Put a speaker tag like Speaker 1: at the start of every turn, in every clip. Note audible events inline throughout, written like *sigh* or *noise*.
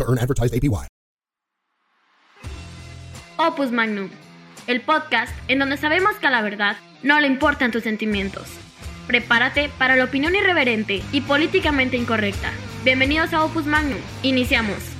Speaker 1: to earn advertised APY.
Speaker 2: Opus Magnum, el podcast en donde sabemos que a la verdad no le importan tus sentimientos. Prepárate para la opinión irreverente y políticamente incorrecta. Bienvenidos a Opus Magnum. Iniciamos.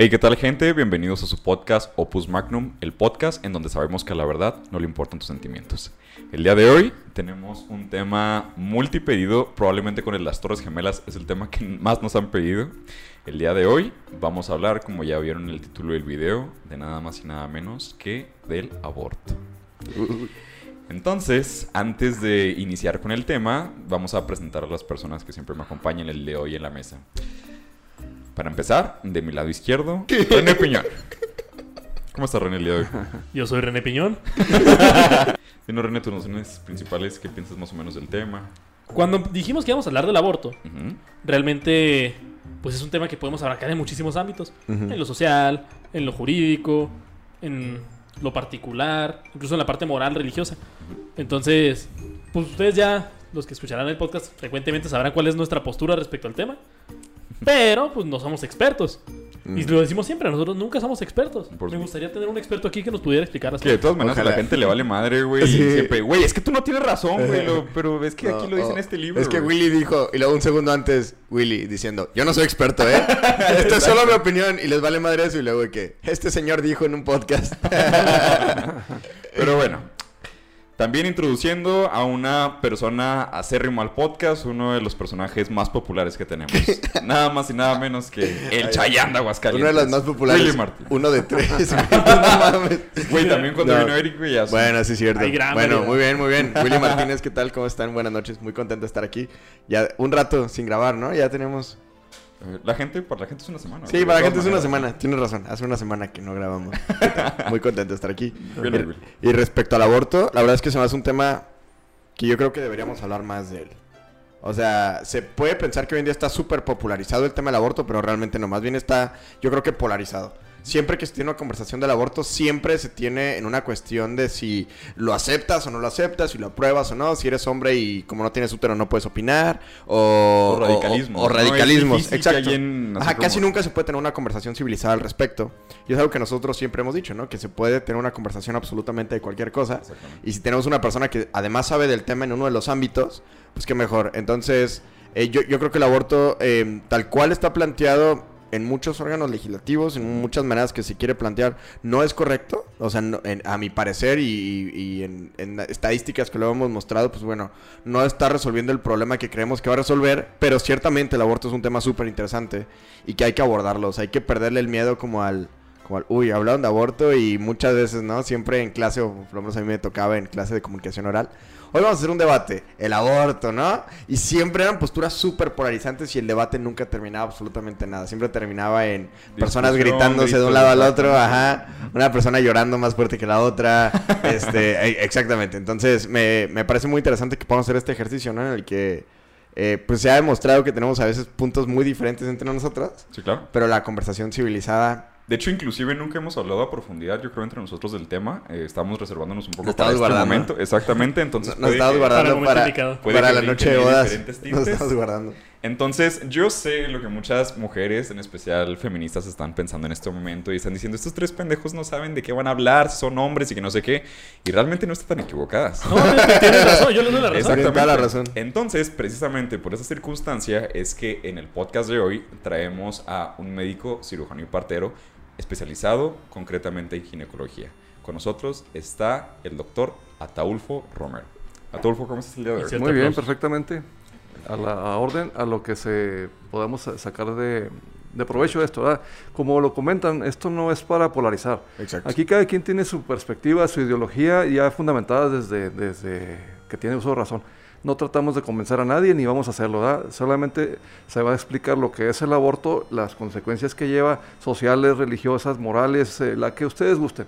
Speaker 3: Hey, ¿qué tal gente? Bienvenidos a su podcast Opus Magnum, el podcast en donde sabemos que a la verdad no le importan tus sentimientos. El día de hoy tenemos un tema multipedido, probablemente con el las Torres Gemelas es el tema que más nos han pedido. El día de hoy vamos a hablar, como ya vieron en el título del video, de nada más y nada menos que del aborto. Entonces, antes de iniciar con el tema, vamos a presentar a las personas que siempre me acompañan el de hoy en la mesa. Para empezar, de mi lado izquierdo, René Piñón. ¿Cómo está René el día de hoy?
Speaker 4: Yo soy René Piñón. *laughs*
Speaker 3: Dinos, René, tus nociones principales, ¿qué piensas más o menos del tema?
Speaker 4: Cuando dijimos que íbamos a hablar del aborto, realmente pues es un tema que podemos abarcar en muchísimos ámbitos. En lo social, en lo jurídico, en lo particular, incluso en la parte moral, religiosa. Entonces, pues ustedes ya, los que escucharán el podcast frecuentemente, sabrán cuál es nuestra postura respecto al tema. Pero, pues no somos expertos. Y lo decimos siempre, nosotros nunca somos expertos.
Speaker 3: Por
Speaker 4: Me gustaría tener un experto aquí que nos pudiera explicar las
Speaker 3: Que de todas maneras a la gente le vale madre, güey. y
Speaker 5: Sí.
Speaker 3: Siempre, güey, es que tú no tienes razón, güey. lo- *laughs* Pero es que aquí lo dice en este libro.
Speaker 5: Es que
Speaker 3: güey.
Speaker 5: Willy dijo, y luego un segundo antes, Willy diciendo, yo no soy experto, ¿eh? *laughs* Esta es solo mi opinión y les vale madre eso. Y luego de que este señor dijo en un podcast. *laughs*
Speaker 3: Pero bueno. También introduciendo a una persona acérrimo al podcast, uno de los personajes más populares que tenemos. *laughs* nada más y nada menos que el Chayán de Aguascalientes.
Speaker 5: Uno de las más populares.
Speaker 3: Willy Martín.
Speaker 5: Uno de tres. güey. *laughs* no mames.
Speaker 3: Güey, también cuando
Speaker 5: No.
Speaker 3: vino Eric, güey, ya
Speaker 5: Bueno, sí es cierto.
Speaker 4: Hay gran
Speaker 5: Bueno, muy bien, muy bien. Willy *laughs* Martínez, ¿qué tal? ¿Cómo están? Buenas noches. Muy contento de estar aquí. Ya un rato sin grabar, ¿no? Ya tenemos...
Speaker 3: Eh, La gente, para la gente es una semana.
Speaker 5: Sí, para la gente es una semana. Tienes razón. Hace una semana que no grabamos. *laughs* Muy contento de estar aquí.
Speaker 3: Bien, bien.
Speaker 5: Y respecto al aborto, la verdad es que se me hace un tema que yo creo que deberíamos hablar más de él. O sea, se puede pensar que hoy en día está súper popularizado el tema del aborto, pero realmente no. Más bien está, yo creo que polarizado. Siempre que se tiene una conversación del aborto, siempre se tiene en una cuestión de si lo aceptas o no lo aceptas, si lo apruebas o no, si eres hombre y como no tienes útero no puedes opinar, o,
Speaker 3: O radicalismos,
Speaker 5: O, o radicalismos, exacto. Ajá, casi nunca se puede tener una conversación civilizada al respecto. Y es algo que nosotros siempre hemos dicho, ¿no? Que se puede tener una conversación absolutamente de cualquier cosa. Y si tenemos una persona que además sabe del tema en uno de los ámbitos, pues qué mejor. Entonces, eh, yo, yo creo que el aborto, eh, tal cual está planteado en muchos órganos legislativos, en muchas maneras que se quiere plantear, no es correcto. O sea, no- en- a mi parecer y, y- en estadísticas que lo hemos mostrado, pues bueno, no está resolviendo el problema que creemos que va a resolver, pero ciertamente el aborto es un tema súper interesante y que hay que abordarlo. O sea, hay que perderle el miedo como al... Como al, uy, hablaron de aborto y muchas veces, ¿no? Siempre en clase, o por lo menos a mí me tocaba en clase de comunicación oral. Hoy vamos a hacer un debate, el aborto, ¿no? Y siempre eran posturas súper polarizantes y el debate nunca terminaba absolutamente nada. Siempre terminaba en personas
Speaker 3: Discusión,
Speaker 5: gritándose de un lado al otro, ajá. Una persona llorando más fuerte que la otra. *laughs* este, eh, exactamente. Entonces, me, me parece muy interesante que podamos hacer este ejercicio, ¿no? En el que eh, pues se ha demostrado que tenemos a veces puntos muy diferentes entre nosotras,
Speaker 3: Sí, claro.
Speaker 5: pero la conversación civilizada
Speaker 3: De hecho, inclusive nunca hemos hablado a profundidad, yo creo, entre nosotros del tema. Eh, estamos reservándonos un poco
Speaker 5: Nos
Speaker 3: para este
Speaker 5: guardando.
Speaker 3: momento. Exactamente, entonces...
Speaker 5: nos estamos
Speaker 4: Para
Speaker 5: guardando para, la noche de bodas.
Speaker 3: diferentes
Speaker 5: Nos
Speaker 3: tintes.
Speaker 5: estamos guardando.
Speaker 3: Entonces, yo sé lo que muchas mujeres, en especial feministas, están pensando en este momento y están diciendo, estos tres pendejos no saben de qué van a hablar, si son hombres y que no sé qué. Y realmente no están tan equivocadas.
Speaker 4: No, tienes razón, yo le doy la razón.
Speaker 5: Toda la razón.
Speaker 3: Entonces, precisamente por esa circunstancia es que en el podcast de hoy traemos a un médico cirujano y partero especializado concretamente en ginecología. Con nosotros está el doctor Ataulfo Romero. Ataulfo, ¿cómo estás el día de hoy?
Speaker 6: Muy bien, perfectamente. A la a orden, a lo que se podamos sa- sacar de, de provecho de esto. ¿verdad? Como lo comentan, esto no es para polarizar.
Speaker 5: Exacto.
Speaker 6: Aquí cada quien tiene su perspectiva, su ideología ya fundamentada desde, desde que tiene uso de razón. No tratamos de convencer a nadie ni vamos a hacerlo. ¿verdad? Solamente se va a explicar lo que es el aborto, las consecuencias que lleva, sociales, religiosas, morales, eh, la que ustedes gusten.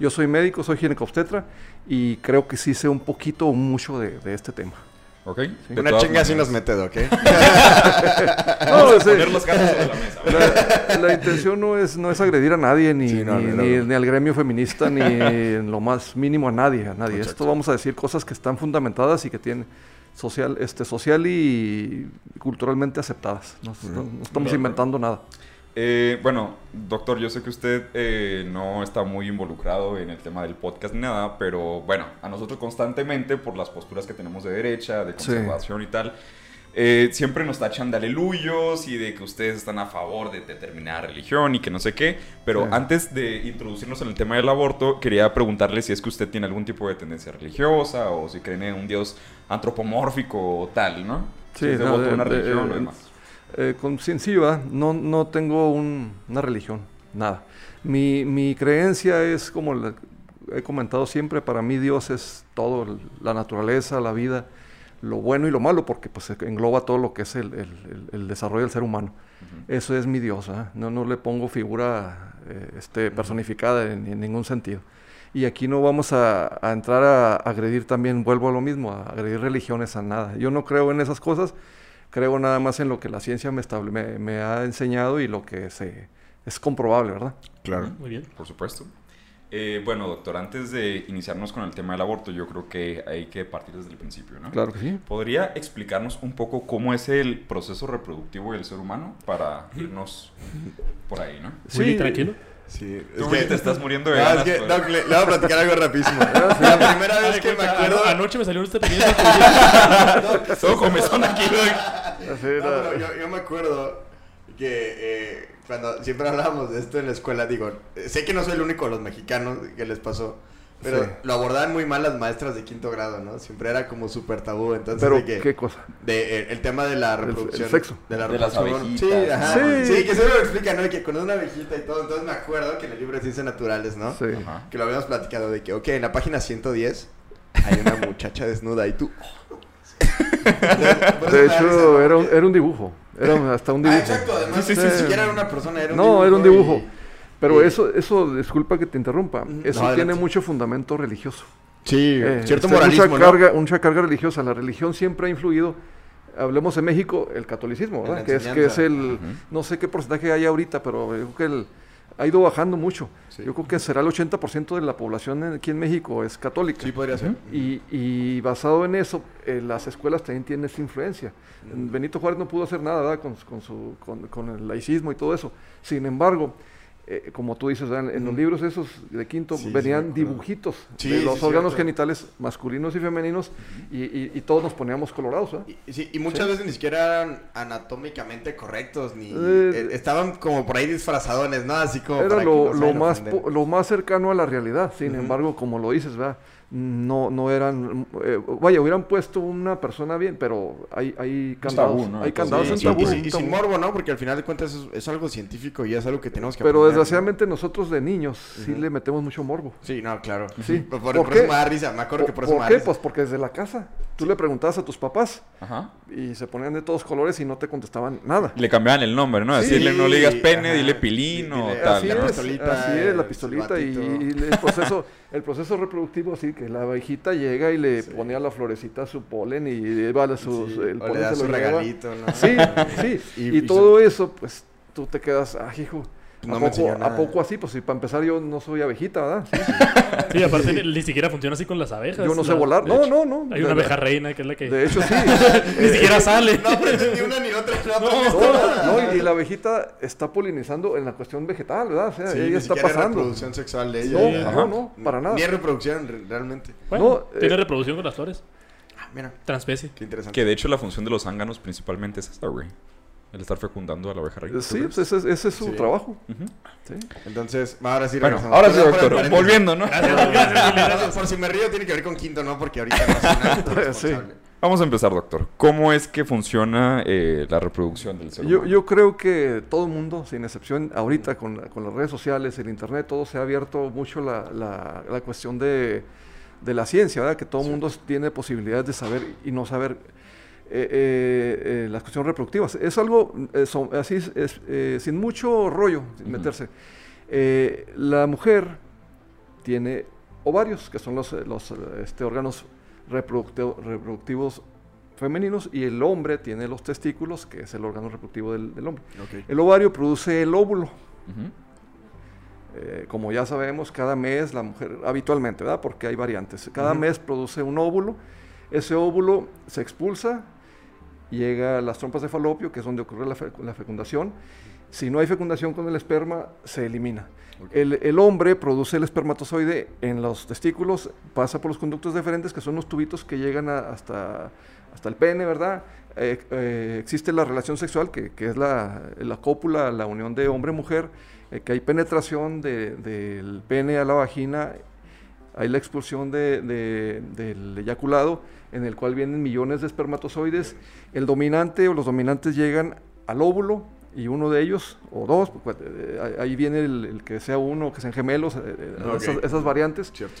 Speaker 6: Yo soy médico, soy ginecobstetra y creo que sí sé un poquito o mucho de, de este tema.
Speaker 3: ¿Ok? De
Speaker 5: Una chinga así
Speaker 3: maneras,
Speaker 5: nos mete, ¿ok? *laughs*
Speaker 6: No, sí.
Speaker 3: Poner los cartas sobre la mesa.
Speaker 6: La, la intención no es, no es agredir a nadie, ni,
Speaker 5: Sí, no,
Speaker 6: ni,
Speaker 5: no, no,
Speaker 6: ni-
Speaker 5: no.
Speaker 6: ni al gremio feminista, ni *laughs* en lo más mínimo a nadie. A nadie. Esto vamos a decir cosas que están fundamentadas y que tienen social, este, social y culturalmente aceptadas. No, no- no estamos inventando nada.
Speaker 3: Eh, bueno, doctor, yo sé que usted eh, no está muy involucrado en el tema del podcast ni nada, pero bueno, a nosotros constantemente, por las posturas que tenemos de derecha, de
Speaker 6: Sí.
Speaker 3: conservación y tal, eh, siempre nos tachan de aleluyos y de que ustedes están a favor de determinada religión y que no sé qué. Pero
Speaker 6: Sí.
Speaker 3: antes de introducirnos en el tema del aborto, quería preguntarle si es que usted tiene algún tipo de tendencia religiosa o si cree en un dios antropomórfico o tal, ¿no?
Speaker 6: Sí,
Speaker 3: Si es
Speaker 6: no,
Speaker 3: de
Speaker 6: de-
Speaker 3: una
Speaker 6: de-
Speaker 3: religión o
Speaker 6: eh,
Speaker 3: demás.
Speaker 6: Eh, ¿verdad? no, no tengo un- una religión, nada. Mi, mi creencia es, como he comentado siempre, para mí Dios es todo, la naturaleza, la vida, lo bueno y lo malo, porque pues engloba todo lo que es el, el- el- el desarrollo del ser humano. Eso es mi Dios, ¿verdad? no, no le pongo figura eh, este, personificada en, en ningún sentido. Y aquí no vamos a, a entrar a agredir también, vuelvo a lo mismo, a agredir religiones a nada. Yo no creo en esas cosas, creo nada más en lo que la ciencia me, estable- me, me ha enseñado y lo que se, es comprobable, ¿verdad?
Speaker 5: Claro.
Speaker 4: Muy bien.
Speaker 3: Por supuesto. Eh, bueno, doctor, antes de iniciarnos con el tema del aborto, yo creo que hay que partir desde el principio, ¿no?
Speaker 6: Claro que sí.
Speaker 3: ¿Podría explicarnos un poco cómo es el proceso reproductivo del ser humano para irnos por ahí, ¿no?
Speaker 4: Willy, tranquilo.
Speaker 5: Sí.
Speaker 3: Tú, te estás muriendo de
Speaker 5: No,
Speaker 3: ganas.
Speaker 5: es que,
Speaker 3: pues.
Speaker 5: no, le, le voy a platicar algo rapidísimo. *laughs* La primera vez que me acuerdo...
Speaker 4: ano- Anoche me salió este pequeño *laughs*
Speaker 3: Todo comezón aquí, güey.
Speaker 5: Yo me acuerdo que eh, cuando siempre hablábamos de esto en la escuela, digo, eh, sé que no soy el único de los mexicanos que les pasó, pero
Speaker 6: Sí.
Speaker 5: lo abordaban muy mal las maestras de quinto grado, ¿no? Siempre era como súper tabú, entonces
Speaker 6: Pero,
Speaker 5: de que...
Speaker 6: ¿qué cosa?
Speaker 5: de, eh, el tema de la
Speaker 6: El- el
Speaker 5: reproducción.
Speaker 6: sexo.
Speaker 5: De la
Speaker 3: De las
Speaker 5: reproducción. Sí,
Speaker 3: abejitas.
Speaker 5: ajá.
Speaker 6: Sí.
Speaker 5: Sí. que se lo explica, ¿no? Que con una abejita y todo. Entonces me acuerdo que en el libro de Ciencias Naturales, ¿no?
Speaker 6: Sí.
Speaker 3: Ajá.
Speaker 5: Que lo habíamos platicado de que, ok, en la página 110 hay una *laughs* muchacha desnuda y tú... *laughs*
Speaker 6: De hecho,
Speaker 5: ¿no?
Speaker 6: era un, era un dibujo. Era hasta un
Speaker 5: Ah,
Speaker 6: dibujo.
Speaker 5: exacto, además
Speaker 3: Sí, sí,
Speaker 5: ni
Speaker 3: sí.
Speaker 5: siquiera era una persona, era un
Speaker 6: no,
Speaker 5: dibujo.
Speaker 6: era un dibujo.
Speaker 5: y-
Speaker 6: Pero
Speaker 5: y-
Speaker 6: eso, eso, disculpa que te interrumpa, eso
Speaker 5: No,
Speaker 6: tiene mucho fundamento religioso.
Speaker 5: Sí,
Speaker 6: Eh,
Speaker 5: cierto
Speaker 6: este,
Speaker 5: moralismo,
Speaker 6: mucha
Speaker 5: ¿no?
Speaker 6: carga, mucha carga religiosa. La religión siempre ha influido. Hablemos en México, el catolicismo, ¿verdad? Que es, que es el, no sé qué porcentaje hay ahorita, pero yo creo que el, ha ido bajando mucho.
Speaker 5: Sí.
Speaker 6: Yo creo que será el 80% de la población en- aquí en México es católica.
Speaker 5: Sí, podría ser.
Speaker 6: Y, y basado en eso, eh, las escuelas también tienen esa influencia. Benito Juárez no pudo hacer nada. Con, con su, con, con el laicismo y todo eso. Sin embargo, eh, como tú dices, en, los libros esos de quinto
Speaker 5: Sí,
Speaker 6: venían dibujitos
Speaker 5: Sí,
Speaker 6: de los órganos genitales masculinos y femeninos y, y- y todos nos poníamos colorados. ¿verdad?
Speaker 5: Y, sí, y muchas veces ni siquiera eran anatómicamente correctos, ni...
Speaker 6: Eh,
Speaker 5: eh, estaban como por ahí disfrazadones, ¿no? Así como
Speaker 6: Era lo, lo más, lo más cercano a la realidad. Sin embargo, como lo dices, ¿verdad? No, no eran, eh, vaya, hubieran puesto una persona bien, pero hay, hay candados,
Speaker 3: tabú, ¿no?
Speaker 6: hay candados
Speaker 3: sí,
Speaker 6: en
Speaker 5: Sí,
Speaker 6: tabú.
Speaker 5: y, sin- y morbo, ¿no? Porque al final de cuentas es, es algo científico y es algo que tenemos que
Speaker 6: Pero
Speaker 5: aprender, ¿no?
Speaker 6: desgraciadamente nosotros de niños sí le metemos mucho morbo.
Speaker 5: Sí, no, claro.
Speaker 6: Sí.
Speaker 5: Por, por-
Speaker 6: ¿Por
Speaker 5: por eso me da risa, me acuerdo que por eso me da
Speaker 6: qué?
Speaker 5: risa.
Speaker 6: Pues porque desde la casa tú le preguntabas a tus papás
Speaker 3: Ajá.
Speaker 6: y se ponían de todos colores y no te contestaban nada.
Speaker 3: Le cambiaban el nombre, ¿no?
Speaker 6: Sí,
Speaker 3: Decirle, no le digas pene,
Speaker 5: ajá.
Speaker 3: dile pilín o tal,
Speaker 6: así
Speaker 3: ¿no?
Speaker 6: es,
Speaker 5: pistolita,
Speaker 6: así es, la
Speaker 5: el
Speaker 6: pistolita y, el proceso. *laughs* el proceso reproductivo, sí, que la abejita llega y le ponía a la florecita su polen y lleva sus,
Speaker 5: Sí,
Speaker 6: el
Speaker 5: o le
Speaker 6: polen
Speaker 5: da
Speaker 6: se
Speaker 5: su
Speaker 6: lo
Speaker 5: regalito, ¿no?
Speaker 6: Sí, sí. *laughs*
Speaker 5: Y-
Speaker 6: y,
Speaker 5: y
Speaker 6: todo eso, pues tú te quedas, ah, hijo.
Speaker 5: No
Speaker 6: ¿A,
Speaker 5: me
Speaker 6: poco,
Speaker 5: enseñó
Speaker 6: ¿A
Speaker 5: nada.
Speaker 6: poco así? Pues si para empezar yo no soy abejita, ¿verdad? Sí,
Speaker 4: Sí, aparte ni- ni siquiera funciona así con las abejas.
Speaker 6: yo no sé
Speaker 4: La-
Speaker 6: volar. No,
Speaker 4: hecho,
Speaker 6: no, no.
Speaker 4: Hay
Speaker 6: De-
Speaker 4: una abeja reina que es la que
Speaker 6: De hecho, sí. *laughs*
Speaker 4: ni siquiera sale.
Speaker 5: No aprendes ni una ni otra. No,
Speaker 6: No,
Speaker 5: nada.
Speaker 6: no, y la abejita está polinizando en la cuestión vegetal, ¿verdad? O sea,
Speaker 5: Sí,
Speaker 6: ella
Speaker 5: ni
Speaker 6: está pasando.
Speaker 5: reproducción sexual de ella.
Speaker 6: No,
Speaker 4: Sí,
Speaker 6: no, no, para nada.
Speaker 5: Ni reproducción re- realmente.
Speaker 4: Bueno,
Speaker 6: No,
Speaker 4: tiene
Speaker 6: eh,
Speaker 4: reproducción con las flores.
Speaker 5: Ah, mira,
Speaker 4: Transespecie.
Speaker 5: qué interesante.
Speaker 3: Que de hecho la función de los zánganos principalmente es esta, güey. El estar fecundando a la abeja reina.
Speaker 6: Sí, pues ese, es- ese es su
Speaker 5: Sí.
Speaker 6: trabajo. Sí.
Speaker 5: Entonces, ahora sí
Speaker 3: Bueno, ahora sí, doctor. Volviendo, ¿no?
Speaker 4: Gracias, gracias, gracias.
Speaker 5: Por si me río, tiene que ver con quinto, ¿no? Porque ahorita no nada *laughs* responsable.
Speaker 3: Vamos a empezar, doctor. ¿Cómo es que funciona eh, la reproducción del ser
Speaker 6: Yo,
Speaker 3: humano?
Speaker 6: yo creo que todo el mundo, sin excepción, ahorita con, con las redes sociales, el internet, todo se ha abierto mucho la, la- la cuestión de, de la ciencia, ¿verdad? Que todo el mundo tiene posibilidades de saber y no saber eh, eh, eh, las cuestiones reproductivas. Es algo eh, son- así, es- eh, sin mucho rollo, sin
Speaker 3: Ujú.
Speaker 6: meterse. Eh, la mujer tiene ovarios, que son los, los este, órganos reproducti- reproductivos femeninos, y el hombre tiene los testículos, que es el órgano reproductivo del, del hombre.
Speaker 5: Ok.
Speaker 6: El ovario produce el óvulo.
Speaker 3: Ujú.
Speaker 6: Eh, como ya sabemos, cada mes la mujer, habitualmente, ¿verdad? Porque hay variantes. Cada
Speaker 5: Ujú.
Speaker 6: mes produce un óvulo. Ese óvulo se expulsa, llega a las trompas de falopio, que es donde ocurre la, fe- la fecundación. Si no hay fecundación con el esperma, se elimina. El, el hombre produce el espermatozoide en los testículos, pasa por los conductos deferentes, que son los tubitos que llegan a- hasta, hasta el pene, ¿verdad? Eh, eh, existe la relación sexual, que, que es la, la cópula, la unión de hombre-mujer, eh, que hay penetración de- del pene a la vagina, hay la expulsión de- de- del eyaculado, en el cual vienen millones de espermatozoides. El dominante o los dominantes llegan al óvulo y uno de ellos, o dos, pues, eh, ahí viene el, el que sea uno, que sean gemelos, eh, eh, esas, esas variantes
Speaker 5: Cierto.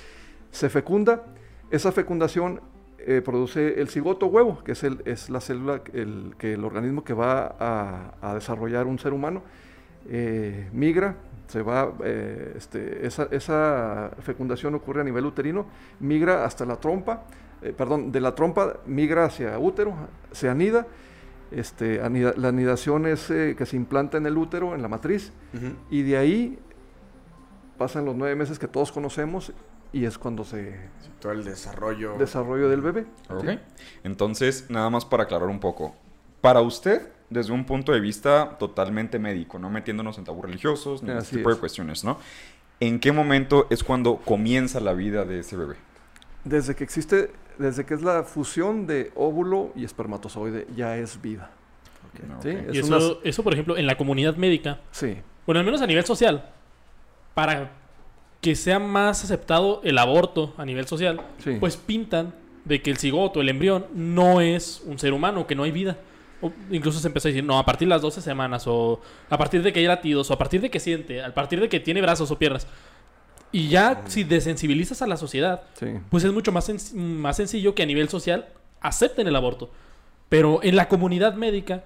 Speaker 6: se fecunda, esa fecundación eh, produce el cigoto huevo, que es, el, es la célula, el, que el organismo que va a, a desarrollar un ser humano, eh, migra, se va, eh, este, esa, esa fecundación ocurre a nivel uterino, migra hasta la trompa, eh, perdón, de la trompa migra hacia útero, se anida, este, anida- la anidación es eh, que se implanta en el útero, en la matriz, y de ahí pasan los nueve meses que todos conocemos y es cuando se
Speaker 5: Todo el desarrollo.
Speaker 6: desarrollo del bebé.
Speaker 3: Ok. Entonces, nada más para aclarar un poco. Para usted, desde un punto de vista totalmente médico, no metiéndonos en tabús religiosos ni ese
Speaker 6: Así
Speaker 3: tipo de
Speaker 6: es.
Speaker 3: cuestiones, ¿no? ¿En qué momento es cuando comienza la vida de ese bebé?
Speaker 6: Desde que existe, desde que es la fusión de óvulo y espermatozoide, ya es vida. ¿sí?
Speaker 4: Y
Speaker 6: Es
Speaker 4: eso,
Speaker 6: una-
Speaker 4: eso, por ejemplo, en la comunidad médica,
Speaker 6: sí,
Speaker 4: bueno, al menos a nivel social, para que sea más aceptado el aborto a nivel social,
Speaker 6: Sí.
Speaker 4: pues pintan de que el cigoto, el embrión, no es un ser humano, que no hay vida. O incluso se empezó a decir, no, a partir de las 12 semanas, o a partir de que hay latidos, o a partir de que siente, a partir de que tiene brazos o piernas. Y ya, si desensibilizas a la sociedad,
Speaker 6: sí.
Speaker 4: pues es mucho más, sen- más sencillo que a nivel social acepten el aborto. Pero en la comunidad médica,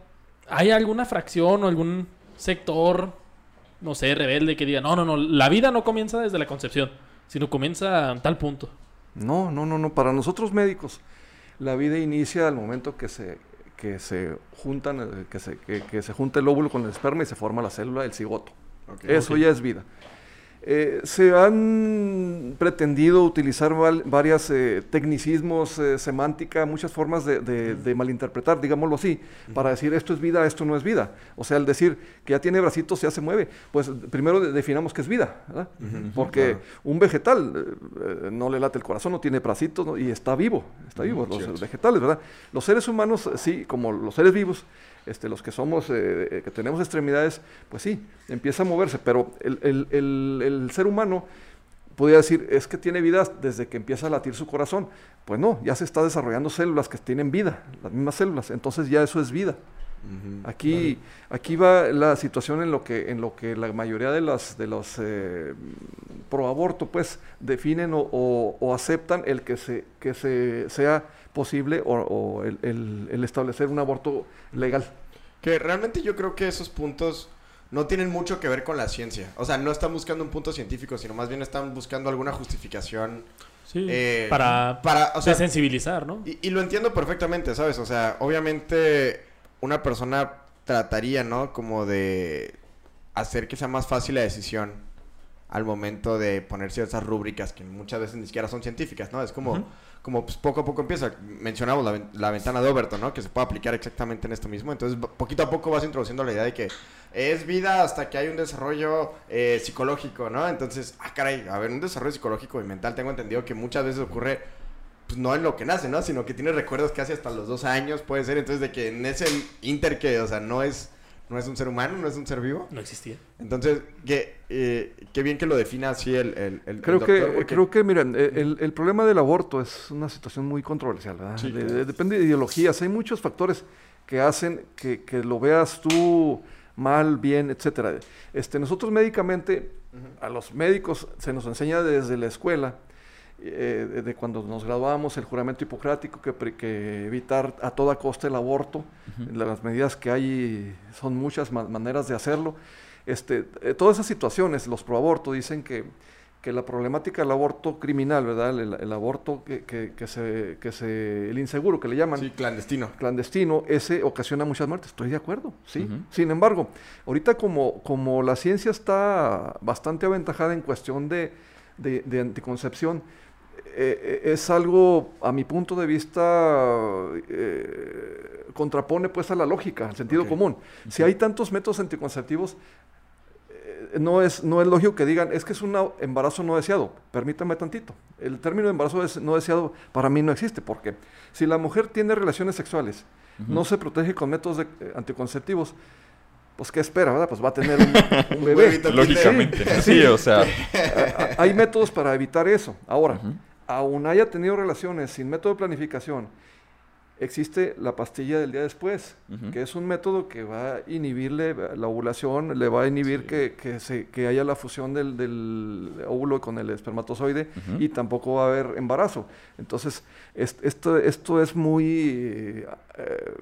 Speaker 4: ¿hay alguna fracción o algún sector, no sé, rebelde que diga, no, no, no, la vida no comienza desde la concepción, sino comienza en tal punto?
Speaker 6: No, no, no, no. Para nosotros médicos, la vida inicia al momento que se, que se juntan, eh, que se, que, que se junta el óvulo con el esperma y se forma la célula del cigoto. Eso ya es vida. Eh, se han pretendido utilizar val- varias eh, tecnicismos, eh, semántica, muchas formas de, de- de malinterpretar, digámoslo así, para decir esto es vida, esto no es vida. O sea, el decir que ya tiene bracitos, ya se mueve, pues primero de- definamos qué es vida, ¿verdad? Porque
Speaker 5: claro.
Speaker 6: un vegetal no le late el corazón, no tiene bracitos ¿no? y está vivo, está vivo, los
Speaker 5: cierto.
Speaker 6: vegetales, ¿verdad? Los seres humanos, sí, como los seres vivos, este, los que somos, eh, eh, que tenemos extremidades, pues sí, empieza a moverse, pero el, el- el- el ser humano podría decir, es que tiene vida desde que empieza a latir su corazón. Pues no, ya se está desarrollando células que tienen vida, las mismas células, entonces ya eso es vida. Aquí, aquí va la situación en lo que, en lo que la mayoría de las de los eh, pro aborto pues definen o, o- o aceptan el que se que se sea posible o, o el, el- el establecer un aborto legal.
Speaker 5: Que realmente yo creo que esos puntos no tienen mucho que ver con la ciencia. O sea, no están buscando un punto científico, sino más bien están buscando alguna justificación.
Speaker 4: Sí,
Speaker 5: Eh,
Speaker 4: para,
Speaker 5: para, o sea,
Speaker 4: sensibilizar, ¿no?
Speaker 5: Y, y lo entiendo perfectamente, ¿sabes? O sea, obviamente una persona trataría, ¿no? Como de hacer que sea más fácil la decisión al momento de poner ciertas rúbricas que muchas veces ni siquiera son científicas, ¿no? Es como, como pues, poco a poco empieza. Mencionamos la, la ventana de Overton, ¿no? Que se puede aplicar exactamente en esto mismo. Entonces, poquito a poco vas introduciendo la idea de que es vida hasta que hay un desarrollo eh, psicológico, ¿no? Entonces, ah, caray, a ver, un desarrollo psicológico y mental tengo entendido que muchas veces ocurre pues no en lo que nace, ¿no? Sino que tiene recuerdos que hace hasta los dos años, puede ser. Entonces, de que en ese inter que, o sea, no es, no es un ser humano, no es un ser vivo.
Speaker 4: No existía.
Speaker 5: Entonces, qué, eh, qué bien que lo defina así el, el, el- el
Speaker 6: Creo
Speaker 5: doctor,
Speaker 6: que,
Speaker 5: porque-
Speaker 6: creo que, miren, eh, el, el problema del aborto es una situación muy controversial, ¿verdad?
Speaker 5: Sí,
Speaker 6: De-
Speaker 5: claro.
Speaker 6: de- depende de ideologías. Hay muchos factores que hacen que, que lo veas tú mal, bien, etcétera. Este, nosotros médicamente, a los médicos se nos enseña desde la escuela, eh, de, cuando nos graduamos, el juramento hipocrático, que, que evitar a toda costa el aborto. Las medidas que hay son muchas ma- maneras de hacerlo. Este, eh, todas esas situaciones, los proaborto dicen que, que la problemática del aborto criminal, ¿verdad? El, el aborto que, que- que se, que se, el inseguro que le llaman,
Speaker 5: Sí, clandestino.
Speaker 6: clandestino, ese ocasiona muchas muertes. Estoy de acuerdo, sí.
Speaker 3: Ujú.
Speaker 6: Sin embargo, ahorita como, como la ciencia está bastante aventajada en cuestión de, de- de anticoncepción, eh, es algo, a mi punto de vista, eh, contrapone pues a la lógica, al sentido común. Si hay tantos métodos anticonceptivos, eh, no es, no es lógico que digan, es que es un embarazo no deseado. Permítame tantito. El término de embarazo des- no deseado para mí no existe, porque si la mujer tiene relaciones sexuales, no se protege con métodos de- eh, anticonceptivos, pues ¿qué espera, verdad? Pues va a tener un, *laughs* un bebé.
Speaker 3: Lógicamente.
Speaker 6: Sí.
Speaker 3: Sí, o sea. *laughs*
Speaker 6: Hay métodos para evitar eso. Ahora, aún haya tenido relaciones sin método de planificación, existe la pastilla del día después, que es un método que va a inhibirle la ovulación, le va a inhibir que, que, se, que haya la fusión del, del óvulo con el espermatozoide y tampoco va a haber embarazo. Entonces, es- esto, esto es muy... eh,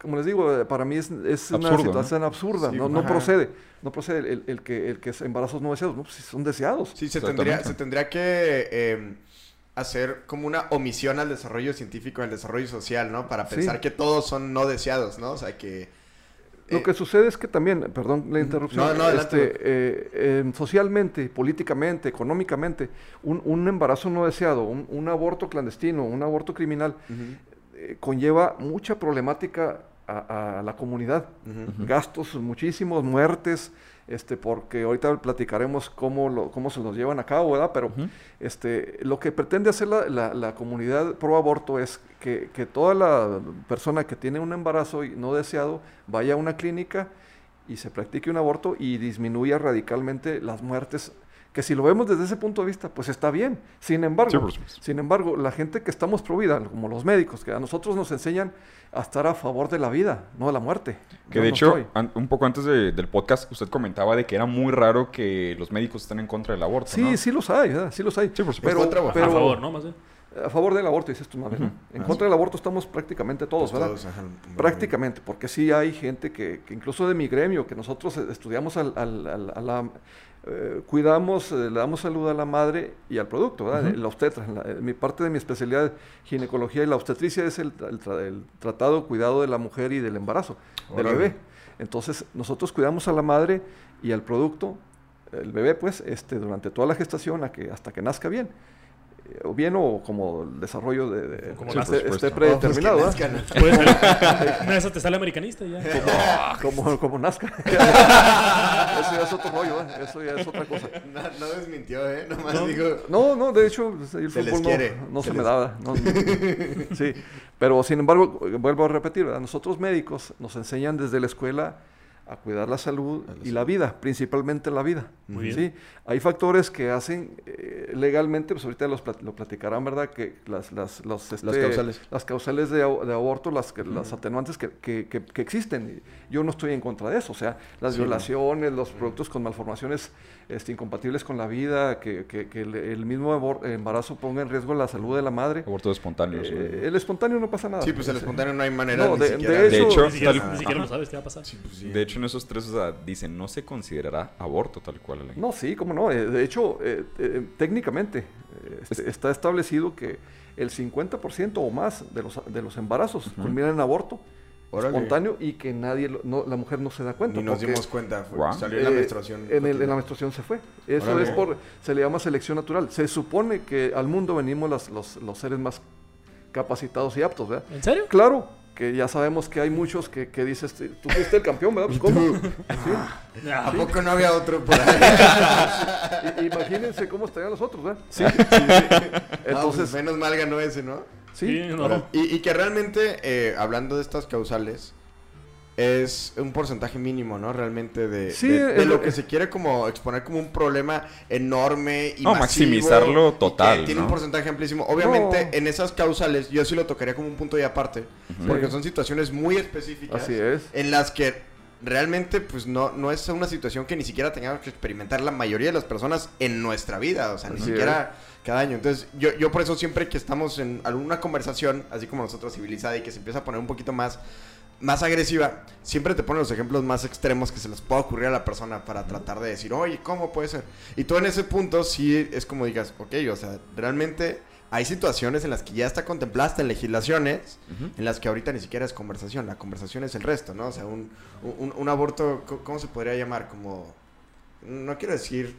Speaker 6: como les digo, para mí es, es una situación absurda,
Speaker 5: Sí,
Speaker 6: no, no procede, no procede el, el que, el que es embarazos no deseados, no, pues, son deseados.
Speaker 5: Sí, se tendría, se tendría que eh, hacer como una omisión al desarrollo científico, al desarrollo social, ¿no? Para
Speaker 6: Sí.
Speaker 5: pensar que todos son no deseados, ¿no? O sea, que...
Speaker 6: Lo
Speaker 5: eh,
Speaker 6: que sucede es que también, perdón la interrupción,
Speaker 5: No, no,
Speaker 6: este, eh, eh, socialmente, políticamente, económicamente, un, un embarazo no deseado, un, un aborto clandestino, un aborto criminal, eh, conlleva mucha problemática a, a la comunidad. Gastos muchísimos, muertes, este, porque ahorita platicaremos cómo, lo, cómo se los llevan a cabo, ¿verdad? Pero este, lo que pretende hacer la, la- la comunidad pro aborto es que, que toda la persona que tiene un embarazo no deseado vaya a una clínica y se practique un aborto y disminuya radicalmente las muertes. Que si lo vemos desde ese punto de vista, pues está bien. Sin embargo,
Speaker 3: Sí,
Speaker 6: sin embargo, la gente que estamos pro vida, como los médicos, que a nosotros nos enseñan a estar a favor de la vida, no de la muerte.
Speaker 3: Que
Speaker 6: Yo
Speaker 3: de
Speaker 6: no
Speaker 3: hecho, un poco antes de- del podcast, usted comentaba de que era muy raro que los médicos estén en contra del aborto.
Speaker 6: Sí,
Speaker 3: ¿no?
Speaker 6: sí los hay, ¿verdad? sí los hay.
Speaker 3: Sí, por supuesto.
Speaker 6: Pero,
Speaker 5: a
Speaker 6: pero-
Speaker 4: a favor, ¿no? Más bien.
Speaker 6: A favor del aborto, dices tú, más bien, ¿no? En contra del aborto estamos prácticamente todos,
Speaker 5: pues,
Speaker 6: ¿verdad?
Speaker 5: todos, ajá,
Speaker 6: Prácticamente, porque sí hay gente que, que incluso de mi gremio, que nosotros eh, estudiamos al, al- al- a la... eh, cuidamos, eh, le damos salud a la madre y al producto, ¿verdad? La obstetra. la- mi parte de mi especialidad, ginecología y la obstetricia, es el, el tra- el tratado, cuidado de la mujer y del embarazo, del bebé. Entonces, nosotros cuidamos a la madre y al producto, el bebé, pues, este, durante toda la gestación a que, hasta que nazca bien. O bien o como el desarrollo de, de-
Speaker 4: Como
Speaker 6: esté-
Speaker 4: nazca.
Speaker 6: esté,
Speaker 3: supuesto.
Speaker 6: predeterminado.
Speaker 4: Una de esas te sale americanista ya.
Speaker 6: como, como nazca. *laughs* eso ya es otro rollo, ¿eh? eso ya es otra cosa.
Speaker 5: No, no desmintió, ¿eh? Nomás
Speaker 4: No.
Speaker 5: digo...
Speaker 6: No, no, de hecho, pues, el
Speaker 5: Se les
Speaker 6: fútbol no,
Speaker 5: quiere,
Speaker 6: no
Speaker 5: se
Speaker 6: se, me daba. no, no. *laughs* sí, pero sin embargo, vuelvo a repetir, ¿verdad? nosotros médicos nos enseñan desde la escuela a cuidar la salud y la vida, principalmente la vida.
Speaker 4: Muy bien.
Speaker 6: ¿sí? Hay factores que hacen eh, legalmente, pues ahorita los plat- lo platicarán, ¿verdad? Que las, las, los, este,
Speaker 5: causales.
Speaker 6: las causales de, ab- de aborto, las, las atenuantes que, que- que- que existen. Yo no estoy en contra de eso. O sea, las violaciones, los productos con malformaciones este, incompatibles con la vida, que, que- que el, el mismo abor- embarazo ponga en riesgo la salud de la madre.
Speaker 3: Aborto espontáneo. sí.
Speaker 6: Eh, el espontáneo no pasa nada.
Speaker 5: Sí, pues el espontáneo no hay manera
Speaker 6: No,
Speaker 5: ni
Speaker 6: de-
Speaker 5: siquiera
Speaker 6: de
Speaker 3: De
Speaker 6: hecho,
Speaker 4: Ni siquiera,
Speaker 3: tal-
Speaker 4: ni siquiera lo sabes qué va a pasar.
Speaker 5: Sí, pues sí.
Speaker 3: De hecho, en esos tres, o sea, dicen, no se considerará aborto tal cual. Alan.
Speaker 6: No, sí, cómo no. Eh, De hecho, eh, eh, técnicamente eh, este, está establecido que el 50% o más de los, de los embarazos culminan en aborto
Speaker 5: Órale.
Speaker 6: espontáneo y que nadie, lo- no, la mujer no se da cuenta.
Speaker 5: Ni nos
Speaker 6: porque,
Speaker 5: dimos cuenta. fue-. Salió en la
Speaker 6: eh,
Speaker 5: menstruación.
Speaker 6: En, el- en la menstruación se fue. Eso
Speaker 5: Órale.
Speaker 6: es por, se le llama selección natural. Se supone que al mundo venimos las- los, los seres más capacitados y aptos, ¿verdad?
Speaker 4: ¿En serio?
Speaker 6: Claro, que ya sabemos que hay muchos que, que dices, tú fuiste el campeón, ¿verdad? Pues, ¿cómo? Sí.
Speaker 5: ¿A poco no había otro por ahí? *laughs*
Speaker 6: Imagínense cómo estarían los otros, ¿verdad? Sí.
Speaker 5: Entonces, *laughs*
Speaker 6: Entonces,
Speaker 5: menos mal ganó ese, ¿no?
Speaker 6: Sí.
Speaker 4: Sí, no.
Speaker 5: Y, y que realmente, eh, hablando de estas causales, es un porcentaje mínimo, ¿no? Realmente de,
Speaker 6: Sí,
Speaker 5: de, de
Speaker 6: es
Speaker 5: lo que se quiere como exponer como un problema enorme y
Speaker 3: No,
Speaker 5: masivo,
Speaker 3: maximizarlo
Speaker 5: y que
Speaker 3: total,
Speaker 5: tiene
Speaker 3: ¿no?
Speaker 5: un porcentaje amplísimo. Obviamente,
Speaker 6: No.
Speaker 5: en esas causales, yo sí lo tocaría como un punto y aparte, porque son situaciones muy específicas.
Speaker 6: Así es.
Speaker 5: En las que realmente, pues, no, no es una situación que ni siquiera tengamos que experimentar la mayoría de las personas en nuestra vida. O sea, ni
Speaker 6: Así
Speaker 5: siquiera cada año. Entonces, yo, yo por eso siempre que estamos en alguna conversación, así como nosotros civilizada, y que se empieza a poner un poquito más, más agresiva, siempre te ponen los ejemplos más extremos que se les pueda ocurrir a la persona para tratar de decir, oye, ¿cómo puede ser? Y tú en ese punto sí es como digas, ok, o sea, realmente hay situaciones en las que ya está contemplada en legislaciones, en las que ahorita ni siquiera es conversación, la conversación es el resto, ¿no? O sea, un, un, un aborto, ¿cómo se podría llamar? Como, no quiero decir,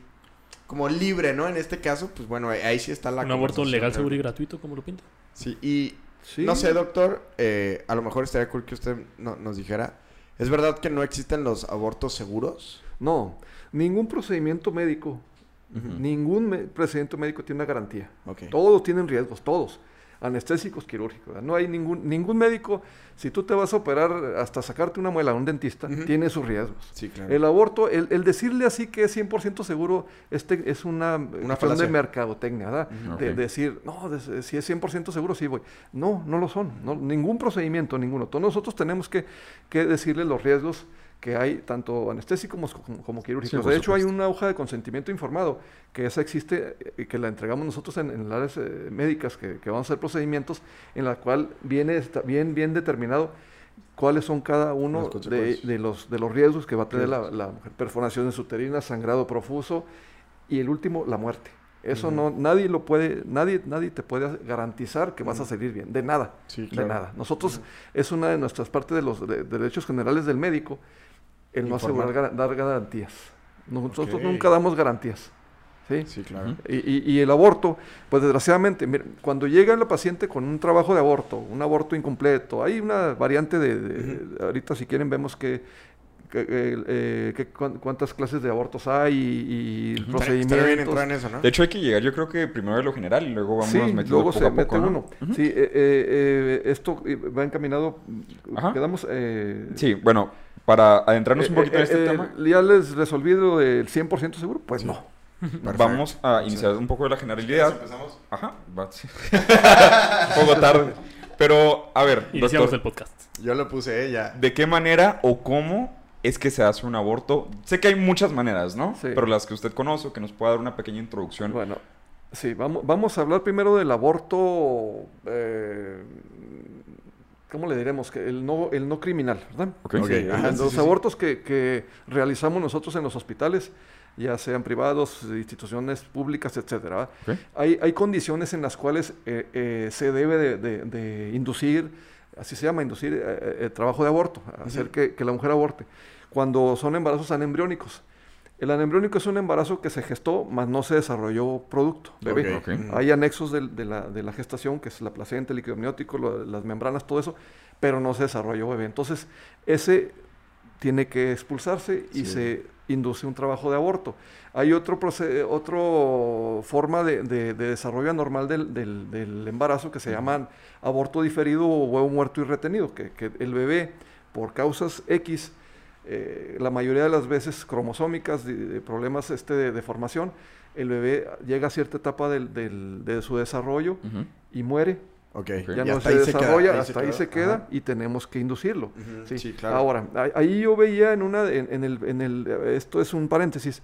Speaker 5: como libre, ¿no? En este caso, pues bueno, ahí sí está la
Speaker 4: Un aborto legal, seguro y gratuito, como lo pinta.
Speaker 5: Sí, y
Speaker 6: Sí.
Speaker 5: no sé, doctor, eh, a lo mejor estaría cool que usted no- nos dijera, ¿es verdad que no existen los abortos seguros?
Speaker 6: No, ningún procedimiento médico, ningún procedimiento médico tiene una garantía.
Speaker 5: Ok.
Speaker 6: Todos tienen riesgos, todos. Anestésicos, quirúrgicos. ¿verdad? No hay ningún, ningún médico, si tú te vas a operar hasta sacarte una muela a un dentista, tiene sus riesgos.
Speaker 5: Sí, claro.
Speaker 6: El aborto, el, el decirle así que es 100% seguro, este es una, una de mercadotecnia, ¿verdad?
Speaker 3: Ujú.
Speaker 6: De decir, no, de- si es 100% seguro, sí voy. No, no lo son. no, ningún procedimiento, ninguno. Todos nosotros tenemos que, que decirle los riesgos que hay, tanto anestésicos como, como quirúrgicos. de hecho, hay una hoja de consentimiento informado, que esa existe eh, y que la entregamos nosotros en, en las áreas eh, médicas que, que vamos a hacer procedimientos, en la cual viene está bien, bien determinado cuáles son cada uno de, los, de los riesgos que va a tener la, la mujer. Perforaciones uterinas, sangrado profuso y el último, la muerte. Eso no, nadie lo puede, nadie, nadie te puede garantizar que vas a
Speaker 5: Ujú.
Speaker 6: salir bien, de nada,
Speaker 5: Sí,
Speaker 6: de nada. Nosotros, es una de nuestras partes de los de- derechos generales del médico, el no
Speaker 5: Informar.
Speaker 6: asegurar, dar garantías. Nosotros nunca damos garantías. ¿sí?
Speaker 5: Sí, claro.
Speaker 6: Y, y- y el aborto, pues desgraciadamente, cuando llega la paciente con un trabajo de aborto, un aborto incompleto, hay una variante de, de- ahorita si quieren vemos que, eh, eh, cuán- cuántas clases de abortos hay y, y
Speaker 5: en eso, ¿no?
Speaker 3: De hecho, hay que llegar, yo creo que primero a lo general y luego vamos
Speaker 6: Sí,
Speaker 3: metiendo
Speaker 6: luego
Speaker 3: poco
Speaker 6: se
Speaker 3: a poco,
Speaker 6: mete
Speaker 3: ¿no?
Speaker 6: uno.
Speaker 3: Ujú.
Speaker 6: Sí, eh, eh, eh, esto va encaminado.
Speaker 3: Ajá.
Speaker 6: Quedamos. eh,
Speaker 3: Sí, bueno, para adentrarnos un
Speaker 6: eh,
Speaker 3: poquito en este
Speaker 6: eh,
Speaker 3: tema,
Speaker 6: ¿Ya les resolví lo del 100% seguro? Pues no.
Speaker 5: Perfecto.
Speaker 3: vamos a iniciar un poco de la generalidad.
Speaker 5: ¿Empezamos?
Speaker 3: Ajá, sí. *laughs* un poco tarde. Pero, a ver,
Speaker 4: Iniciamos
Speaker 3: doctor,
Speaker 4: el podcast.
Speaker 5: Yo lo puse ella.
Speaker 3: ¿de qué manera o cómo es que se hace un aborto? Sé que hay muchas maneras, ¿no?
Speaker 6: Sí.
Speaker 3: Pero las que usted conoce, o que nos pueda dar una pequeña introducción.
Speaker 6: Bueno, sí, vamos, vamos a hablar primero del aborto. eh, ¿Cómo le diremos? Que el no, el no criminal, ¿verdad?
Speaker 3: Ok.
Speaker 5: Ok,
Speaker 6: Sí,
Speaker 5: ajá,
Speaker 6: los
Speaker 5: sí, sí, sí.
Speaker 6: abortos que, que realizamos nosotros en los hospitales, ya sean privados, instituciones públicas, etcétera. Hay, hay condiciones en las cuales eh, eh, se debe de, de- de inducir, así se llama, inducir eh, eh, el trabajo de aborto, hacer que, que la mujer aborte, cuando son embarazos anembriónicos. El anembriónico es un embarazo que se gestó, mas no se desarrolló producto, bebé. Hay anexos de, la, de la gestación, que es la placenta, el líquido amniótico, lo- las membranas, todo eso, pero no se desarrolló bebé. Entonces, ese tiene que expulsarse y
Speaker 5: Sí.
Speaker 6: se induce un trabajo de aborto. Hay otro otro forma de, de- de desarrollo anormal del, del- del embarazo que se llaman aborto diferido o huevo muerto y retenido, que, que el bebé, por causas X, eh, la mayoría de las veces cromosómicas, de, de problemas este, de, de formación, el bebé llega a cierta etapa del- del- de su desarrollo y muere
Speaker 5: Ok.
Speaker 6: Ya no se desarrolla,
Speaker 5: ahí se
Speaker 6: hasta ahí se queda
Speaker 5: Ajá.
Speaker 6: y tenemos que inducirlo. Sí.
Speaker 5: sí, claro.
Speaker 6: Ahora, ahí- yo veía en una, en, en el, en el, esto es un paréntesis,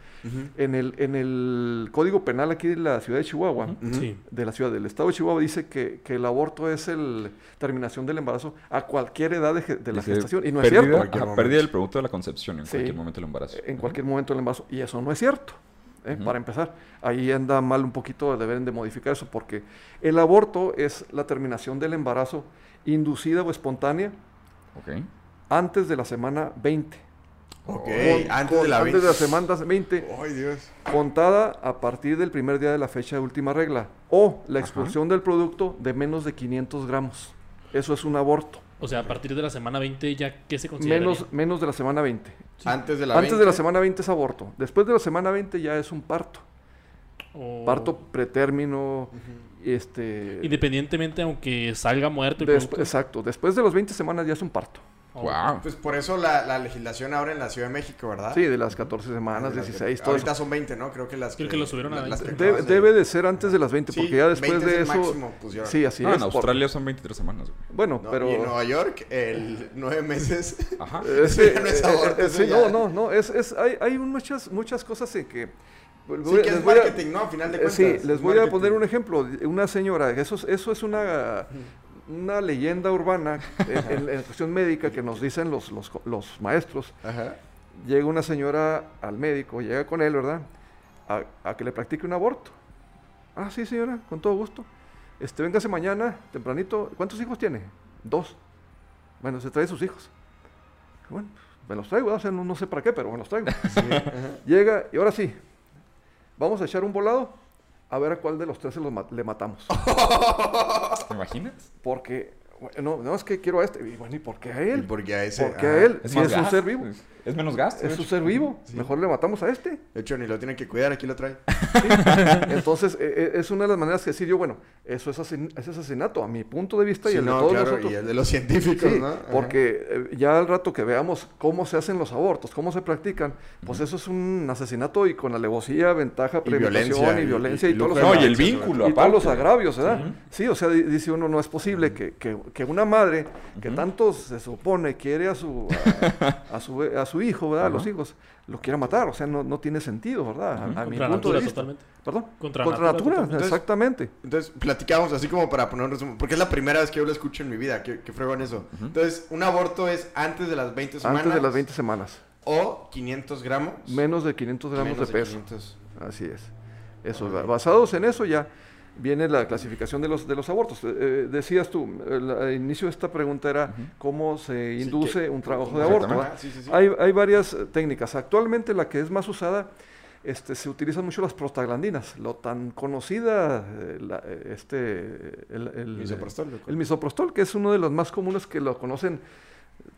Speaker 6: en el, en el Código Penal aquí de la ciudad de Chihuahua, de la ciudad del estado de Chihuahua, dice que, que el aborto es el terminación del embarazo a cualquier edad de, la
Speaker 3: Dice,
Speaker 6: gestación. Y no es cierto.
Speaker 3: Pérdida del producto de la concepción en
Speaker 6: Sí.
Speaker 3: cualquier momento del embarazo.
Speaker 6: En cualquier momento del embarazo. Y eso no es cierto. ¿Eh? Para empezar, ahí anda mal un poquito, deben de modificar eso, porque el aborto es la terminación del embarazo inducida o espontánea antes de la semana 20.
Speaker 5: Ok,
Speaker 6: Con-
Speaker 5: antes
Speaker 6: con-
Speaker 5: de la
Speaker 6: antes de la
Speaker 5: 20.
Speaker 6: semana 20,
Speaker 5: Ay, Dios.
Speaker 6: contada a partir del primer día de la fecha de última regla, o la expulsión del producto de menos de 500 gramos. Eso es un aborto.
Speaker 4: O sea, a partir de la semana 20 ya, ¿qué se considera?
Speaker 6: Menos, menos de la semana 20.
Speaker 5: Antes de la
Speaker 6: Antes de
Speaker 5: 20.
Speaker 6: la semana 20 es aborto. Después de la semana 20 ya es un parto. Parto pretérmino, este...
Speaker 4: Independientemente, aunque salga muerto el
Speaker 6: exacto. Después de las 20 semanas ya es un parto.
Speaker 4: Oh.
Speaker 3: Wow.
Speaker 5: Pues por eso la, la legislación ahora en la Ciudad de México, ¿verdad?
Speaker 6: Sí, de las 14 semanas,
Speaker 5: De las que-
Speaker 6: 16, todo
Speaker 5: Ahorita
Speaker 6: eso.
Speaker 5: son 20, ¿no? Creo que las
Speaker 4: Creo que lo subieron a
Speaker 5: la- las
Speaker 4: 20.
Speaker 5: que
Speaker 6: De- debe de ser antes de las 20,
Speaker 5: Sí,
Speaker 6: porque ya después
Speaker 5: 20
Speaker 6: de
Speaker 5: es el
Speaker 6: eso...
Speaker 5: máximo, pusieron.
Speaker 6: sí, así
Speaker 3: No,
Speaker 6: es.
Speaker 3: en
Speaker 6: por-
Speaker 3: Australia son 23 semanas. güey.
Speaker 6: Bueno,
Speaker 5: ¿no?
Speaker 6: pero...
Speaker 5: Y en Nueva York, el nueve meses. *laughs*
Speaker 3: Ajá. *laughs*
Speaker 6: Es
Speaker 5: Eso
Speaker 6: que,
Speaker 5: ya no es
Speaker 6: eh,
Speaker 5: aborto,
Speaker 6: eh,
Speaker 5: eso
Speaker 6: sí,
Speaker 5: ya-
Speaker 6: no, no, no, es, es, hay, hay muchas, muchas cosas en que...
Speaker 5: Sí, que
Speaker 6: les
Speaker 5: es
Speaker 6: voy a-
Speaker 5: marketing, ¿no? A final de
Speaker 6: Eh,
Speaker 5: cuentas.
Speaker 6: sí,
Speaker 5: es
Speaker 6: les voy a
Speaker 5: marketing.
Speaker 6: poner un ejemplo. Una señora, eso es, eso es una, una leyenda urbana en, en- en cuestión médica que nos dicen los, los, maestros.
Speaker 5: Ajá.
Speaker 6: Llega una señora al médico, llega con él, ¿verdad? A, a que le practique un aborto. Ah, sí, señora, con todo gusto. Este, véngase mañana, tempranito. ¿Cuántos hijos tiene? Dos. Bueno, se trae sus hijos. Bueno, me los traigo, o sea, no, no sé para qué, pero me los traigo. Llega y ahora sí, vamos a echar un volado a ver a cuál de los tres se los ma- le matamos. *laughs*
Speaker 3: ¿Te imaginas?
Speaker 6: Porque, bueno, no, es que quiero a este. Y bueno, ¿y por qué a
Speaker 5: Y
Speaker 6: él?
Speaker 5: porque a ese.
Speaker 6: ¿Por qué
Speaker 5: ajá.
Speaker 6: a él?
Speaker 3: Es
Speaker 6: si es un ser vivo.
Speaker 3: Es, menos gasto.
Speaker 6: Es un ser vivo. Mejor le matamos a este.
Speaker 5: De hecho, ni lo tienen que cuidar, aquí lo trae. *laughs*
Speaker 6: Entonces, eh, eh, es una de las maneras que decir yo, bueno, eso es, asesin- es asesinato a mi punto de vista y el de todos
Speaker 5: claro,
Speaker 6: nosotros.
Speaker 5: y el de los científicos,
Speaker 6: Sí,
Speaker 5: ¿no?
Speaker 6: Porque eh, ya al rato que veamos cómo se hacen los abortos, cómo se practican, pues eso es un asesinato y con alevosía, ventaja, premeditación
Speaker 5: violencia,
Speaker 6: y
Speaker 5: y-
Speaker 6: violencia
Speaker 5: y
Speaker 6: y, todos
Speaker 5: lujo
Speaker 6: los
Speaker 3: No, y el vínculo,
Speaker 6: y todos los
Speaker 3: aparte.
Speaker 6: agravios, ¿verdad? Sí, o sea, di- dice uno, no es posible que, que- que una madre que tanto se supone quiere a su, a, a su, a su hijo, ¿verdad? A los hijos, lo quiera matar, o sea, no, no tiene sentido, ¿verdad? A- A, mi
Speaker 4: Contra
Speaker 6: punto
Speaker 4: natura,
Speaker 6: de vista.
Speaker 4: totalmente.
Speaker 6: ¿Perdón?
Speaker 4: Contra
Speaker 6: Contra
Speaker 4: natura,
Speaker 6: natura,
Speaker 4: totalmente.
Speaker 6: exactamente.
Speaker 5: Entonces, platicamos así como para poner un resumen. Porque es la primera vez que yo lo escucho en mi vida. Que, que fregón eso. Entonces, un aborto es antes de las 20 semanas.
Speaker 6: Antes de las 20 semanas.
Speaker 5: O 500 gramos.
Speaker 6: Menos de 500 gramos
Speaker 5: Menos
Speaker 6: de peso.
Speaker 5: 500.
Speaker 6: Así es. Eso, ba- basados en eso ya viene la clasificación de los, de los abortos. Eh, eh, decías tú, el, el inicio de esta pregunta era cómo se induce
Speaker 5: que-
Speaker 6: un trabajo de aborto.
Speaker 5: Sí.
Speaker 6: Hay, hay varias eh, técnicas. Actualmente la que es más usada, este, se utilizan mucho las prostaglandinas. Lo tan conocida, eh, la- este, el, el,
Speaker 5: Misoprostol,
Speaker 6: el misoprostol, que es uno de los más comunes que lo conocen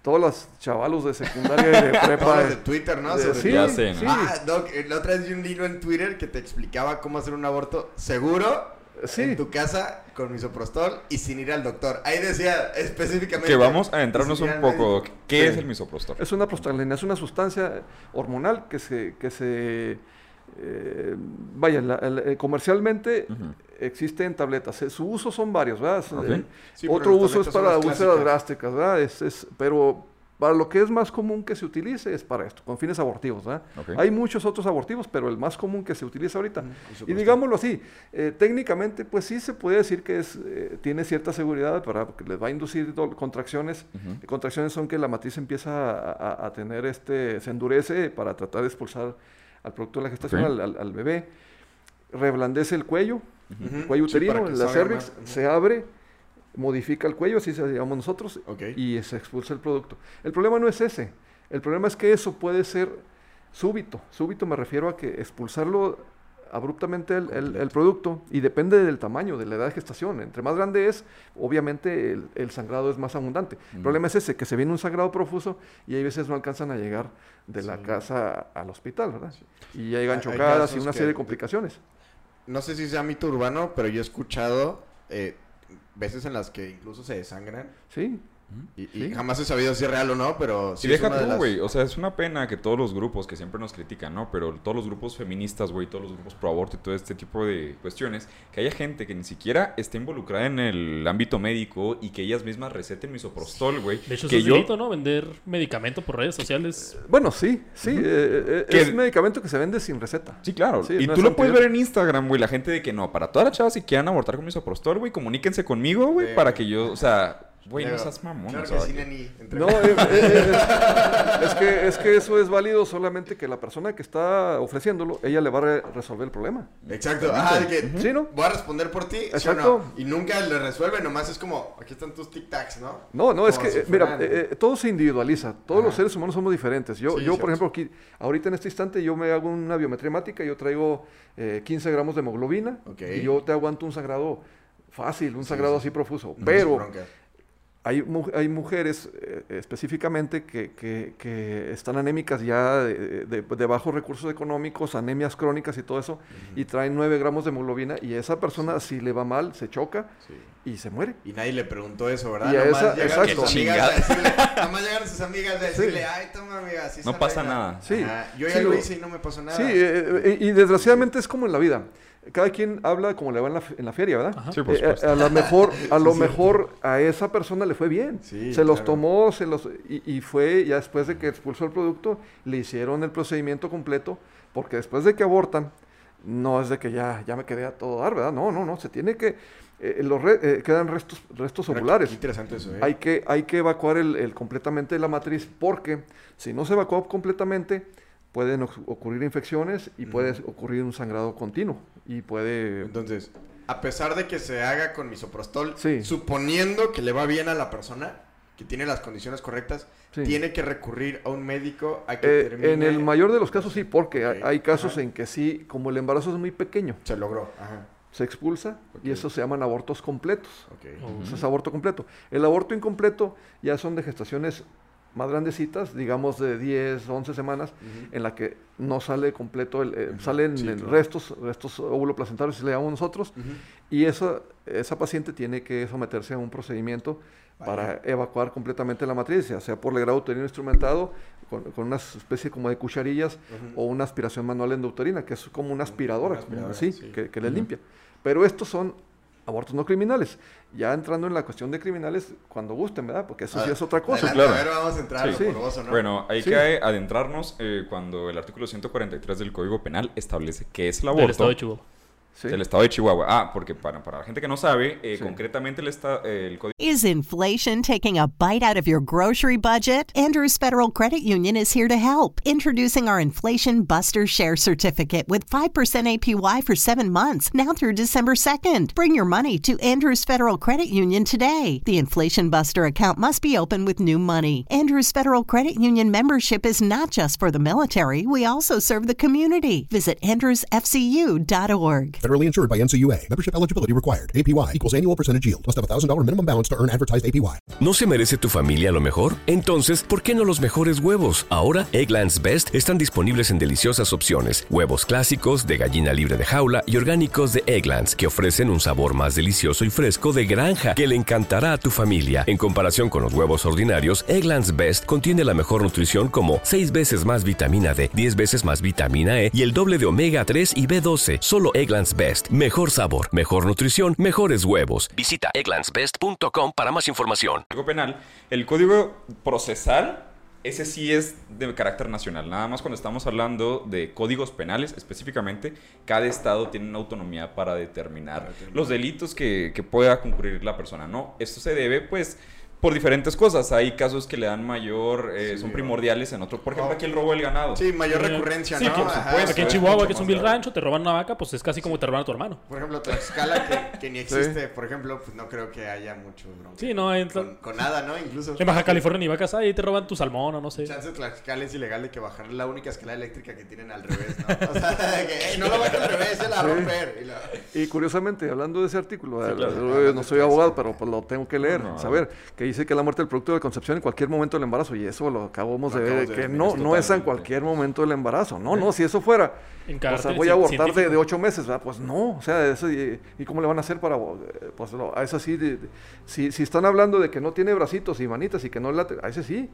Speaker 6: todos los chavalos de secundaria y de *laughs* prepa.
Speaker 5: de Twitter, ¿no?
Speaker 6: de- sí,
Speaker 3: Ya.
Speaker 5: Ah, Doc, la otra vez vi un libro en Twitter que te explicaba cómo hacer un aborto seguro
Speaker 6: Sí.
Speaker 5: en tu casa con misoprostol y sin ir al doctor. Ahí decía específicamente.
Speaker 3: Que vamos a adentrarnos
Speaker 5: sin
Speaker 3: un poco,
Speaker 5: médico.
Speaker 3: ¿Qué
Speaker 6: Sí.
Speaker 3: es el misoprostol?
Speaker 6: Es una prostaglandina, es una sustancia hormonal que se, que se eh, vaya, la- eh, comercialmente existe en tabletas. Eh, Su uso son varios, ¿verdad? Eh,
Speaker 5: Sí,
Speaker 6: Otro uso es para
Speaker 5: las
Speaker 6: úlceras drásticas, ¿verdad? Es, es- pero para lo que es más común que se utilice es para esto, con fines abortivos, ¿verdad?
Speaker 3: Ok.
Speaker 6: Hay muchos otros abortivos, pero el más común que se utiliza ahorita. Y
Speaker 5: misoprostol.
Speaker 6: digámoslo así, eh, técnicamente, pues sí se puede decir que es, eh, tiene cierta seguridad para que les va a inducir contracciones.
Speaker 3: Ujú.
Speaker 6: Contracciones son que la matriz empieza a, a- a tener este, se endurece para tratar de expulsar al producto de la gestación,
Speaker 3: Ok.
Speaker 6: al, al- al bebé. Reblandece el cuello,
Speaker 5: Ujú.
Speaker 6: el cuello
Speaker 5: Sí,
Speaker 6: uterino,
Speaker 5: que
Speaker 6: la cervix,
Speaker 5: más.
Speaker 6: se abre, modifica el cuello, así se llamamos nosotros, y se expulsa el producto. El problema no es ese, el problema es que eso puede ser súbito. Súbito me refiero a que expulsarlo abruptamente el, el- el producto y depende del tamaño, de la edad de gestación. Entre más grande es, obviamente el, el sangrado es más abundante. El problema es ese, que se viene un sangrado profuso y hay veces no alcanzan a llegar de la casa al hospital, ¿verdad? Y ya llegan chocadas y una serie de complicaciones.
Speaker 5: No sé si sea mito urbano, pero yo he escuchado eh, veces en las que incluso se desangran.
Speaker 6: Sí,
Speaker 5: Y, y jamás he sabido si es real o no, pero sí
Speaker 3: y
Speaker 5: es
Speaker 3: deja tú,
Speaker 5: las-
Speaker 3: güey. O sea, es una pena que todos los grupos que siempre nos critican, ¿no? Pero todos los grupos feministas, güey, todos los grupos pro aborto y todo este tipo de cuestiones, que haya gente que ni siquiera está involucrada en el ámbito médico y que ellas mismas receten misoprostol, güey.
Speaker 4: De hecho,
Speaker 3: que
Speaker 4: es
Speaker 3: yo.
Speaker 4: delito, ¿no? Vender medicamento por redes sociales.
Speaker 6: Bueno, sí, sí. eh, eh,
Speaker 3: Que-
Speaker 6: es medicamento que se vende sin receta.
Speaker 3: Sí, claro.
Speaker 6: Sí,
Speaker 3: y
Speaker 6: no
Speaker 3: tú lo puedes ver en Instagram, güey. La gente de que no, para todas las chavas si quieran abortar con misoprostol, güey, comuníquense conmigo, güey,
Speaker 5: Sí,
Speaker 3: para que yo, o sea, güey, no
Speaker 5: Pero,
Speaker 3: seas mamón.
Speaker 5: Claro que sí, neni.
Speaker 6: No, eh, eh, eh, es, que, *laughs* es que eso es válido solamente que la persona que está ofreciéndolo, ella le va a re- resolver el problema.
Speaker 5: Exacto. Ah, de que
Speaker 6: Sí, ¿no?
Speaker 5: voy a responder por ti. ¿sí o
Speaker 6: Exacto.
Speaker 5: no? Y nunca le resuelve, nomás es como, aquí están tus tic-tacs, ¿no?
Speaker 6: No, no, es que,
Speaker 5: si
Speaker 6: mira, eh, todo se individualiza. Todos los seres humanos somos diferentes. Yo,
Speaker 5: Sí,
Speaker 6: yo por ejemplo, aquí, ahorita en este instante, yo me hago una biometría hemática, yo traigo eh, 15 gramos de hemoglobina y yo te aguanto un sangrado fácil, un
Speaker 5: sí.
Speaker 6: así profuso.
Speaker 5: No,
Speaker 6: Pero. Hay, mu- hay mujeres eh, específicamente que, que- que están anémicas ya de, de- de bajos recursos económicos, anemias crónicas y todo eso, y traen 9 gramos de hemoglobina y esa persona si le va mal, se choca
Speaker 5: Sí.
Speaker 6: y se muere.
Speaker 5: Y nadie le preguntó eso, ¿verdad?
Speaker 6: Y a esa-
Speaker 5: llegan
Speaker 6: exacto.
Speaker 5: sus amigas
Speaker 3: Chingada.
Speaker 5: a decirle, nomás llegan sus amigas a decirle, ay, toma, amiga, así
Speaker 3: No pasa
Speaker 5: arregla".
Speaker 3: nada.
Speaker 6: Sí.
Speaker 5: Ajá, Yo ya
Speaker 6: Sí,
Speaker 5: lo
Speaker 6: lo-
Speaker 5: hice y no me pasó nada.
Speaker 6: Sí, eh, eh, y desgraciadamente es como en la vida. Cada quien habla como le va en la, en la feria, ¿verdad?
Speaker 4: Ajá.
Speaker 3: Sí, por
Speaker 6: Eh,
Speaker 3: supuesto.
Speaker 6: a, a lo mejor, *laughs* a lo mejor a esa persona le fue bien.
Speaker 5: Sí,
Speaker 6: se los
Speaker 5: claro.
Speaker 6: tomó, se los y, y fue ya después de que expulsó el producto, le hicieron el procedimiento completo, porque después de que abortan, no es de que ya, ya me quedé a todo dar, ¿verdad? No, no, no, se tiene que eh, los re- eh, quedan restos restos
Speaker 5: Pero
Speaker 6: ovulares.
Speaker 5: Qué interesante eso, ¿eh?
Speaker 6: Hay que, hay que evacuar el, el completamente la matriz porque si no se evacúa completamente pueden oc- ocurrir infecciones y puede ocurrir un sangrado continuo y puede...
Speaker 5: Entonces, a pesar de que se haga con misoprostol,
Speaker 6: Sí.
Speaker 5: suponiendo que le va bien a la persona, que tiene las condiciones correctas,
Speaker 6: Sí.
Speaker 5: tiene que recurrir a un médico a que
Speaker 6: Eh,
Speaker 5: termine...
Speaker 6: en el mayor de los casos sí, porque hay- casos
Speaker 5: ajá.
Speaker 6: en que sí, como el embarazo es muy pequeño,
Speaker 5: Se logró. Ajá.
Speaker 6: se expulsa y eso se llaman abortos completos. Eso es aborto completo. El aborto incompleto ya son de gestaciones más grandecitas, digamos de 10, 11 semanas, en la que no sale completo, el, eh, salen
Speaker 5: sí, claro.
Speaker 6: restos, restos óvulo-placentarios, si le llamamos nosotros, y esa, esa paciente tiene que someterse a un procedimiento para evacuar completamente la matriz, ya sea por legrado uterino instrumentado, con, con una especie como de cucharillas, o una aspiración manual endouterina, que es como una aspiradora,
Speaker 5: Una
Speaker 6: como así,
Speaker 5: sí.
Speaker 6: que, que le limpia. Pero estos son abortos no criminales. Ya entrando en la cuestión de criminales, cuando gusten, ¿verdad? Porque eso sí
Speaker 5: Ah,
Speaker 6: es otra cosa.
Speaker 5: adelante,
Speaker 3: claro.
Speaker 5: A ver, vamos a entrar.
Speaker 3: Bueno, hay
Speaker 6: Sí.
Speaker 3: que adentrarnos eh, cuando el artículo 143 del Código Penal establece que es el
Speaker 4: Del
Speaker 3: aborto
Speaker 4: estado de Chihuahua.
Speaker 6: Sí.
Speaker 3: del estado de Chihuahua. Ah, porque para, para la gente que no sabe, eh,
Speaker 6: Sí.
Speaker 3: concretamente el, esta- eh, el Código
Speaker 7: Is inflation taking a bite out of your grocery budget? Andrews Federal Credit Union is here to help. Introducing our Inflation Buster Share Certificate with 5% APY for seven months, now through December 2nd. Bring your money to Andrews Federal Credit Union today. The Inflation Buster account must be open with new money. Andrews Federal Credit Union membership is not just for the military, we also serve the community. Visit andrewsfcu.org.
Speaker 1: Federally insured by. Membership eligibility required. Equals annual percentage yield. Must have a $1,000 minimum balance to earn advertised.
Speaker 8: ¿No se merece tu familia lo mejor? Entonces, ¿por qué no los mejores huevos? Ahora, Egglands Best están disponibles en deliciosas opciones. Huevos clásicos, de gallina libre de jaula y orgánicos de Egglands, que ofrecen un sabor más delicioso y fresco de granja que le encantará a tu familia. En comparación con los huevos ordinarios, Egglands Best contiene la mejor nutrición como 6 veces más vitamina D, 10 veces más vitamina E y el doble de omega 3 y B12. Solo Egglands Best. Mejor sabor, mejor nutrición, mejores huevos. Visita egglandsbest.com para más información.
Speaker 3: Código Penal, el Código Procesal, ese sí es de carácter nacional. Nada más cuando estamos hablando de códigos penales específicamente, cada estado tiene una autonomía para determinar los delitos que, que pueda concurrir la persona. No, esto se debe, pues, por diferentes cosas. Hay casos que le dan mayor, eh, son primordiales en otro. Por ejemplo,
Speaker 5: Oh.
Speaker 3: aquí el robo del ganado.
Speaker 5: Sí, mayor
Speaker 4: Eh,
Speaker 5: recurrencia,
Speaker 3: sí,
Speaker 5: ¿no?
Speaker 3: por
Speaker 5: Ajá,
Speaker 3: supuesto.
Speaker 4: Aquí en Chihuahua, que es un vil rancho, te roban una vaca, pues es casi como te roban a tu hermano.
Speaker 5: Por ejemplo, Tlaxcala, que, que ni *laughs* existe, por ejemplo, pues no creo que haya mucho bronca.
Speaker 4: Sí, no, en,
Speaker 5: Con, con nada, ¿no? Incluso.
Speaker 4: en Baja California ni vacas hay, te roban tu salmón o no sé.
Speaker 5: Chance Tlaxcala es ilegal de que bajar la única escala eléctrica que tienen al revés, ¿no? *laughs* O sea, de que, "Ey, no lo bajes al revés, se la romper. Y la-
Speaker 6: Y curiosamente, hablando de ese artículo, eh,
Speaker 3: claro.
Speaker 6: yo no soy abogado, pero pues lo tengo que leer,
Speaker 3: no.
Speaker 6: saber, que dice que es la muerte del producto de la concepción en cualquier momento del embarazo. Y eso lo acabamos
Speaker 5: Lo
Speaker 6: de ver,
Speaker 5: de
Speaker 6: que
Speaker 5: ver,
Speaker 6: no, no es en cualquier momento del embarazo. No, no, si eso fuera, o sea,
Speaker 4: carácter
Speaker 6: voy a abortar de, de ocho meses, ¿verdad? Pues no, o sea, eso, y, ¿y cómo le van a hacer para, eh, pues no, a ese sí, de- de- si, si están hablando de que no tiene bracitos y manitas y que no late, a ese sí.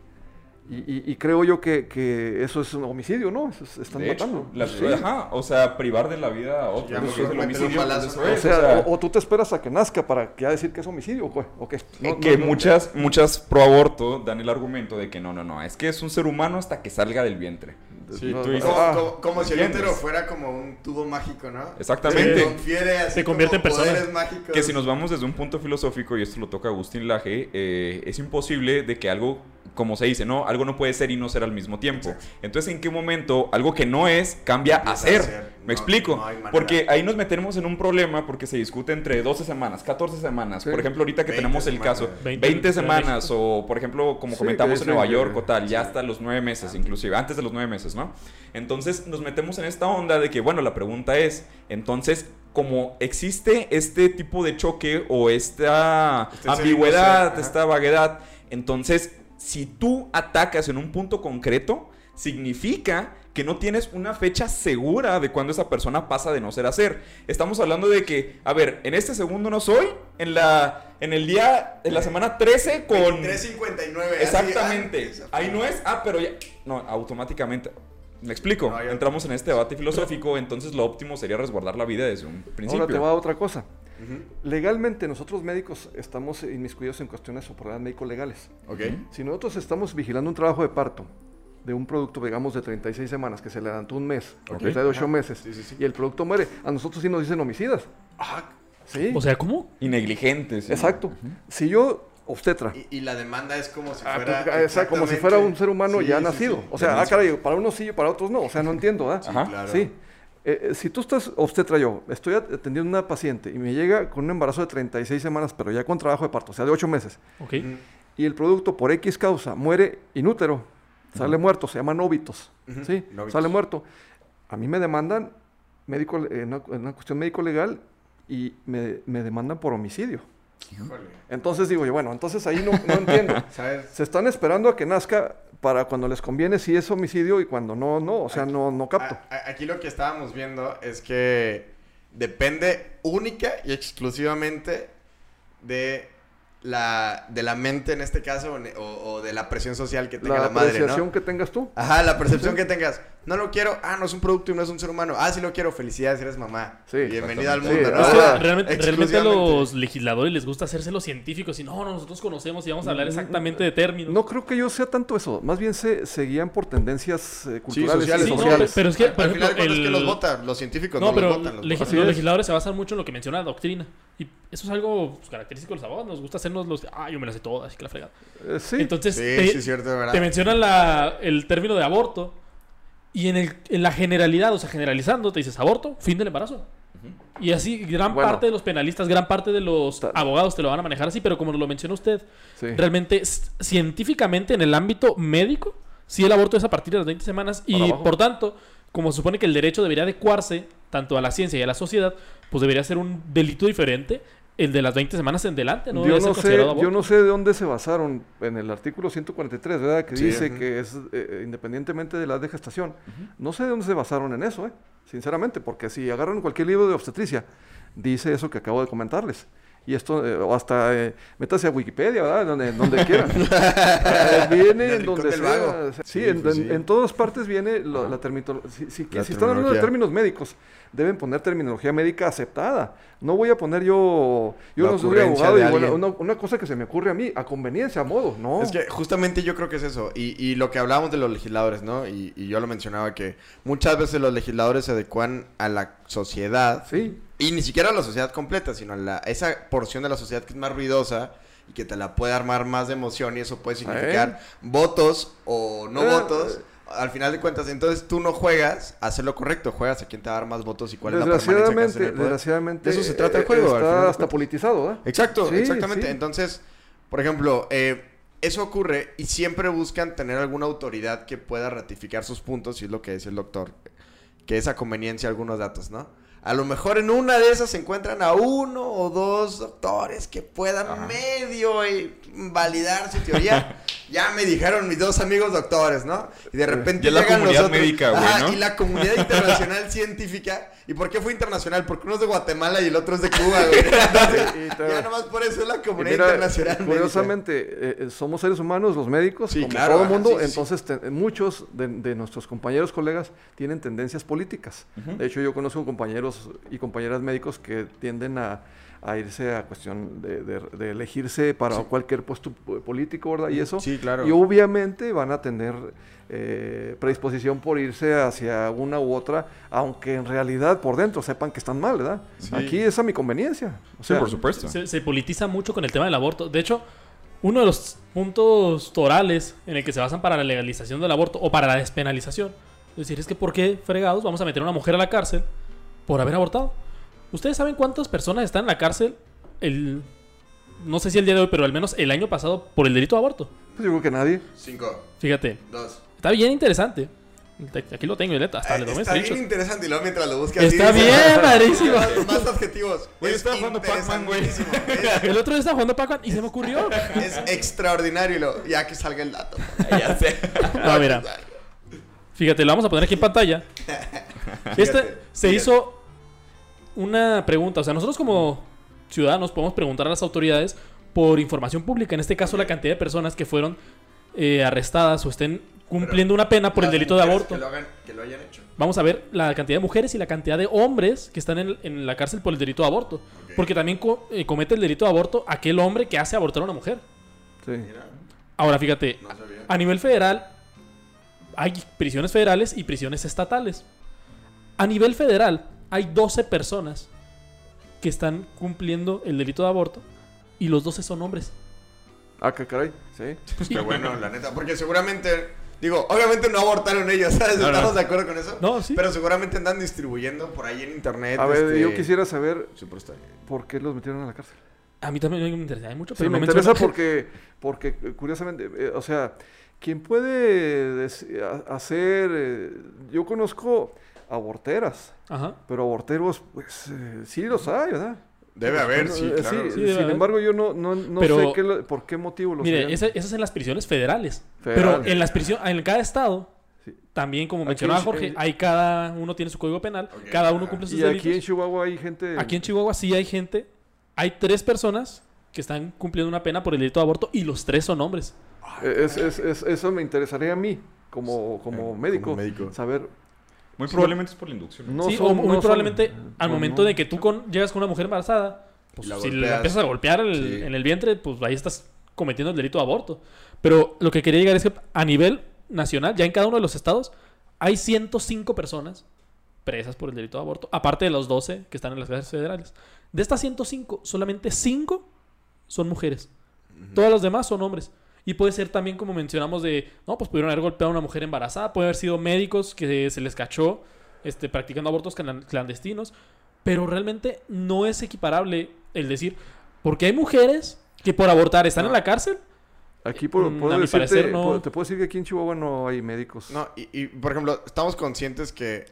Speaker 6: Y, y- y creo yo que, que eso es un homicidio, ¿no? Eso es- están
Speaker 3: De hecho,
Speaker 6: matando.
Speaker 3: la-
Speaker 6: Sí.
Speaker 3: ajá, o sea, privar de la vida a otro.
Speaker 5: Pues,
Speaker 3: es el homicidio, pues.
Speaker 6: O
Speaker 3: es,
Speaker 6: sea, o, o tú te esperas a que nazca para ya decir que es homicidio, ¿o qué? ¿O qué? No,
Speaker 3: Eh,
Speaker 6: no,
Speaker 3: que
Speaker 6: no.
Speaker 3: muchas, muchas pro aborto dan el argumento de que no, no, no, es que es un ser humano hasta que salga del vientre. Sí,
Speaker 6: No,
Speaker 3: tú
Speaker 6: no,
Speaker 3: dices,
Speaker 5: Como,
Speaker 6: Ah.
Speaker 5: como- como si el útero fuera como un tubo mágico, ¿no?
Speaker 3: Exactamente.
Speaker 5: Así
Speaker 4: Se convierte en persona.
Speaker 5: poderes mágicos.
Speaker 3: Que si nos vamos desde un punto filosófico, y esto lo toca Agustín Laje, eh, es imposible de que algo, como se dice, no, algo no puede ser y no ser al mismo tiempo. Entonces, ¿en qué momento algo que no es cambia a ser? ¿Me
Speaker 5: No,
Speaker 3: explico?
Speaker 5: no
Speaker 3: porque ahí nos metemos en un problema porque se discute entre 12 semanas, 14 semanas.
Speaker 6: Sí.
Speaker 3: Por ejemplo, ahorita que
Speaker 5: 20
Speaker 3: tenemos el
Speaker 5: semanas.
Speaker 3: caso,
Speaker 4: 20
Speaker 3: 20,
Speaker 4: en Ciudad de
Speaker 3: semanas o, por ejemplo, como
Speaker 6: Sí,
Speaker 3: comentamos en Nueva York o tal, ya hasta los 9 meses inclusive, antes de los 9 meses, ¿no? Entonces nos metemos en esta onda de que, bueno, la pregunta es, entonces, como existe este tipo de choque o esta
Speaker 5: Este
Speaker 3: ambigüedad, esta vaguedad, entonces, si tú atacas en un punto concreto, significa que no tienes una fecha segura de cuándo esa persona pasa de no ser a ser. Estamos hablando de que, a ver, en este segundo no soy, en la en el día en la semana 13 con
Speaker 5: 359. así,
Speaker 3: Exactamente.
Speaker 5: antes.
Speaker 3: Ahí no es, ah, pero ya no, automáticamente ¿Me explico?
Speaker 5: No, ya-
Speaker 3: Entramos en este debate filosófico, entonces lo óptimo sería resguardar la vida desde un principio.
Speaker 6: Ahora te va otra cosa. Legalmente nosotros médicos estamos inmiscuidos en cuestiones o problemas médico-legales.
Speaker 5: Ok.
Speaker 6: Si nosotros estamos vigilando un trabajo de parto de un producto, digamos, de 36 semanas, que se le adelantó un mes, o
Speaker 3: Ok.
Speaker 6: que sea de 8
Speaker 5: Ajá.
Speaker 6: meses,
Speaker 5: Sí, sí, sí.
Speaker 6: y el producto muere, a nosotros sí nos dicen homicidas.
Speaker 5: Ah,
Speaker 6: Sí,
Speaker 4: O sea, ¿cómo?
Speaker 3: Y negligentes. ¿sí?
Speaker 6: exacto. Si yo, obstetra,
Speaker 5: y, y la demanda es como si
Speaker 6: ah,
Speaker 5: fuera.
Speaker 6: pues, ah, como si fuera un ser humano
Speaker 5: Sí,
Speaker 6: ya
Speaker 5: sí,
Speaker 6: nacido.
Speaker 5: sí.
Speaker 6: O sea, ah, caray, para unos sí, para otros no. O sea, no entiendo, ¿verdad?
Speaker 3: Ajá.
Speaker 5: Claro.
Speaker 6: Sí. Eh, eh, si tú estás obstetra yo, estoy atendiendo a una paciente y me llega con un embarazo de 36 semanas, pero ya con trabajo de parto, o sea, de 8 meses,
Speaker 4: Ok.
Speaker 6: y el producto por X causa muere inútero, sale muerto, se llaman óbitos, ¿sí?
Speaker 5: nóbitos.
Speaker 6: Sale muerto. A mí me demandan médico, en una, en una cuestión médico-legal y me, me demandan por homicidio.
Speaker 5: Híjole.
Speaker 6: Entonces digo yo, bueno, entonces ahí no, no entiendo. *laughs*
Speaker 5: ¿Sabes?
Speaker 6: Se están esperando a que nazca para cuando les conviene si es homicidio y cuando no, no, o sea, no, no capto.
Speaker 5: A- aquí lo que estábamos viendo es que depende única y exclusivamente de la, de la mente en este caso o, de la presión social que tenga la,
Speaker 6: La
Speaker 5: madre,
Speaker 6: apreciación
Speaker 5: ¿no?
Speaker 6: que tengas tú.
Speaker 5: Ajá, la percepción que tengas. No lo quiero. Ah, no es un producto y no es un ser humano. Ah, sí lo quiero. Felicidades, eres mamá.
Speaker 6: Sí,
Speaker 5: Bienvenida al mundo,
Speaker 6: Sí,
Speaker 5: ¿no? O sea,
Speaker 4: realmente, realmente a los legisladores les gusta hacerse los científicos y no, no, nosotros conocemos y vamos a hablar exactamente de términos.
Speaker 6: No creo que yo sea tanto eso. Más bien se, se guían por tendencias eh, culturales
Speaker 5: sociales,
Speaker 4: no, pero es que,
Speaker 5: Al- al final es los votan, los científicos
Speaker 4: No,
Speaker 5: no,
Speaker 4: pero
Speaker 5: los votan. Los votan.
Speaker 4: Legisladores se basan mucho en lo que menciona la doctrina. Y eso es algo pues, característico de los abogados. Nos gusta hacernos los... Ah, yo me las sé todas, así que la fregada.
Speaker 6: Eh, sí.
Speaker 4: Entonces,
Speaker 5: Sí,
Speaker 4: te,
Speaker 5: sí, es cierto, de verdad.
Speaker 4: te mencionan la- el término de aborto. Y en, el, en la generalidad, o sea, generalizando, te dices aborto, fin del embarazo. Y así, gran
Speaker 6: Bueno.
Speaker 4: parte de los penalistas, gran parte de los abogados te lo van a manejar así, pero como lo mencionó usted,
Speaker 6: sí.
Speaker 4: realmente, científicamente, en el ámbito médico, sí el aborto es a partir de las 20 semanas y,
Speaker 6: abajo.
Speaker 4: por tanto, como se supone que el derecho debería adecuarse tanto a la ciencia y a la sociedad, pues debería ser un delito diferente el de las 20 semanas en delante, ¿no?
Speaker 6: yo, no sé, yo no sé de dónde se basaron en el artículo 143, ¿verdad? Que
Speaker 5: Sí,
Speaker 6: dice que es eh, independientemente de la edad de gestación. No sé de dónde se basaron en eso, ¿eh? Sinceramente, porque si agarran cualquier libro de obstetricia, dice eso que acabo de comentarles. Y esto, eh, o hasta, eh, métase a Wikipedia, ¿verdad? Donde, donde quieran. *laughs* Viene
Speaker 5: En
Speaker 6: donde sea.
Speaker 5: vago.
Speaker 6: Sí,
Speaker 5: Sí,
Speaker 6: en,
Speaker 5: pues
Speaker 6: en-
Speaker 5: sí.
Speaker 6: en todas partes viene lo- la terminología. Si, si-
Speaker 5: La
Speaker 6: si están hablando de
Speaker 5: terminología.
Speaker 6: términos médicos, deben poner terminología médica aceptada. No voy a poner yo, yo
Speaker 5: La
Speaker 6: no soy abogado
Speaker 5: de
Speaker 6: y bueno, una, una cosa que se me ocurre a mí, a conveniencia, a modo, no.
Speaker 5: Es que justamente yo creo que es eso. Y, y lo que hablábamos de los legisladores, ¿no? Y, y yo lo mencionaba que muchas veces los legisladores se adecuan a la sociedad.
Speaker 6: Sí.
Speaker 5: Y ni siquiera a la sociedad completa, sino a la, esa porción de la sociedad que es más ruidosa y que te la puede armar más de emoción y eso puede significar votos o no
Speaker 6: Eh,
Speaker 5: votos. Al final de cuentas, entonces tú no juegas a hacer lo correcto, juegas a quién te va a dar más votos y cuál es la permanencia que el
Speaker 6: desgraciadamente.
Speaker 5: De eso se trata el
Speaker 6: eh,
Speaker 5: juego, al final
Speaker 6: Está hasta politizado, ¿verdad?
Speaker 5: Exacto,
Speaker 6: Sí,
Speaker 5: exactamente.
Speaker 6: sí.
Speaker 5: Entonces, por ejemplo, eh, eso ocurre y siempre buscan tener alguna autoridad que pueda ratificar sus puntos, y es lo que dice el doctor, que es a conveniencia algunos datos, ¿no? A lo mejor en una de esas se encuentran a uno o dos doctores que puedan
Speaker 3: Ajá.
Speaker 5: medio eh, validar su teoría. *laughs* ya me dijeron mis dos amigos doctores, ¿no? Y de repente
Speaker 3: Ya la
Speaker 5: llegan
Speaker 3: comunidad
Speaker 5: los otros.
Speaker 3: médica, güey,
Speaker 5: Ajá,
Speaker 3: ¿no?
Speaker 5: Y la comunidad *laughs* internacional científica. ¿Y por qué fue internacional? Porque uno es de Guatemala y el otro es de Cuba, güey. *laughs* Entonces,
Speaker 6: Y
Speaker 5: ya nomás por eso es la comunidad
Speaker 6: mira,
Speaker 5: internacional.
Speaker 6: curiosamente, eh, somos seres humanos, los médicos,
Speaker 5: Sí,
Speaker 6: como
Speaker 5: claro,
Speaker 6: todo el mundo,
Speaker 5: sí, sí, sí.
Speaker 6: entonces te- muchos de, de nuestros compañeros, colegas, tienen tendencias políticas. De hecho, yo conozco compañeros y compañeras médicos que tienden a, a irse a cuestión de, de- de elegirse para cualquier puesto po- político, ¿verdad? Y eso.
Speaker 5: Sí, claro.
Speaker 6: Y obviamente van a tener eh, predisposición por irse hacia una u otra, aunque en realidad por dentro sepan que están mal, ¿verdad?
Speaker 3: Sí.
Speaker 6: Aquí es a mi conveniencia. O
Speaker 3: Sí, por supuesto.
Speaker 4: Se, se politiza mucho con el tema del aborto. De hecho, uno de los puntos torales en el que se basan para la legalización del aborto o para la despenalización. Es decir, es que ¿por qué fregados vamos a meter a una mujer a la cárcel por haber abortado? ¿Ustedes saben cuántas personas están en la cárcel el... No sé si el día de hoy, pero al menos el año pasado por el delito de aborto.
Speaker 6: pues yo creo que nadie.
Speaker 5: Cinco,
Speaker 4: Fíjate,
Speaker 5: dos.
Speaker 4: está bien interesante. Aquí lo tengo, neta, hasta
Speaker 5: Ay,
Speaker 4: le
Speaker 5: está bien interesante y luego mientras lo buscas.
Speaker 4: Está bien,
Speaker 5: dices,
Speaker 4: rarísimo.
Speaker 5: Más, más adjetivos.
Speaker 3: Güey, estaba jugando Pac-Man, güey. *laughs*
Speaker 4: El otro día estaba jugando Pac-Man y se me ocurrió.
Speaker 5: Es, extraordinario y lo, ya que salga el dato. *laughs*
Speaker 3: ya sé.
Speaker 4: No, mira. Fíjate, lo vamos a poner aquí en pantalla. *laughs* Este se
Speaker 5: fíjate.
Speaker 4: hizo una pregunta. O sea, nosotros como ciudadanos podemos preguntar a las autoridades por información pública. En este caso, la cantidad de personas que fueron eh, arrestadas o estén cumpliendo una pena por el delito de aborto.
Speaker 5: Que lo, hagan, que lo hayan hecho.
Speaker 4: Vamos a ver la cantidad de mujeres y la cantidad de hombres que están en, en la cárcel por el delito de aborto. Porque también co- eh, comete el delito de aborto aquel hombre que hace abortar a una mujer.
Speaker 6: Sí.
Speaker 5: Mira,
Speaker 4: Ahora, fíjate,
Speaker 5: no
Speaker 4: a nivel federal hay prisiones federales y prisiones estatales. A nivel federal hay 12 personas que están cumpliendo el delito de aborto y los 12 son hombres.
Speaker 6: Ah, qué caray. Sí.
Speaker 5: Pues qué bueno, la neta. Porque seguramente, digo, obviamente no abortaron ellos, ¿sabes?
Speaker 4: No, no.
Speaker 5: ¿Estamos de acuerdo con eso?
Speaker 4: No, sí.
Speaker 5: Pero seguramente andan distribuyendo por ahí en internet.
Speaker 6: A ver,
Speaker 5: este,
Speaker 6: yo quisiera saber
Speaker 5: Supuestamente.
Speaker 6: por qué los metieron a la cárcel.
Speaker 4: A mí también me interesa mucho,
Speaker 6: Sí,
Speaker 4: pero
Speaker 6: me
Speaker 4: no
Speaker 6: interesa porque, porque eh, curiosamente, eh, o sea, quien puede hacer, eh, yo conozco aborteras,
Speaker 4: Ajá.
Speaker 6: pero aborteros, pues sí, sí los hay, ¿verdad?
Speaker 5: Debe haber, sí,
Speaker 6: Eh,
Speaker 5: claro.
Speaker 4: Sí, debe
Speaker 6: sin
Speaker 4: haber.
Speaker 6: embargo, yo no, no, no
Speaker 4: Pero-
Speaker 6: sé qué por qué motivo los
Speaker 4: Mire, esa- eso es en las prisiones federales.
Speaker 6: Federal.
Speaker 4: Pero en las prisiones, en cada estado,
Speaker 6: Sí.
Speaker 4: también como
Speaker 6: Aquí
Speaker 4: mencionaba
Speaker 6: en-
Speaker 4: Jorge,
Speaker 6: en-
Speaker 4: hay cada uno tiene su código penal, cada uno cumple sus
Speaker 6: Y
Speaker 4: delitos.
Speaker 6: aquí en Chihuahua hay gente...
Speaker 4: Aquí en Chihuahua sí hay gente, hay tres personas que están cumpliendo una pena por el delito de aborto y los tres son hombres.
Speaker 6: eh, es- es- es- eso me interesaría a mí, como, como
Speaker 5: Eh,
Speaker 6: médico,
Speaker 5: como médico.
Speaker 6: saber...
Speaker 3: Muy probablemente es por la inducción.
Speaker 6: No
Speaker 4: sí,
Speaker 6: son-
Speaker 4: o
Speaker 6: no
Speaker 4: muy
Speaker 6: son-
Speaker 4: probablemente al momento
Speaker 6: no.
Speaker 4: de que tú con- llegas con una mujer embarazada, pues
Speaker 5: la
Speaker 4: si le empiezas a golpear el-
Speaker 5: Sí.
Speaker 4: en el vientre, pues ahí estás cometiendo el delito de aborto. Pero lo que quería llegar es que a nivel nacional, ya en cada uno de los estados, hay 105 personas presas por el delito de aborto, aparte de los 12 que están en las cárceles federales. De estas 105, solamente 5 son mujeres. Todos los demás son hombres. Y puede ser también, como mencionamos, de, no, pues pudieron haber golpeado a una mujer embarazada, puede haber sido médicos que se les cachó este, practicando abortos clan- clandestinos, pero realmente no es equiparable el decir, porque hay mujeres que por abortar están en la cárcel.
Speaker 6: Aquí puedo,
Speaker 4: Mm,
Speaker 6: puedo
Speaker 4: a mi parecer no.
Speaker 6: te puedo decir que aquí en Chihuahua no hay médicos.
Speaker 5: No, y, y, por ejemplo, estamos conscientes que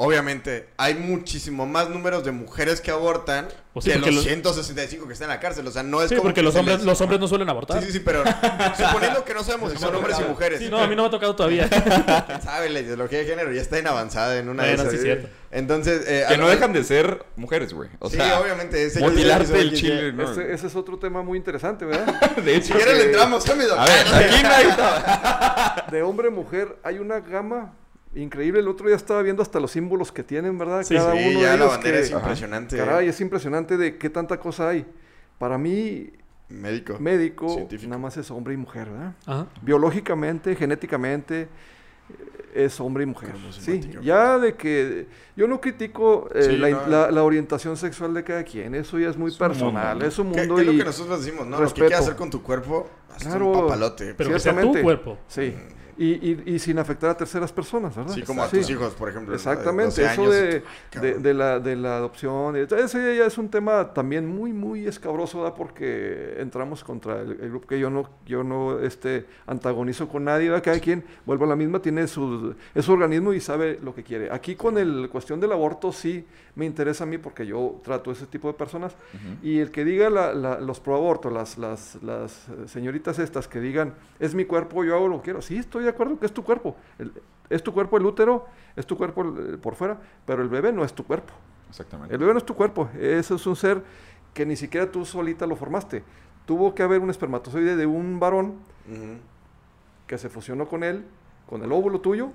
Speaker 5: obviamente hay muchísimo más números de mujeres que abortan
Speaker 4: Pues sí,
Speaker 5: que los
Speaker 4: los-
Speaker 5: 165 que están en la cárcel. O sea, no es
Speaker 4: Sí,
Speaker 5: como
Speaker 4: porque
Speaker 5: que
Speaker 4: los hombres,
Speaker 5: les-
Speaker 4: los hombres no suelen abortar.
Speaker 5: Sí, sí, sí, pero *laughs* suponiendo que no sabemos si son hombres y mujeres.
Speaker 4: Sí, no, a mí no me ha tocado todavía. *laughs*
Speaker 5: ¿Quién sabe? La ideología de género ya está en avanzada en una
Speaker 4: Bueno,
Speaker 5: de esas.
Speaker 4: sí, cierto.
Speaker 5: Entonces, eh,
Speaker 3: Que no dejan de ser mujeres, güey. O
Speaker 5: sí,
Speaker 3: sea,
Speaker 5: obviamente. ese-
Speaker 3: mutilarte el chile, ¿no?
Speaker 6: Ese, ese es otro tema muy interesante, ¿verdad? *laughs*
Speaker 3: De hecho,
Speaker 5: Si quieres
Speaker 3: que-
Speaker 5: le entramos.
Speaker 3: A ver, aquí no hay...
Speaker 6: de hombre a mujer hay una gama increíble. El otro día estaba viendo hasta los símbolos que tienen, ¿verdad?
Speaker 4: Sí,
Speaker 6: Cada
Speaker 5: Sí,
Speaker 6: uno
Speaker 5: ya
Speaker 6: de
Speaker 5: la
Speaker 6: ellos
Speaker 5: bandera
Speaker 6: que-
Speaker 5: es impresionante.
Speaker 6: Caray, es impresionante de qué tanta cosa hay. Para mí,
Speaker 5: Médico.
Speaker 6: médico,
Speaker 5: Científico.
Speaker 6: nada más es hombre y mujer, ¿verdad?
Speaker 4: Ajá.
Speaker 6: Biológicamente, genéticamente, eh, es hombre y mujer. Sí, ya de que yo no critico eh,
Speaker 5: Sí,
Speaker 6: la,
Speaker 5: no.
Speaker 6: la- la orientación sexual de cada quien, eso ya es muy personal,
Speaker 3: mundo,
Speaker 6: es un
Speaker 5: ¿Qué,
Speaker 6: mundo
Speaker 5: qué es lo
Speaker 6: y
Speaker 5: que nosotros decimos, no? Lo que quieras hacer con tu cuerpo, haz
Speaker 6: Claro.
Speaker 5: un papalote.
Speaker 4: Pero que sea tu cuerpo.
Speaker 6: sí. Y, y, y sin afectar a terceras personas, ¿verdad?
Speaker 5: Sí, como a tus hijos, por ejemplo.
Speaker 6: Exactamente,
Speaker 5: 12
Speaker 6: eso de, la, de la adopción. y- Ese ya es un tema también muy, muy escabroso, ¿verdad? Porque entramos contra el, el grupo que yo no, yo no este, antagonizo con nadie, ¿verdad? Cada quien, vuelvo a la misma, tiene su, es su organismo y sabe lo que quiere. Aquí con el cuestión del aborto sí me interesa a mí porque yo trato ese tipo de personas. Y el que diga la- la- los proabortos, las, las, las eh, señoritas estas que digan, es mi cuerpo, yo hago lo que quiero. Sí, estoy de acuerdo que es tu cuerpo. El- es tu cuerpo el útero, es tu cuerpo el- por fuera, pero el bebé no es tu cuerpo.
Speaker 3: Exactamente.
Speaker 6: El bebé no es tu cuerpo. Eso es un ser que ni siquiera tú solita lo formaste. Tuvo que haber un espermatozoide de un varón
Speaker 5: Ujú.
Speaker 6: que se fusionó con él, con el óvulo tuyo,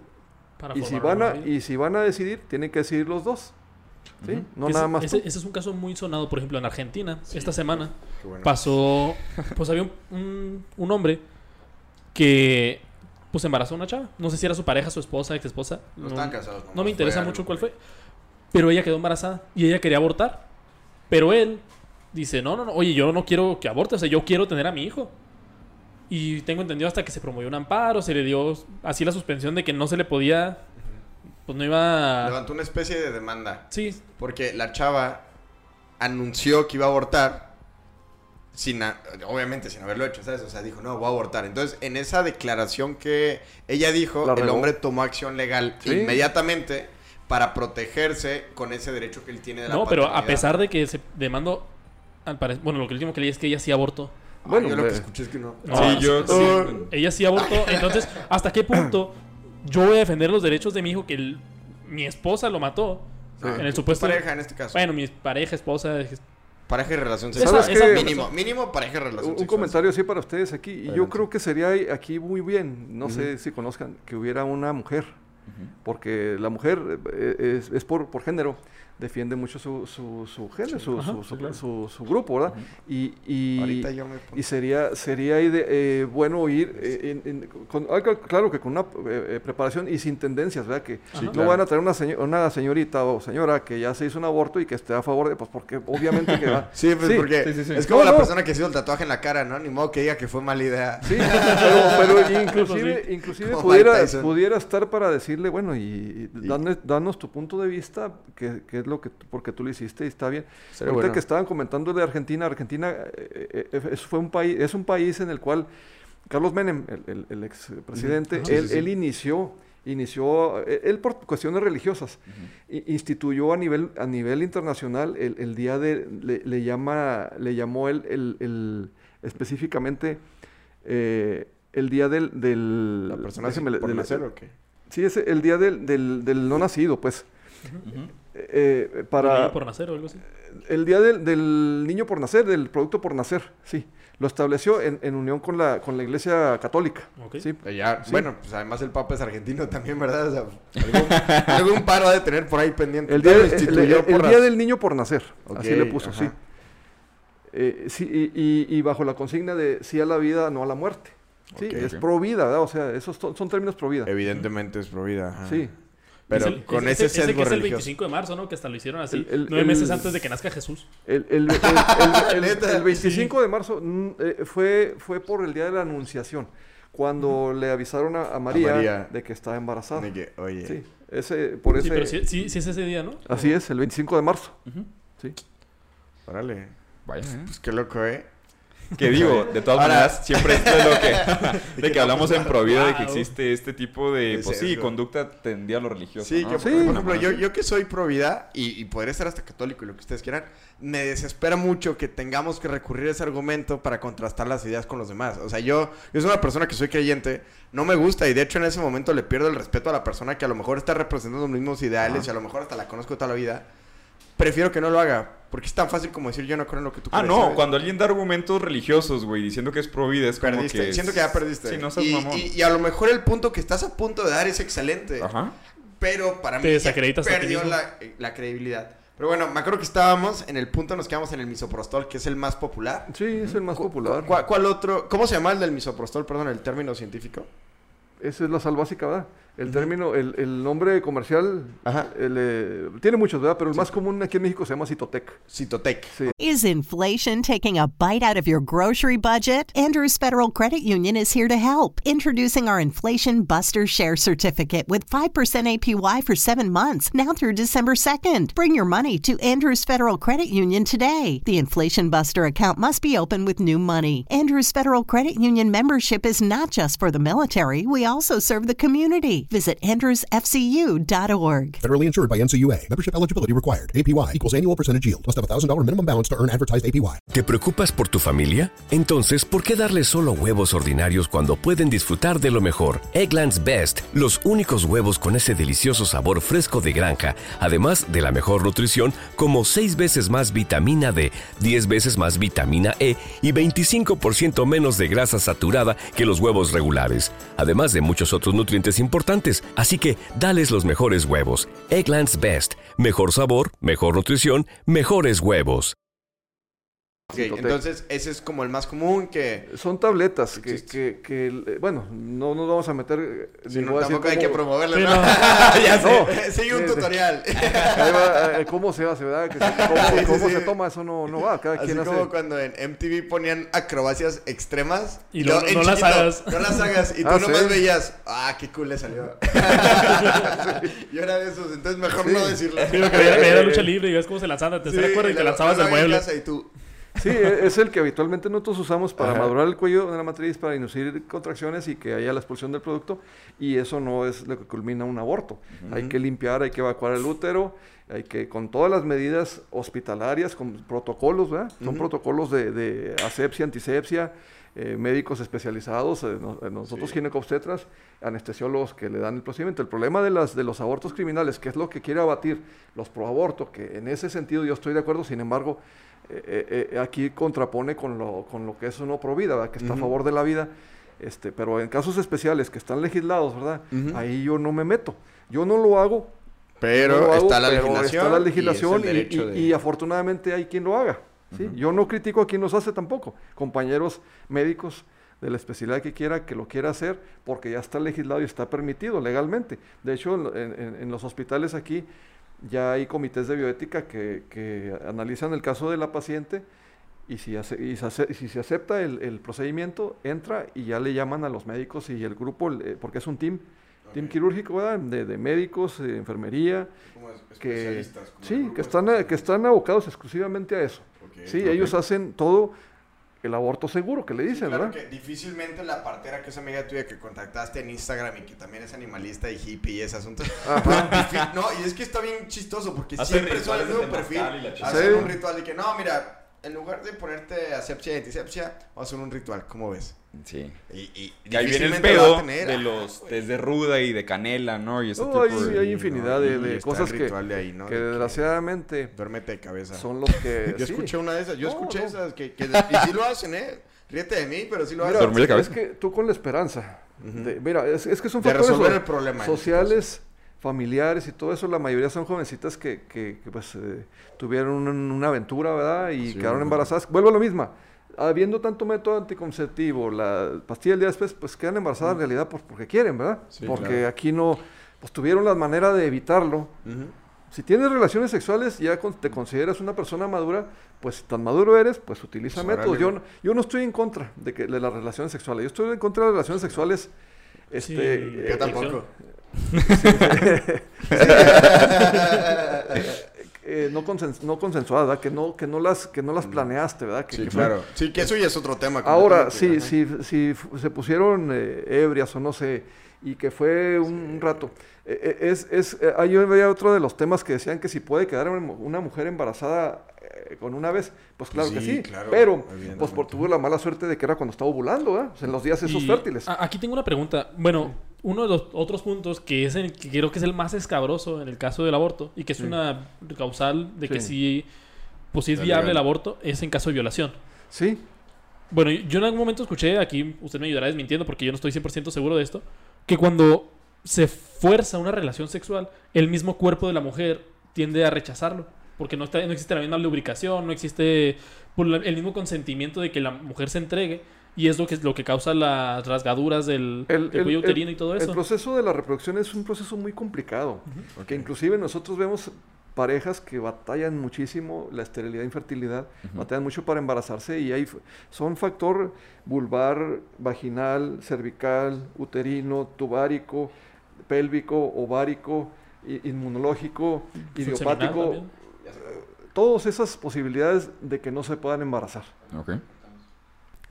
Speaker 4: Para
Speaker 6: y si, van a, y si van a decidir, tienen que decidir los dos. ¿sí? No
Speaker 4: ese,
Speaker 6: nada más
Speaker 4: ese,
Speaker 6: tú.
Speaker 4: ese es un caso muy sonado, por ejemplo, en Argentina. Esta semana
Speaker 5: bueno.
Speaker 4: pasó, pues había un, un- un hombre que pues embarazó a una chava. No sé si era su pareja, su esposa, ex esposa.
Speaker 5: No estaban casados.
Speaker 4: No
Speaker 5: nomás
Speaker 4: me interesa mucho cuál fue. Pero ella quedó embarazada y ella quería abortar. Pero él dice, no, no, no, oye, yo no quiero que aborte, o sea, yo quiero tener a mi hijo. Y tengo entendido hasta que se promovió un amparo, se le dio así la suspensión de que no se le podía, pues no iba...
Speaker 5: Levantó una especie de demanda.
Speaker 4: Sí,
Speaker 5: Porque la chava anunció que iba a abortar sin a- obviamente sin haberlo hecho, ¿sabes? O sea, dijo, "No, voy a abortar." Entonces, en esa declaración que ella dijo, el hombre tomó acción legal
Speaker 6: Sí.
Speaker 5: inmediatamente para protegerse con ese derecho que él tiene de la
Speaker 4: no, pero a pesar de que se demandó, al pare- bueno, lo que último que leí es que ella sí abortó.
Speaker 5: Ay,
Speaker 6: Bueno,
Speaker 5: yo lo que
Speaker 6: hombre.
Speaker 5: escuché es que no.
Speaker 4: No,
Speaker 3: Sí, yo
Speaker 4: sí. Ella sí abortó. Entonces, ¿hasta qué punto yo voy a defender los derechos de mi hijo que el- mi esposa lo mató? En el supuesto.
Speaker 5: pareja en este caso.
Speaker 4: Bueno, mi pareja, esposa.
Speaker 5: Pareja y relación
Speaker 4: Esa-
Speaker 5: sexual.
Speaker 6: esa-
Speaker 5: mínimo, mínimo pareja y relación
Speaker 6: Un, un
Speaker 5: sexual.
Speaker 6: comentario así para ustedes aquí. Y yo creo que sería aquí muy bien, no sé si conozcan, que hubiera una mujer. Porque la mujer eh, es, es por, por género, defiende mucho su, su, su género, su,
Speaker 4: Ajá,
Speaker 6: su,
Speaker 4: sí,
Speaker 6: su-
Speaker 4: claro.
Speaker 6: su- su grupo, ¿verdad? Y, y,
Speaker 5: Ahorita yo me pongo-
Speaker 6: y sería sería ide- eh, bueno oír, eh, en- en- con- ah, cl- claro que con una eh, eh, preparación y sin tendencias, ¿verdad? Que no
Speaker 3: claro.
Speaker 6: van a traer una, seño- una señorita o señora que ya se hizo un aborto y que esté a favor de, pues porque obviamente que va. *laughs*
Speaker 5: Sí, pues porque
Speaker 3: sí, sí, sí.
Speaker 5: es como
Speaker 6: No,
Speaker 5: la
Speaker 6: no.
Speaker 5: persona que se hizo el tatuaje en la cara, ¿no? Ni modo que diga que fue mala idea.
Speaker 6: Sí, *laughs* pero, pero inclusive,
Speaker 4: sí.
Speaker 6: inclusive pudiera, pudiera estar para decirle, bueno, y, y dane- danos tu punto de vista, que, que es lo que, porque tú lo hiciste y está bien.
Speaker 5: Sería
Speaker 6: Ahorita
Speaker 5: bueno.
Speaker 6: que estaban comentando de Argentina, Argentina eh, eh, eh, es, fue un país, es un país en el cual Carlos Menem, el, el, el expresidente,
Speaker 4: Ajá.
Speaker 6: él,
Speaker 3: Sí, sí, sí.
Speaker 6: él inició, inició, él por cuestiones religiosas, instituyó a nivel, a nivel internacional el, el día de, le, le llama, le llamó el, específicamente eh, el día del, del
Speaker 5: ¿La persona
Speaker 6: le-
Speaker 5: por
Speaker 6: del-
Speaker 5: nacer o qué?
Speaker 6: Sí, es el día del, del, del no nacido, pues. Eh, eh,
Speaker 4: Para...
Speaker 6: para
Speaker 4: por nacer o algo así.
Speaker 6: el día del, del niño por nacer, del producto por nacer, sí. Lo estableció en, en unión con la, con la Iglesia Católica.
Speaker 4: Ok.
Speaker 6: Sí.
Speaker 5: Eh, ya,
Speaker 6: Sí.
Speaker 5: Bueno, pues además el Papa es argentino también, ¿verdad? O sea, algún, *laughs* algún paro ha de tener por ahí pendiente.
Speaker 6: El día, el- el- el día del niño por nacer, así le puso,
Speaker 5: ajá.
Speaker 6: sí. Eh, sí, y, y- y bajo la consigna de sí a la vida, no a la muerte. Sí, es pro vida, ¿verdad? O sea, esos son, son términos pro vida.
Speaker 5: Evidentemente es pro vida. ajá.
Speaker 6: Sí.
Speaker 5: Pero
Speaker 4: Es el-
Speaker 5: con
Speaker 4: es-
Speaker 5: ese sesgo
Speaker 4: que es el
Speaker 5: religioso.
Speaker 4: 25 de marzo, ¿no? Que hasta lo hicieron así.
Speaker 6: El- el-
Speaker 4: nueve
Speaker 6: el-
Speaker 4: meses antes de que nazca Jesús.
Speaker 6: El, el- el- el- el- *laughs*
Speaker 5: Neta,
Speaker 6: el 25 de marzo mm, eh, fue, fue por el día de la Anunciación, cuando le avisaron a, a María,
Speaker 5: María.
Speaker 6: de que estaba embarazada.
Speaker 5: De que, oye,
Speaker 6: Sí, ese, por
Speaker 4: Sí,
Speaker 6: ese,
Speaker 4: pero sí, sí, sí es ese día, ¿no?
Speaker 6: así es, el 25 de marzo. Sí.
Speaker 5: órale.
Speaker 3: Vaya, ¿eh?
Speaker 5: Pues qué loco, ¿eh?
Speaker 3: Que digo, de todas
Speaker 5: Ahora-
Speaker 3: maneras, siempre es de lo que, *laughs* de que hablamos en Provida de que existe este tipo de,
Speaker 5: De
Speaker 3: pues sí, conducta tendía a lo religioso.
Speaker 5: Sí,
Speaker 3: ¿no?
Speaker 5: que,
Speaker 6: Sí.
Speaker 5: por ejemplo, yo, yo que soy pro vida y, y podría ser hasta católico y lo que ustedes quieran, me desespera mucho que tengamos que recurrir a ese argumento para contrastar las ideas con los demás. O sea, yo, yo soy una persona que soy creyente, no me gusta y de hecho en ese momento le pierdo el respeto a la persona que a lo mejor está representando los mismos ideales y a lo mejor hasta la conozco toda la vida. Prefiero que no lo haga, porque es tan fácil como decir yo no creo en lo que tú
Speaker 3: Ah,
Speaker 5: crees.
Speaker 3: no,
Speaker 5: ¿sabes?
Speaker 3: cuando alguien da argumentos religiosos, güey, diciendo que es pro vida, es como
Speaker 5: Perdiste,
Speaker 3: que...
Speaker 5: siento que ya perdiste.
Speaker 3: Sí, no seas
Speaker 5: y,
Speaker 3: mamón.
Speaker 5: y- y a lo mejor el punto que estás a punto de dar es excelente.
Speaker 3: Ajá.
Speaker 5: Pero para
Speaker 4: Te
Speaker 5: mí
Speaker 4: desacreditas
Speaker 5: perdió la, la credibilidad. Pero bueno, me acuerdo que estábamos en el punto, nos quedamos en el misoprostol, que es el más popular.
Speaker 6: Sí, es el más
Speaker 5: ¿Cu-
Speaker 6: popular.
Speaker 5: cu- ¿Cuál, otro? ¿Cómo se llama el del misoprostol, perdón, el término científico?
Speaker 6: Esa es la sal básica, ¿verdad? El término, el, el nombre comercial
Speaker 5: Ajá.
Speaker 6: el, eh, tiene muchos, ¿verdad? Pero el más común aquí en México se llama Citotec.
Speaker 5: Citotec.
Speaker 6: Sí.
Speaker 7: Is inflation taking a bite out of your grocery budget? Andrews Federal Credit Union is here to help. Introducing our Inflation Buster Share Certificate with 5% APY for seven months, now through December 2nd. Bring your money to Andrews Federal Credit Union today. The Inflation Buster account must be open with new money. Andrews Federal Credit Union membership is not just for the military, we also serve the community. Visit andrewsfcu.org.
Speaker 1: Federally insured by NCUA. Membership eligibility required. APY equals annual percentage yield. Must have a $1,000 minimum balance to earn advertised APY.
Speaker 8: ¿Te preocupas por tu familia? Entonces, ¿por qué darles solo huevos ordinarios cuando pueden disfrutar de lo mejor? Eggland's Best, los únicos huevos con ese delicioso sabor fresco de granja, además de la mejor nutrición, como 6 veces más vitamina D, 10 veces más vitamina E y 25% menos de grasa saturada que los huevos regulares, además de muchos otros nutrientes importantes. Así que, dales los mejores huevos. Eggland's Best, mejor sabor, mejor nutrición, mejores huevos.
Speaker 5: Entonces ese es como el más común que...
Speaker 6: Son tabletas que, que, que, eh, bueno, no nos vamos a meter... eh, ni
Speaker 5: no, tampoco hay que promoverlo,
Speaker 4: Sí,
Speaker 5: ¿no? *laughs* ya
Speaker 6: No.
Speaker 5: sé. Sigue un
Speaker 6: Sí, sí.
Speaker 5: tutorial.
Speaker 6: Va, eh, ¿Cómo se hace, verdad? Que sí, ¿Cómo, *laughs*
Speaker 5: Sí, sí,
Speaker 6: cómo
Speaker 5: sí.
Speaker 6: se toma? Eso no, no va. Cada
Speaker 5: Así
Speaker 6: quien
Speaker 5: como
Speaker 6: hace...
Speaker 5: cuando en MTV ponían acrobacias extremas.
Speaker 4: Y
Speaker 5: luego
Speaker 4: no- las hagas.
Speaker 5: No las hagas. Y *laughs* tú
Speaker 6: Ah,
Speaker 5: nomás
Speaker 6: ¿sí?
Speaker 5: veías, ah, qué cool le salió. Yo era de esos, entonces mejor no decirlo.
Speaker 4: Sí, porque veía, veía la lucha libre y ves cómo se lanzaban a tercera
Speaker 5: Sí,
Speaker 4: cuerda y te lanzabas del mueble.
Speaker 5: y tú,
Speaker 6: Sí, e- es el que habitualmente nosotros usamos para
Speaker 5: Ajá.
Speaker 6: madurar el cuello de la matriz, para inducir contracciones y que haya la expulsión del producto. Y eso no es lo que culmina un aborto. Hay que limpiar, hay que evacuar el útero, hay que, con todas las medidas hospitalarias, con protocolos, ¿verdad? Son protocolos de, de asepsia, antisepsia, eh, médicos especializados, eh, no- eh, nosotros ginecobstetras, anestesiólogos que le dan el procedimiento. El problema de, las, de los abortos criminales, que es lo que quiere abatir los proabortos, que en ese sentido yo estoy de acuerdo, sin embargo, eh, eh, eh, aquí contrapone con lo, con lo que es uno pro vida, ¿verdad? que está a
Speaker 5: Ujú.
Speaker 6: favor de la vida, este, pero en casos especiales que están legislados, ¿verdad?
Speaker 5: Ujú.
Speaker 6: Ahí yo no me meto. Yo no lo hago,
Speaker 5: pero
Speaker 6: no lo hago,
Speaker 5: está la
Speaker 6: pero
Speaker 5: legislación.
Speaker 6: está la
Speaker 5: y
Speaker 6: legislación y,
Speaker 5: derecho
Speaker 6: y-
Speaker 5: de-
Speaker 6: y afortunadamente hay quien lo haga. ¿sí? Yo no critico a quien los hace tampoco. Compañeros médicos de la especialidad que quiera, que lo quiera hacer, porque ya está legislado y está permitido legalmente. De hecho, en, en- en los hospitales aquí ya hay comités de bioética que, que analizan el caso de la paciente y si, ace- y se, ace- y si se acepta el, el procedimiento, entra y ya le llaman a los médicos y el grupo, eh, porque es un team, team quirúrgico, ¿verdad? De, de médicos, de enfermería,
Speaker 5: Como
Speaker 6: que,
Speaker 5: especialistas, como
Speaker 6: sí, que están, a- que están abocados exclusivamente a eso.
Speaker 5: Ok,
Speaker 6: sí,
Speaker 5: ok.
Speaker 6: ellos hacen todo el aborto seguro que le
Speaker 5: Sí,
Speaker 6: dicen,
Speaker 5: claro
Speaker 6: ¿verdad?
Speaker 5: que difícilmente la partera que es amiga tuya que contactaste en Instagram y que también es animalista y hippie y ese asunto. *laughs* No, y es que está bien chistoso porque siempre son el mismo perfil. Hacen
Speaker 6: Sí.
Speaker 5: un ritual de que no, mira, en lugar de ponerte asepsia y antisepsia, vamos a hacer un ritual, ¿cómo ves?
Speaker 3: Sí.
Speaker 5: Y, y
Speaker 3: Que ahí viene el
Speaker 5: difícilmente lo va a
Speaker 3: pedo
Speaker 5: tener.
Speaker 3: de
Speaker 5: Ah,
Speaker 3: los test de ruda y de canela, ¿no? Y ese
Speaker 6: No,
Speaker 3: tipo
Speaker 6: hay,
Speaker 3: de...
Speaker 6: hay
Speaker 5: Sí,
Speaker 6: infinidad
Speaker 5: ¿no?
Speaker 6: de, cosas que,
Speaker 5: ritual de ahí, ¿no?
Speaker 6: que
Speaker 5: De que-
Speaker 6: desgraciadamente
Speaker 5: Duérmete de cabeza.
Speaker 6: son los que... *laughs*
Speaker 5: Yo
Speaker 6: sí.
Speaker 5: escuché una de esas, yo
Speaker 6: No,
Speaker 5: escuché
Speaker 6: no.
Speaker 5: esas que, que- y sí lo hacen, ¿eh? Ríete de mí, pero sí lo hacen.
Speaker 3: Dormir de cabeza.
Speaker 6: Es que tú con la esperanza. Mira, es, es que son
Speaker 5: De
Speaker 6: factores
Speaker 5: resolver
Speaker 6: so-
Speaker 5: el problema, este
Speaker 6: sociales, familiares y todo eso. La mayoría son jovencitas que, que- que, pues, eh, tuvieron un- una aventura, ¿verdad? Y
Speaker 5: Sí,
Speaker 6: quedaron embarazadas. Vuelvo a lo mismo. Habiendo tanto método anticonceptivo, la pastilla el día después, pues quedan embarazadas en realidad por- porque quieren, ¿verdad?
Speaker 5: Sí,
Speaker 6: porque
Speaker 5: claro.
Speaker 6: aquí no, pues tuvieron la manera de evitarlo. Si tienes relaciones sexuales, ya con- te consideras una persona madura, pues si tan maduro eres, pues utiliza
Speaker 5: Pues,
Speaker 6: métodos. Yo, no- yo no estoy en contra de, que, de las relaciones sexuales. Yo estoy en contra de las relaciones sexuales.
Speaker 4: Sí,
Speaker 6: Este,
Speaker 5: Yo
Speaker 6: eh,
Speaker 5: tampoco. *laughs*
Speaker 6: eh, no, consen- no consensuadas, ¿verdad? Que no, que no las, que no las planeaste, ¿verdad? Que-
Speaker 5: Sí,
Speaker 6: que fue-
Speaker 5: claro. Sí, que eso ya es otro tema.
Speaker 6: Ahora, sí, si f- se pusieron eh, ebrias o no sé, y que fue un, un rato. eh, eh, es, es, eh, ahí yo veía otro de los temas que decían que si puede quedar una mujer embarazada eh, con una vez, pues claro que
Speaker 5: Sí, claro,
Speaker 6: pero, pues por, tuvo la mala suerte de que era cuando estaba ovulando, sea, en los días esos
Speaker 4: Y
Speaker 6: fértiles.
Speaker 4: Aquí tengo una pregunta. Bueno, uno de los otros puntos que es el que creo que es el más escabroso en el caso del aborto y que es una causal de que
Speaker 6: Sí.
Speaker 4: pues sí es viable
Speaker 5: legal.
Speaker 4: el aborto es en caso de violación.
Speaker 6: Sí,
Speaker 4: Bueno, yo en algún momento escuché, aquí usted me ayudará desmintiendo porque yo no estoy 100% seguro de esto, que cuando se fuerza una relación sexual, el mismo cuerpo de la mujer tiende a rechazarlo. Porque no, está, no existe la misma lubricación, no existe por la- el mismo consentimiento de que la mujer se entregue. y es lo que, lo que causa las rasgaduras del,
Speaker 6: El,
Speaker 4: del
Speaker 6: el-
Speaker 4: cuello
Speaker 6: el-
Speaker 4: uterino y todo
Speaker 6: el
Speaker 4: eso.
Speaker 6: proceso de la reproducción es un proceso muy complicado. Que inclusive nosotros vemos parejas que batallan muchísimo la esterilidad e infertilidad, batallan mucho para embarazarse y hay, son factor vulvar, vaginal, cervical, uterino, tubárico, pélvico, ovárico, inmunológico, idiopático,
Speaker 4: también.
Speaker 6: Todas esas posibilidades de que no se puedan embarazar.
Speaker 3: Ok.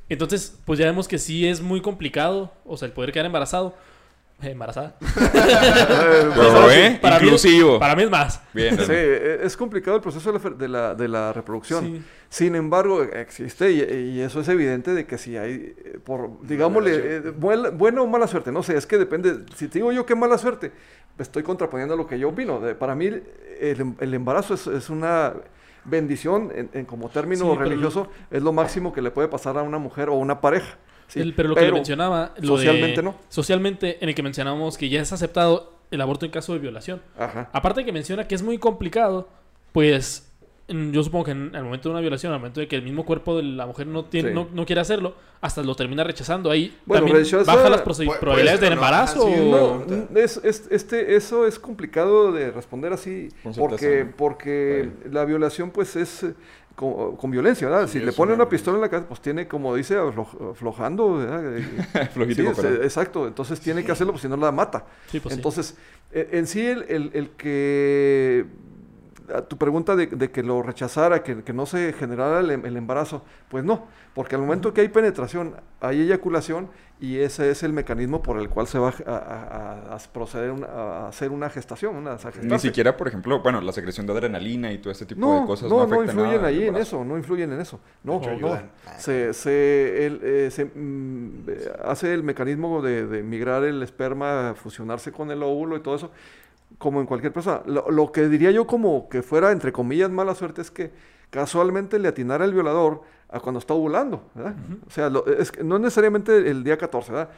Speaker 4: Entonces, pues ya vemos que sí es muy complicado, o sea, el poder quedar embarazado. eh, embarazada. *laughs*
Speaker 3: Pero, ¿eh?
Speaker 4: Para mí-
Speaker 3: Inclusivo.
Speaker 4: para mí es más.
Speaker 3: Bien.
Speaker 6: Sí, e- es complicado el proceso de la, de la, de la reproducción.
Speaker 4: Sí.
Speaker 6: Sin embargo, existe y, y eso es evidente de que si hay, eh, por, digámosle, eh, buena, buena o mala suerte, no sé, es que depende, si te digo yo que mala suerte, estoy contraponiendo lo que yo opino. Para mí el, em- el embarazo es, es una bendición en, en como término
Speaker 4: Sí, pero-
Speaker 6: religioso, es lo máximo que le puede pasar a una mujer o a una pareja. Sí,
Speaker 4: El- pero lo que le mencionaba. lo de-
Speaker 6: socialmente no.
Speaker 4: Socialmente, en el que mencionamos que ya es aceptado el aborto en caso de violación.
Speaker 6: Ajá.
Speaker 4: Aparte de que menciona que es muy complicado, pues yo supongo que en el momento de una violación, al momento de que el mismo cuerpo de la mujer no tiene,
Speaker 6: Sí.
Speaker 4: no, no quiere hacerlo, hasta lo termina rechazando. Ahí
Speaker 6: Bueno,
Speaker 4: también
Speaker 6: rechaza-
Speaker 4: baja las proce-
Speaker 5: Puede-
Speaker 4: probabilidades del embarazo.
Speaker 6: No, es, es- este, eso es complicado de responder así
Speaker 3: Con
Speaker 6: porque, porque la violación pues es eh, con, con violencia, ¿verdad?
Speaker 5: Sí,
Speaker 6: si le pone
Speaker 5: una
Speaker 6: pistola en la cabeza, pues tiene, como dice, aflo- aflojando, ¿verdad? *laughs* Eh,
Speaker 3: Flojito
Speaker 6: sí, es- exacto, entonces tiene que hacerlo, pues si no la mata.
Speaker 4: Sí, pues
Speaker 6: entonces, eh, en sí el, el- el que... A tu pregunta de, de que lo rechazara, que, que no se generara el, em- el embarazo, pues no, porque al momento que hay penetración, hay eyaculación y ese es el mecanismo por el cual se va a, a- a- a proceder una- a hacer una gestación, una a
Speaker 3: Ni siquiera, por ejemplo, bueno, la secreción de adrenalina y todo este tipo
Speaker 6: No,
Speaker 3: de cosas
Speaker 6: no,
Speaker 3: no,
Speaker 6: no, influyen
Speaker 3: nada
Speaker 6: ahí en eso, no influyen en eso. No, no. Se, se, el, eh, se, mm, hace el mecanismo de, de migrar el esperma, fusionarse con el óvulo y todo eso, como en cualquier persona. Lo, lo que diría yo como que fuera, entre comillas, mala suerte es que casualmente le atinara el violador a cuando está ovulando, ¿verdad? O sea, lo- es no necesariamente el día 14, ¿verdad?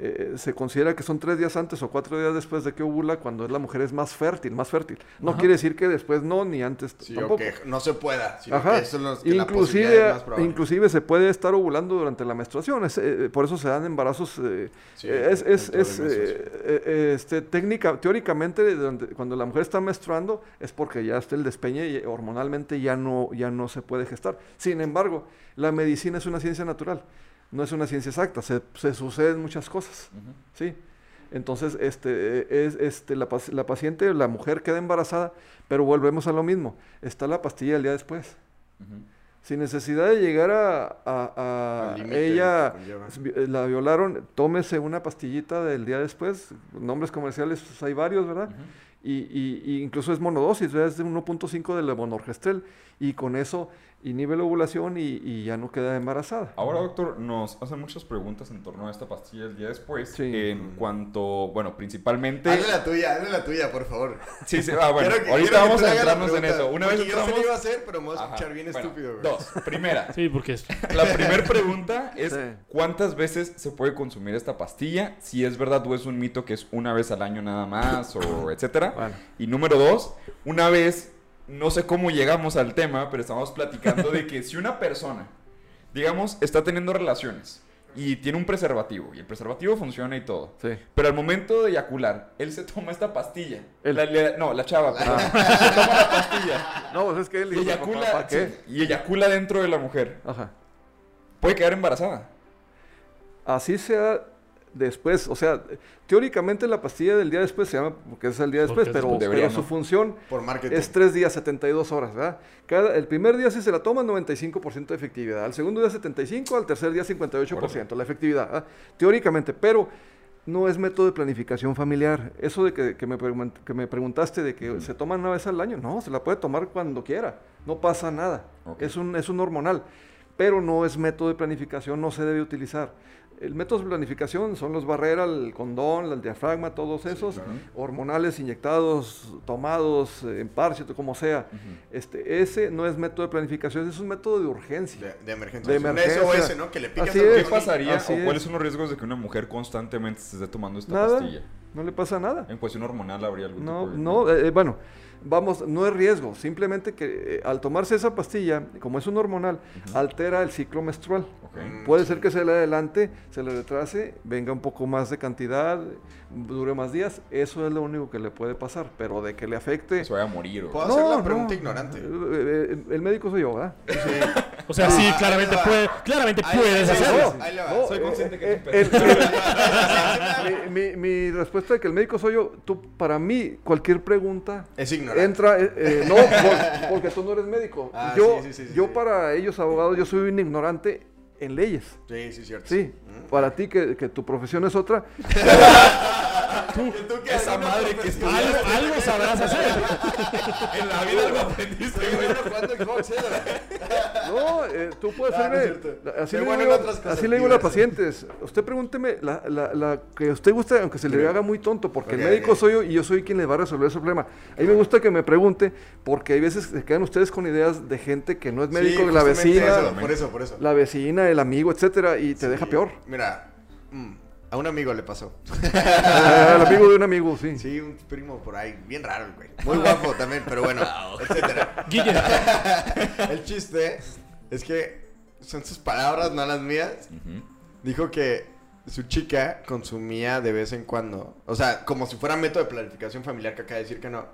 Speaker 6: Eh, se considera que son tres días antes o cuatro días después de que ovula cuando la mujer es más fértil, más fértil. No quiere decir que después no, ni antes
Speaker 5: Sí, o
Speaker 6: tampoco.
Speaker 5: que no se pueda. Sino
Speaker 6: Ajá.
Speaker 5: que eso es lo- que la posibilidad
Speaker 6: Inclusive,
Speaker 5: es más
Speaker 6: inclusive se puede estar ovulando durante la menstruación. es, eh, por eso se dan embarazos. eh,
Speaker 5: Sí,
Speaker 6: eh, es, es- es, este, técnica, teóricamente, durante- cuando la mujer está menstruando es porque ya está el despeñe y hormonalmente ya no, ya no se puede gestar. Sin embargo, la medicina es una ciencia natural, no es una ciencia exacta. Se, se suceden muchas cosas. ¿sí? Entonces, este, eh, es, este, la, la paciente, la mujer queda embarazada, pero volvemos a lo mismo. Está la pastilla el día después. Sin necesidad de llegar a, a- a- ella, eh, la violaron, tómese una pastillita del día después. Nombres comerciales pues, hay varios, ¿verdad? y, y- y incluso es monodosis, ¿verdad? es de 1.5 de la monorgestrel. Y con eso inhibe la ovulación y, y ya no queda embarazada.
Speaker 3: Ahora, doctor, nos hacen muchas preguntas en torno a esta pastilla el día después.
Speaker 6: Sí.
Speaker 3: En cuanto, bueno, principalmente...
Speaker 5: Hazle la tuya, hazle la tuya, por favor.
Speaker 3: Sí, sí, ah, bueno,
Speaker 5: que-
Speaker 3: ahorita vamos a entrarnos en eso. Una vez
Speaker 5: porque yo
Speaker 3: entramos...
Speaker 5: se lo iba a hacer, pero me voy a
Speaker 3: Ajá,
Speaker 5: escuchar bien
Speaker 3: bueno,
Speaker 5: estúpido.
Speaker 3: Dos. Primera.
Speaker 4: Sí, porque es...
Speaker 3: La primera pregunta es
Speaker 6: Sí.
Speaker 3: ¿cuántas veces se puede consumir esta pastilla? Si es verdad o es un mito que es una vez al año nada más o *coughs* etcétera.
Speaker 6: Bueno.
Speaker 3: Y número dos, una vez, no sé cómo llegamos al tema, pero estamos platicando de que si una persona, digamos, está teniendo relaciones y tiene un preservativo y el preservativo funciona y todo,
Speaker 6: Sí.
Speaker 3: pero al momento de eyacular, él se toma esta pastilla.
Speaker 6: Él.
Speaker 3: La- la- no, la chava, perdón. *laughs* se toma la pastilla
Speaker 6: No, pues es que él
Speaker 3: y eyacula,
Speaker 6: ¿para qué?
Speaker 3: sí, y eyacula dentro de la mujer.
Speaker 6: Ajá.
Speaker 3: Puede quedar embarazada.
Speaker 6: Así sea después, o sea, teóricamente la pastilla del día después se llama porque es el día después,
Speaker 4: es
Speaker 6: pero.
Speaker 3: Debería,
Speaker 6: pero su
Speaker 3: ¿no?
Speaker 6: función
Speaker 5: Por marketing.
Speaker 6: es tres días, 72 horas, ¿verdad? Cada, el primer día si se la toma 95% de efectividad, al segundo día 75, al tercer día 58% la efectividad, ¿verdad? teóricamente, pero no es método de planificación familiar. Eso de que, que me, pregun- que me preguntaste de que se toma una vez al año, no, se la puede tomar cuando quiera, no pasa nada,
Speaker 3: Ok.
Speaker 6: es, un, es un hormonal, pero no es método de planificación, no se debe utilizar. El método de planificación son los barreras, el condón, el diafragma, todos esos, hormonales inyectados, tomados, eh, en parche, como sea. este, ese no es método de planificación, es un método de urgencia.
Speaker 5: De, de emergencia.
Speaker 6: De
Speaker 5: Es un
Speaker 6: emergencia.
Speaker 5: SOS, ¿no? Que le picas
Speaker 6: Así es.
Speaker 3: ¿Qué pasaría
Speaker 6: Así
Speaker 3: o
Speaker 6: es.
Speaker 3: cuáles son los riesgos de que una mujer constantemente se esté tomando esta
Speaker 6: Nada,
Speaker 3: pastilla?
Speaker 6: no le pasa nada.
Speaker 3: En cuestión hormonal habría algún
Speaker 6: No,
Speaker 3: tipo de...
Speaker 6: no, eh, eh, bueno, vamos, no es riesgo, simplemente que eh, al tomarse esa pastilla, como es un hormonal, altera el ciclo menstrual.
Speaker 3: Ok.
Speaker 6: Puede ser que se le adelante, se le retrase, venga un poco más de cantidad, dure más días, eso es lo único que le puede pasar, pero de que le afecte...
Speaker 3: Se vaya a morir. o-
Speaker 5: ¿Puedo hacer la pregunta ignorante?
Speaker 6: Eh, eh, el médico soy yo, ¿verdad?
Speaker 4: O sea, sí,
Speaker 5: Ah,
Speaker 4: claramente, puede, claramente puedes hacerlo.
Speaker 5: va, ahí le va.
Speaker 6: No,
Speaker 3: Soy
Speaker 6: eh,
Speaker 3: consciente que *laughs*
Speaker 6: mi, mi- respuesta de que el médico soy yo, tú, para mí, cualquier pregunta
Speaker 5: Es ignorante.
Speaker 6: entra, eh, eh, no, *laughs* por- porque tú no eres médico.
Speaker 5: Ah,
Speaker 6: yo,
Speaker 5: sí, sí, sí, sí,
Speaker 6: yo
Speaker 5: sí.
Speaker 6: para ellos abogados, yo soy un ignorante en leyes.
Speaker 5: Sí, sí, cierto.
Speaker 6: Sí,
Speaker 5: Mm.
Speaker 6: para ti que, que tu profesión es otra, *laughs*
Speaker 3: Esa madre que estudió.
Speaker 4: Algo, algo sabrás hacer.
Speaker 3: En la vida lo aprendiste, güey.
Speaker 5: ¿eh?
Speaker 6: no, eh, tú puedes
Speaker 5: Ah, no cierto.
Speaker 6: así, le digo, así le digo a
Speaker 5: diversas.
Speaker 6: pacientes, usted pregúnteme la, la- la que a usted guste, aunque se le haga muy tonto, porque el médico soy yo y yo soy quien le va a resolver ese problema. A mí me gusta que me pregunte, porque hay veces que se quedan ustedes con ideas de gente que no es médico,
Speaker 5: Sí,
Speaker 6: de la vecina,
Speaker 5: eso, por eso, por eso.
Speaker 6: la vecina, el amigo, etcétera, y te deja peor.
Speaker 5: Mira, mm, a un amigo le pasó.
Speaker 6: Ah, el amigo de un amigo, sí.
Speaker 5: Sí, un primo por ahí, bien raro el güey. Muy guapo también, pero bueno, etcétera.
Speaker 4: Guille, *laughs*
Speaker 5: El chiste es que son sus palabras, no las mías. Dijo que su chica consumía de vez en cuando, o sea, como si fuera método de planificación familiar, que acaba de decir que no,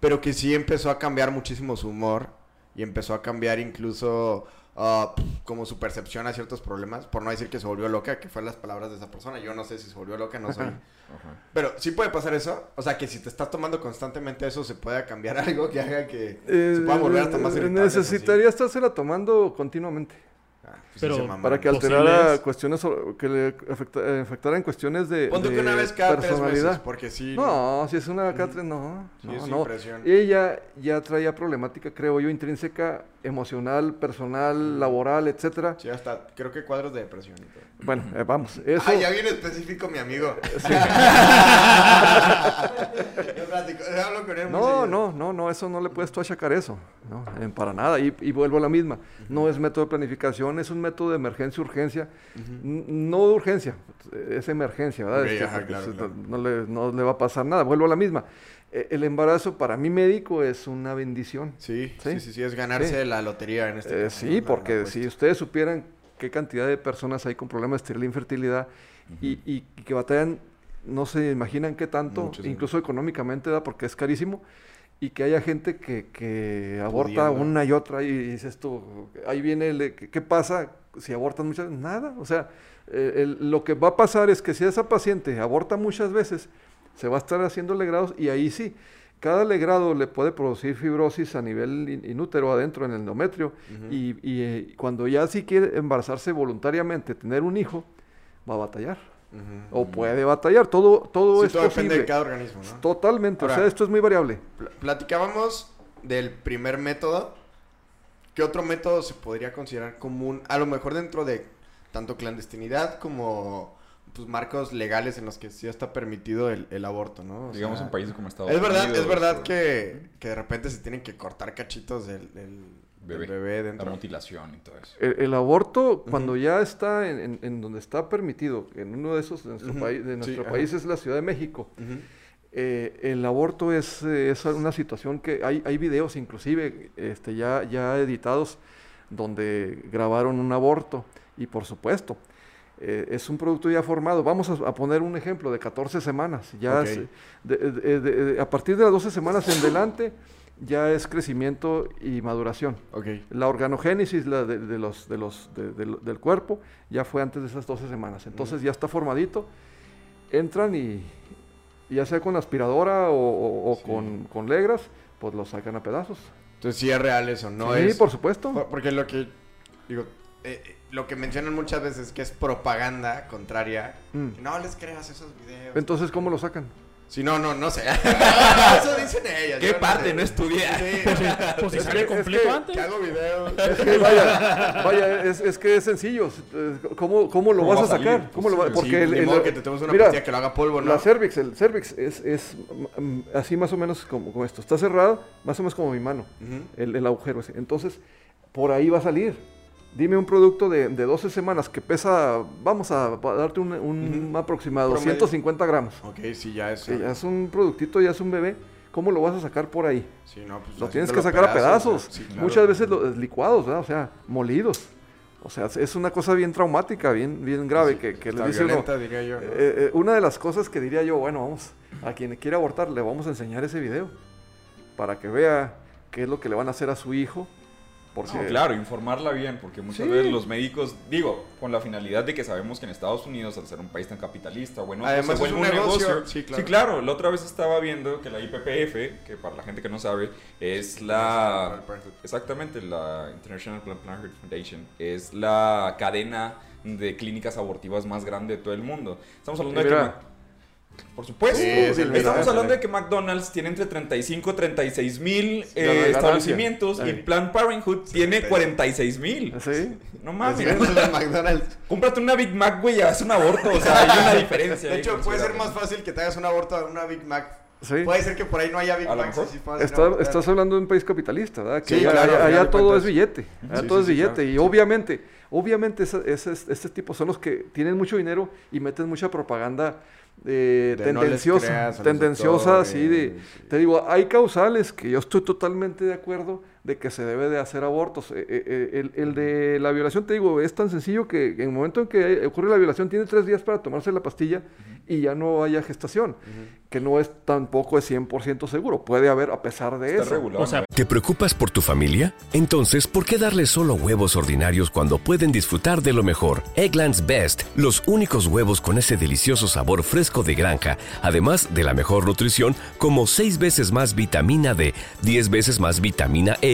Speaker 5: pero que sí empezó a cambiar muchísimo su humor y empezó a cambiar incluso ah, como su percepción a ciertos problemas, por no decir que se volvió loca, que fueron las palabras de esa persona. Yo no sé si se volvió loca, no soy. Pero sí puede pasar eso, o sea, que si te estás tomando constantemente eso, se pueda cambiar *laughs* algo que haga que se pueda volver hasta más
Speaker 6: Eh,
Speaker 5: irritable,
Speaker 6: Necesitaría estársela tomando continuamente.
Speaker 5: Ah, pues
Speaker 4: Pero
Speaker 5: mamó.
Speaker 6: Para que
Speaker 4: Posibles-
Speaker 6: alterara cuestiones, que le afecta- afectara en cuestiones de,
Speaker 5: que una vez cada tres
Speaker 6: personalidad.
Speaker 5: meses, porque sí.
Speaker 6: No, si es una cada tres, no.
Speaker 5: Sí,
Speaker 6: no,
Speaker 5: es
Speaker 6: no.
Speaker 5: impresión.
Speaker 6: Ella ya traía problemática, creo yo, intrínseca, emocional, personal, laboral, etcétera.
Speaker 5: Sí, hasta creo que cuadros de depresión y todo.
Speaker 6: Bueno, eh, vamos. Eso,
Speaker 5: Ah, ya viene específico mi amigo. *laughs* Yo platico, hablo con él muy
Speaker 6: No, no, no, no, eso no le puedes tú achacar eso, no, eh, para nada, y, y vuelvo a la misma, no es método de planificación, es un método de emergencia, urgencia, no urgencia, es emergencia, ¿verdad?
Speaker 5: Ajá, claro, claro.
Speaker 6: No, le, no le va a pasar nada, vuelvo a la misma. Eh, El embarazo para mi médico es una bendición.
Speaker 5: Sí,
Speaker 6: Sí.
Speaker 5: sí, sí, sí, es ganarse
Speaker 6: Sí.
Speaker 5: la lotería en este
Speaker 6: Eh,
Speaker 5: caso,
Speaker 6: sí,
Speaker 5: ¿no? La- la
Speaker 6: porque si ustedes supieran qué cantidad de personas hay con problemas de esterilidad infertilidad y, y- y que batallan, no se imaginan qué tanto, incluso económicamente, da porque es carísimo, y que haya gente que, que aborta una y otra y dices tú, ahí viene, el- ¿qué, qué pasa si abortan muchas veces? Nada, o sea, eh, el- lo que va a pasar es que si esa paciente aborta muchas veces, se va a estar haciendo legrados y ahí sí, cada legrado le puede producir fibrosis a nivel in- inútero adentro en el endometrio y, y, eh, cuando ya sí quiere embarazarse voluntariamente, tener un hijo, va a batallar O puede batallar, todo, todo
Speaker 5: Sí,
Speaker 6: es
Speaker 5: todo depende de cada organismo, ¿no?
Speaker 6: Totalmente, o sea, esto es muy variable.
Speaker 5: Pl- Platicábamos del primer método. ¿Qué otro método se podría considerar común? A lo mejor dentro de tanto clandestinidad como pues, marcos legales en los que sí está permitido el, el aborto, ¿no? O
Speaker 3: Digamos
Speaker 5: sea,
Speaker 3: en países como Estados
Speaker 5: Es verdad,
Speaker 3: Unidos.
Speaker 5: es verdad
Speaker 3: o
Speaker 5: que, que de repente se tienen que cortar cachitos del, del-
Speaker 3: Bebé. La mutilación y todo eso.
Speaker 6: El, el aborto, cuando ya está en, en- en donde está permitido, en uno de esos de nuestro, país, de
Speaker 5: sí,
Speaker 6: nuestro
Speaker 5: ajá.
Speaker 6: país es la Ciudad de México. Eh, el aborto es, eh, es una situación que hay, hay videos inclusive este, ya, ya editados donde grabaron un aborto y por supuesto eh, es un producto ya formado. Vamos a, a poner un ejemplo de 14 semanas. Ya
Speaker 5: Ok.
Speaker 6: es, de- de- de- de- a partir de las 12 semanas en delante ya es crecimiento y maduración.
Speaker 5: Ok.
Speaker 6: La organogénesis la de, de los, de los, de- de lo- del cuerpo ya fue antes de esas 12 semanas. Entonces ya está formadito. Entran y ya sea con aspiradora o, o- o
Speaker 5: Sí.
Speaker 6: con, con legras, pues lo sacan a pedazos.
Speaker 5: Entonces sí es real eso, no
Speaker 6: sí,
Speaker 5: es...
Speaker 6: por supuesto.
Speaker 5: Por- Porque lo que, digo, eh, eh, lo que mencionan muchas veces que es propaganda contraria.
Speaker 6: Mm.
Speaker 5: No les creas esos videos.
Speaker 6: Entonces, ¿cómo lo sacan?
Speaker 5: Si no, no, no sé. *laughs* Eso dicen ellas.
Speaker 3: ¿Qué parte
Speaker 5: sé.
Speaker 3: no estudié? *laughs*
Speaker 4: Pues si, pues sale
Speaker 6: que- es
Speaker 4: completo antes.
Speaker 5: Que hago videos. *laughs*
Speaker 6: Es que vaya, vaya, es, es que es sencillo. ¿Cómo, cómo lo
Speaker 3: ¿Cómo
Speaker 6: vas
Speaker 3: va
Speaker 6: a sacar? ¿Cómo lo Porque
Speaker 5: Sí,
Speaker 6: el,
Speaker 5: que te tomes una
Speaker 6: mira,
Speaker 5: pastilla que lo haga polvo, ¿no?
Speaker 6: La cervix, el cervix es, es mm, así más o menos como, como esto. Está cerrado, más o menos como mi mano, el, el agujero ese. Entonces, por ahí va a salir. Dime un producto de, de 12 semanas que pesa, vamos a, a darte un, un
Speaker 5: Ujú.
Speaker 6: aproximado,
Speaker 5: Promedio.
Speaker 6: 150 gramos.
Speaker 5: Ok, sí, ya es.
Speaker 6: Ya es un productito, ya es un bebé. ¿cómo lo vas a sacar por ahí?
Speaker 5: Sí, no, pues,
Speaker 6: Lo tienes que sacar a pedazos.
Speaker 5: sí, claro.
Speaker 6: Muchas veces lo- licuados, ¿verdad? O sea, molidos. O sea, es una cosa bien traumática, bien, bien grave, que, que le dice
Speaker 5: violenta, yo. ¿no?
Speaker 6: eh, eh, una de las cosas que diría yo, bueno, vamos, a quien quiera abortar, le vamos a enseñar ese video para que vea qué es lo que le van a hacer a su hijo. Porque,
Speaker 3: No, claro, informarla bien, porque muchas
Speaker 6: Sí.
Speaker 3: veces los médicos, digo, con la finalidad de que sabemos que en Estados Unidos, al ser un país tan capitalista, bueno,
Speaker 5: Además es un negocio. Sí, claro.
Speaker 3: Sí, claro. La otra vez estaba viendo que la IPPF, que para la gente que no sabe, es la... Exactamente, la International Planned Parenthood Foundation. Es la cadena de clínicas abortivas más grande de todo el mundo. Estamos hablando de que... Mac- Por supuesto.
Speaker 5: Sí, es el
Speaker 3: Estamos hablando de que McDonald's tiene entre 35 y 36 mil eh, establecimientos y
Speaker 6: Sí.
Speaker 3: Planned Parenthood tiene 46 mil.
Speaker 6: ¿Sí?
Speaker 3: No mames.
Speaker 5: es de McDonald's.
Speaker 3: Cómprate una Big Mac, güey, y haz un aborto. O sea, hay una *laughs* diferencia.
Speaker 5: De
Speaker 3: ahí
Speaker 5: hecho, puede ser más fácil que te hagas un aborto a una Big Mac.
Speaker 6: Sí.
Speaker 5: Puede ser que por ahí no haya Big así fácil,
Speaker 6: Está-
Speaker 5: ¿no?
Speaker 6: estás hablando de un país capitalista, ¿verdad? Que
Speaker 5: Sí,
Speaker 6: allá,
Speaker 5: claro,
Speaker 6: allá- todo
Speaker 5: cuentas.
Speaker 6: es billete, allá
Speaker 5: Sí,
Speaker 6: todo
Speaker 5: sí,
Speaker 6: es
Speaker 5: sí,
Speaker 6: billete.
Speaker 5: claro,
Speaker 6: y
Speaker 5: sí.
Speaker 6: obviamente, obviamente ese- ese- este tipos son los que tienen mucho dinero y meten mucha propaganda eh,
Speaker 5: no
Speaker 6: tendenciosa,
Speaker 5: creas
Speaker 6: tendenciosa, así de... Te digo, hay causales que yo estoy totalmente de acuerdo de que se debe de hacer abortos. Eh, eh, eh, el, el de la violación, te digo, es tan sencillo que en el momento en que ocurre la violación tiene tres días para tomarse la pastilla y ya no haya gestación, que no es tampoco es 100% seguro. Puede haber a pesar de
Speaker 3: Está
Speaker 6: eso.
Speaker 4: O sea,
Speaker 8: ¿Te preocupas por tu familia? Entonces, ¿por qué darles solo huevos ordinarios cuando pueden disfrutar de lo mejor? Eggland's Best, los únicos huevos con ese delicioso sabor fresco de granja, además de la mejor nutrición, como 6 veces más vitamina D, 10 veces más vitamina E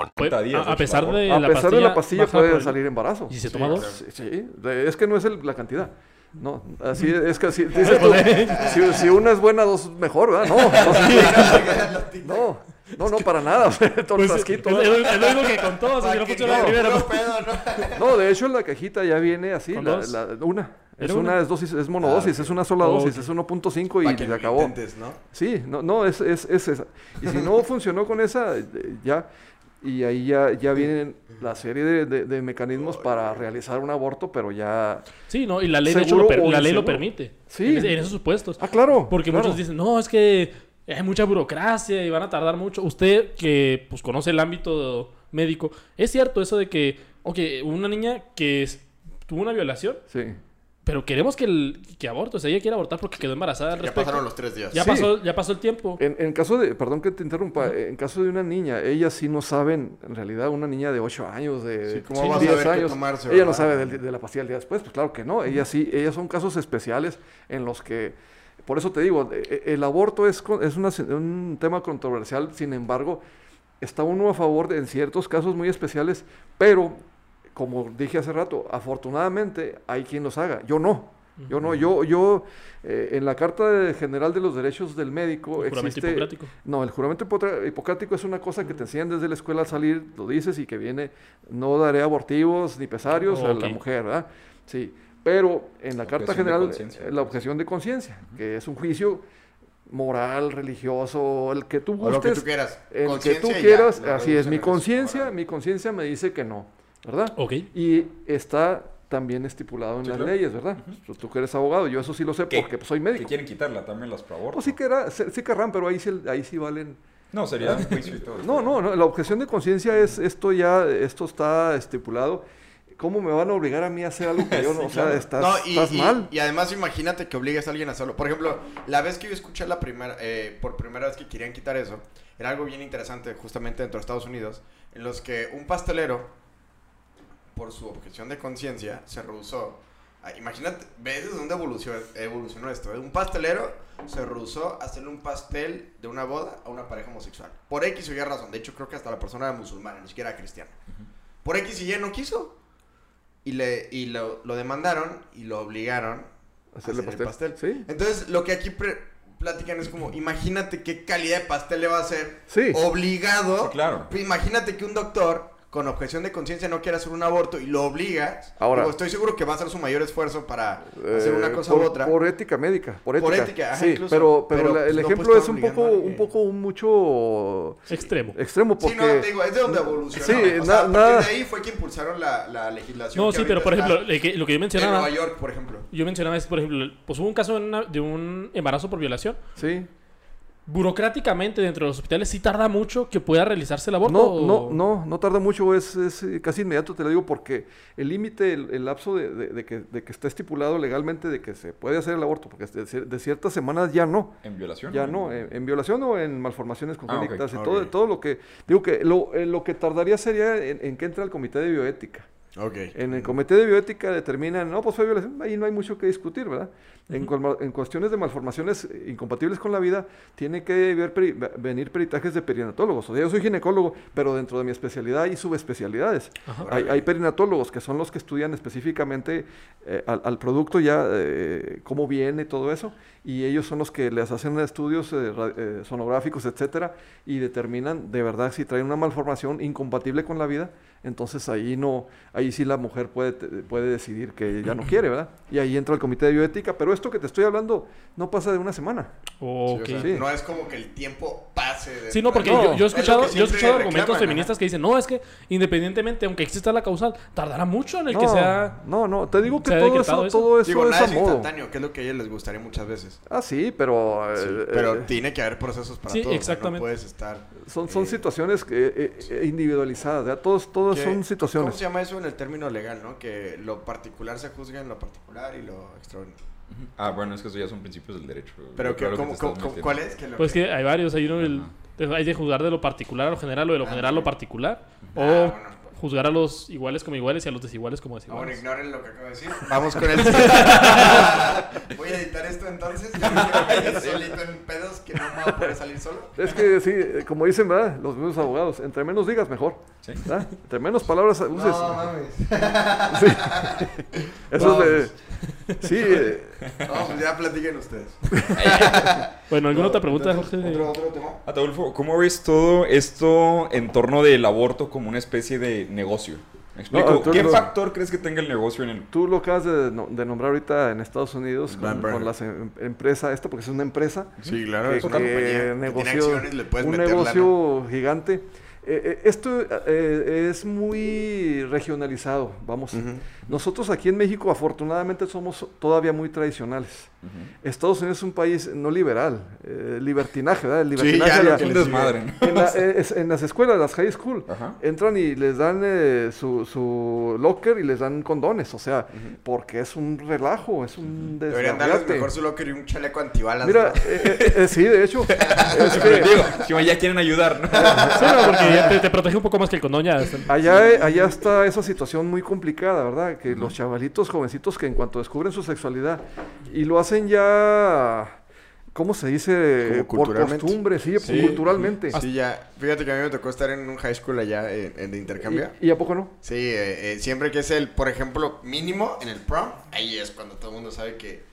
Speaker 4: Puede-
Speaker 3: 30 días
Speaker 4: a, a
Speaker 3: de
Speaker 4: pesar de
Speaker 6: a
Speaker 4: la
Speaker 6: pesar
Speaker 4: pastilla,
Speaker 6: de la pastilla puede
Speaker 4: el-
Speaker 6: salir embarazo.
Speaker 4: ¿Y se toma dos?
Speaker 6: Sí, sí, de- es que no es el- la cantidad. No, así es que así, *laughs* dices tú, si, si una es buena, dos mejor, ¿verdad? No, no, no, no, para nada. *laughs* Todo el
Speaker 4: Pues,
Speaker 6: frasquito,
Speaker 4: es,
Speaker 6: ¿no?
Speaker 4: es- es lo mismo que con todos, si no funciona la primera. Pues-
Speaker 5: ¿no?
Speaker 6: No, de hecho la cajita ya viene así,
Speaker 4: ¿Con
Speaker 6: la-
Speaker 4: dos?
Speaker 6: la- una. Es
Speaker 4: ¿Era
Speaker 6: una,
Speaker 4: una?
Speaker 6: es dosis, es monodosis, es una sola
Speaker 4: Oh,
Speaker 6: dosis,
Speaker 4: ok.
Speaker 6: es 1.5 y
Speaker 5: que
Speaker 6: se
Speaker 5: lo
Speaker 6: acabó.
Speaker 5: intentes, ¿no?
Speaker 6: Sí, no, no, es, es, es esa. Y si no *laughs* funcionó con esa, ya, y ahí ya, ya vienen la serie de, de- de mecanismos para realizar un aborto, pero ya...
Speaker 4: Sí, no, y la ley, de hecho,
Speaker 6: ¿Seguro
Speaker 4: lo per-
Speaker 6: o
Speaker 4: la ley lo
Speaker 6: inseguro?
Speaker 4: permite.
Speaker 6: Sí.
Speaker 4: En, esos supuestos.
Speaker 6: Ah, claro.
Speaker 4: Porque
Speaker 6: claro.
Speaker 4: muchos dicen, no, es que hay mucha burocracia y van a tardar mucho. Usted que pues conoce el ámbito médico, es cierto eso de que, ok, una niña que tuvo una violación,
Speaker 6: Sí.
Speaker 4: Pero queremos que, el, que aborte, o sea, ella quiere abortar porque quedó embarazada al
Speaker 5: Ya
Speaker 4: respecto.
Speaker 5: pasaron los tres días.
Speaker 4: Ya
Speaker 6: Sí.
Speaker 4: pasó, ya pasó el tiempo.
Speaker 6: En, en caso de, perdón que te interrumpa, en caso de una niña, ellas sí no saben, en realidad una niña de 8 años, de
Speaker 5: Sí, ¿cómo
Speaker 4: Sí,
Speaker 5: vas a
Speaker 6: 10
Speaker 5: saber qué
Speaker 6: años,
Speaker 5: tomarse,
Speaker 6: ella no sabe de, la pastilla el día después, pues claro que no, ellas sí, ellas son casos especiales en los que, por eso te digo, e- e- el aborto es, con- es una- un tema controversial, sin embargo, está uno a favor de, en ciertos casos muy especiales, pero, como dije hace rato, afortunadamente hay quien los haga, yo no. Yo no, yo, yo, eh, en la Carta de General de los Derechos del Médico
Speaker 4: El juramento
Speaker 6: existe...
Speaker 4: hipocrático.
Speaker 6: No, el juramento hipocrático es una cosa que te enseñan desde la escuela al salir, lo dices y que viene, no daré abortivos ni pesarios a la mujer, ¿verdad? Sí, pero en la Carta
Speaker 3: Objeción de
Speaker 6: General,
Speaker 3: conciencia.
Speaker 6: eh, la objeción de conciencia, que es un juicio moral, religioso, el que tú
Speaker 5: O lo que
Speaker 6: gustes,
Speaker 5: tú quieras.
Speaker 6: el que
Speaker 5: Conciencia
Speaker 6: tú
Speaker 5: ya,
Speaker 6: quieras, así es, mi conciencia, mi conciencia me dice que no, ¿verdad?
Speaker 4: Ok.
Speaker 6: Y está también estipulado en
Speaker 3: Sí,
Speaker 6: las
Speaker 3: claro.
Speaker 6: leyes, ¿verdad? Tú- Tú que eres abogado, yo eso sí lo sé
Speaker 3: ¿Qué?
Speaker 6: porque pues, soy
Speaker 3: Que
Speaker 6: médico.
Speaker 3: quieren quitarla también las pro.
Speaker 6: Pues sí, querrá- sí sí querrán, pero ahí sí, ahí sí valen...
Speaker 3: No, sería un juicio y todo.
Speaker 6: No, no, no, la objeción de conciencia es esto ya, esto está estipulado. ¿Cómo me van a obligar a mí a hacer algo que yo *laughs* no?
Speaker 3: Sí,
Speaker 6: o sea,
Speaker 3: claro.
Speaker 6: estás,
Speaker 5: No, y,
Speaker 6: estás
Speaker 5: y-
Speaker 6: mal.
Speaker 5: y además imagínate que obligues a alguien a hacerlo. Por ejemplo, la vez que yo escuché la primera, eh, por primera vez que querían quitar eso, era algo bien interesante justamente dentro de Estados Unidos, en los que un pastelero, por su objeción de conciencia, se rehusó Ah, Imagínate, ves desde dónde evolucionó, evolucionó esto. ¿eh? Un pastelero se rehusó a hacerle un pastel de una boda a una pareja homosexual. Por X o Y razón. De hecho, creo que hasta la persona era musulmana, ni siquiera era cristiana. Por X y Y no quiso. Y, le, y lo, lo demandaron y lo obligaron a
Speaker 6: Hacerle
Speaker 5: hacer el
Speaker 6: pastel.
Speaker 5: pastel.
Speaker 6: Sí.
Speaker 5: Entonces, lo que aquí pre- platican es como, imagínate qué calidad de pastel le va a hacer
Speaker 6: Sí.
Speaker 5: obligado.
Speaker 3: Sí, claro.
Speaker 5: Imagínate que un doctor con objeción de conciencia no quiere hacer un aborto y lo obligas.
Speaker 6: Ahora-
Speaker 5: Digo, estoy seguro que va a hacer su mayor esfuerzo para hacer una
Speaker 6: Eh,
Speaker 5: cosa
Speaker 6: por,
Speaker 5: u otra.
Speaker 6: Por ética médica. Por
Speaker 5: Por
Speaker 6: ética.
Speaker 5: ética, ajá,
Speaker 6: sí,
Speaker 5: incluso.
Speaker 6: pero, pero,
Speaker 5: Pero,
Speaker 6: la- el
Speaker 5: pues, no
Speaker 6: ejemplo es un poco, un poco mucho
Speaker 4: Extremo.
Speaker 6: extremo porque...
Speaker 5: Sí, no, te digo, es de donde evolucionó.
Speaker 6: Sí,
Speaker 5: o sea,
Speaker 6: na-
Speaker 5: a partir
Speaker 6: nada-
Speaker 5: de ahí fue que impulsaron la, la legislación.
Speaker 4: No,
Speaker 5: que
Speaker 4: sí, pero por ejemplo, lo que, lo que yo
Speaker 5: En
Speaker 4: mencionaba,
Speaker 5: Nueva York, por ejemplo.
Speaker 4: yo mencionaba es, por ejemplo, pues hubo un caso de, una- de un embarazo por violación.
Speaker 6: Sí.
Speaker 4: Burocráticamente dentro de los hospitales sí tarda mucho que pueda realizarse el aborto.
Speaker 6: No, no,
Speaker 4: o-
Speaker 6: no, no tarda mucho, es, es, eh, casi inmediato, te lo digo, porque el límite, el, el lapso de, de- de que, de que está estipulado legalmente de que se puede hacer el aborto, porque de, cier- de ciertas semanas ya no.
Speaker 3: ¿En violación?
Speaker 6: Ya no, en, en violación o en malformaciones congénitas
Speaker 3: ok,
Speaker 6: y todo, todo lo que... Digo que lo, eh, lo que tardaría sería en, en que entra el comité de bioética.
Speaker 5: Ok.
Speaker 6: En el comité de bioética determinan, no, pues fue violación, ahí no hay mucho que discutir, ¿verdad? En, cuestiones de malformaciones eh, incompatibles con la vida, tiene que ver peri- ve- venir peritajes de perinatólogos. O sea, yo soy ginecólogo, pero dentro de mi especialidad hay subespecialidades. Hay, hay perinatólogos que son los que estudian específicamente eh, al, al producto ya, eh, cómo viene todo eso, y ellos son los que les hacen estudios eh, sonográficos, etcétera, y determinan de verdad si trae una malformación incompatible con la vida, entonces ahí no, ahí sí la mujer puede, te- puede decidir que ya no *clears throat* quiere, ¿verdad? Y ahí entra el comité de bioética, pero esto que te estoy hablando no pasa de una semana.
Speaker 5: Sí, o sea,
Speaker 6: Sí.
Speaker 5: No es como que el tiempo pase. de-
Speaker 4: Sí, no, porque
Speaker 6: No,
Speaker 4: yo, yo he escuchado, yo he escuchado argumentos
Speaker 5: reclaman,
Speaker 4: feministas que dicen, no, es que independientemente, aunque exista la causal, tardará mucho en el
Speaker 6: no,
Speaker 4: que sea...
Speaker 6: no, no, te digo que todo eso,
Speaker 4: eso.
Speaker 6: todo eso
Speaker 5: Digo,
Speaker 6: es
Speaker 5: nada
Speaker 6: a
Speaker 5: es
Speaker 6: modo.
Speaker 5: instantáneo, que es lo que a ellos les gustaría muchas veces.
Speaker 6: Ah, sí, pero,
Speaker 5: Sí,
Speaker 6: eh,
Speaker 5: pero
Speaker 6: eh,
Speaker 5: tiene que haber procesos para
Speaker 4: sí,
Speaker 5: todo. o sea,
Speaker 4: exactamente.
Speaker 5: No puedes estar.
Speaker 6: Son, son
Speaker 5: eh,
Speaker 6: situaciones que, eh, eh, individualizadas, ¿verdad? Todos, todos
Speaker 5: que-
Speaker 6: son
Speaker 5: ¿Cómo
Speaker 6: situaciones.
Speaker 5: se llama eso en el término legal, no? Que lo particular se juzga en lo particular y lo extraordinario.
Speaker 3: Ah, bueno, es que eso ya son principios del derecho.
Speaker 5: Pero que,
Speaker 3: creo
Speaker 5: ¿cómo- cómo- cómo-
Speaker 3: metiendo.
Speaker 5: ¿cuál es? Que lo
Speaker 4: Pues que hay varios, hay uno, el- hay de juzgar de lo particular a lo general o de lo general a lo particular. O
Speaker 5: bueno.
Speaker 4: Juzgar a los iguales como iguales y a los desiguales como
Speaker 5: bueno,
Speaker 4: desiguales.
Speaker 5: ignoren lo que acabo de decir. Vamos con el *laughs* Voy a editar esto entonces. *laughs* Solito en pedos que no me voy a poder salir solo.
Speaker 6: Es que sí, eh, como dicen, ¿verdad? Los mismos abogados, entre menos digas, mejor.
Speaker 3: Sí.
Speaker 6: ¿verdad? Entre menos palabras uses.
Speaker 5: No mames.
Speaker 6: Sí. *laughs* Eso
Speaker 5: Vamos.
Speaker 6: es de... Sí, eh,
Speaker 5: No, pues ya platiquen ustedes. *laughs*
Speaker 4: Bueno, ¿alguna otra pregunta, Jorge?
Speaker 5: Otro, otro tema.
Speaker 3: Ataulfo, ¿cómo ves todo esto en torno del aborto como una especie de negocio? ¿Me explico?
Speaker 6: No, tú
Speaker 3: ¿Qué
Speaker 6: lo-
Speaker 3: factor crees que tenga el negocio en el...
Speaker 6: tú lo acabas de, no- de nombrar ahorita en Estados Unidos con, con las em- empresas, esto porque es una empresa
Speaker 5: Sí, claro.
Speaker 6: que,
Speaker 5: es una
Speaker 6: que
Speaker 5: compañía que tiene acciones, le puedes
Speaker 6: un
Speaker 5: meter
Speaker 6: negocio gigante. Eh, eh, esto eh, es muy regionalizado, vamos.
Speaker 5: Ujú.
Speaker 6: Nosotros aquí en México afortunadamente somos todavía muy tradicionales. Estados Unidos es un país no liberal, eh, libertinaje, ¿verdad? El libertinaje
Speaker 5: ya, que
Speaker 3: Un
Speaker 5: les
Speaker 3: desmadre.
Speaker 6: En, la- eh, es- en las escuelas, las high school,
Speaker 3: Ajá.
Speaker 6: entran y les dan eh, su, su locker y les dan condones, o sea, porque es un relajo, es un
Speaker 5: Deberían darles mejor su locker y un chaleco antibalas.
Speaker 6: Mira,
Speaker 5: ¿no?
Speaker 6: eh, eh, eh, sí, de hecho, *laughs* es que
Speaker 3: Digo, si ya quieren ayudar, ¿no? *laughs*
Speaker 4: Sí, no, porque ya te, te protege un poco más que el condón ya. está-
Speaker 6: allá, allá está esa situación muy complicada, ¿verdad? Que los chavalitos jovencitos que en cuanto descubren su sexualidad y lo hacen ya, ¿cómo se dice? Por
Speaker 5: culturalmente.
Speaker 6: costumbre, sí,
Speaker 5: Sí.
Speaker 6: culturalmente.
Speaker 5: Sí, ya. Fíjate que a mí me tocó estar en un high school allá en, en de intercambio.
Speaker 6: ¿Y, y a poco no?
Speaker 5: Sí, eh, eh, siempre que es el, por ejemplo, mínimo en el prom, ahí es cuando todo el mundo sabe que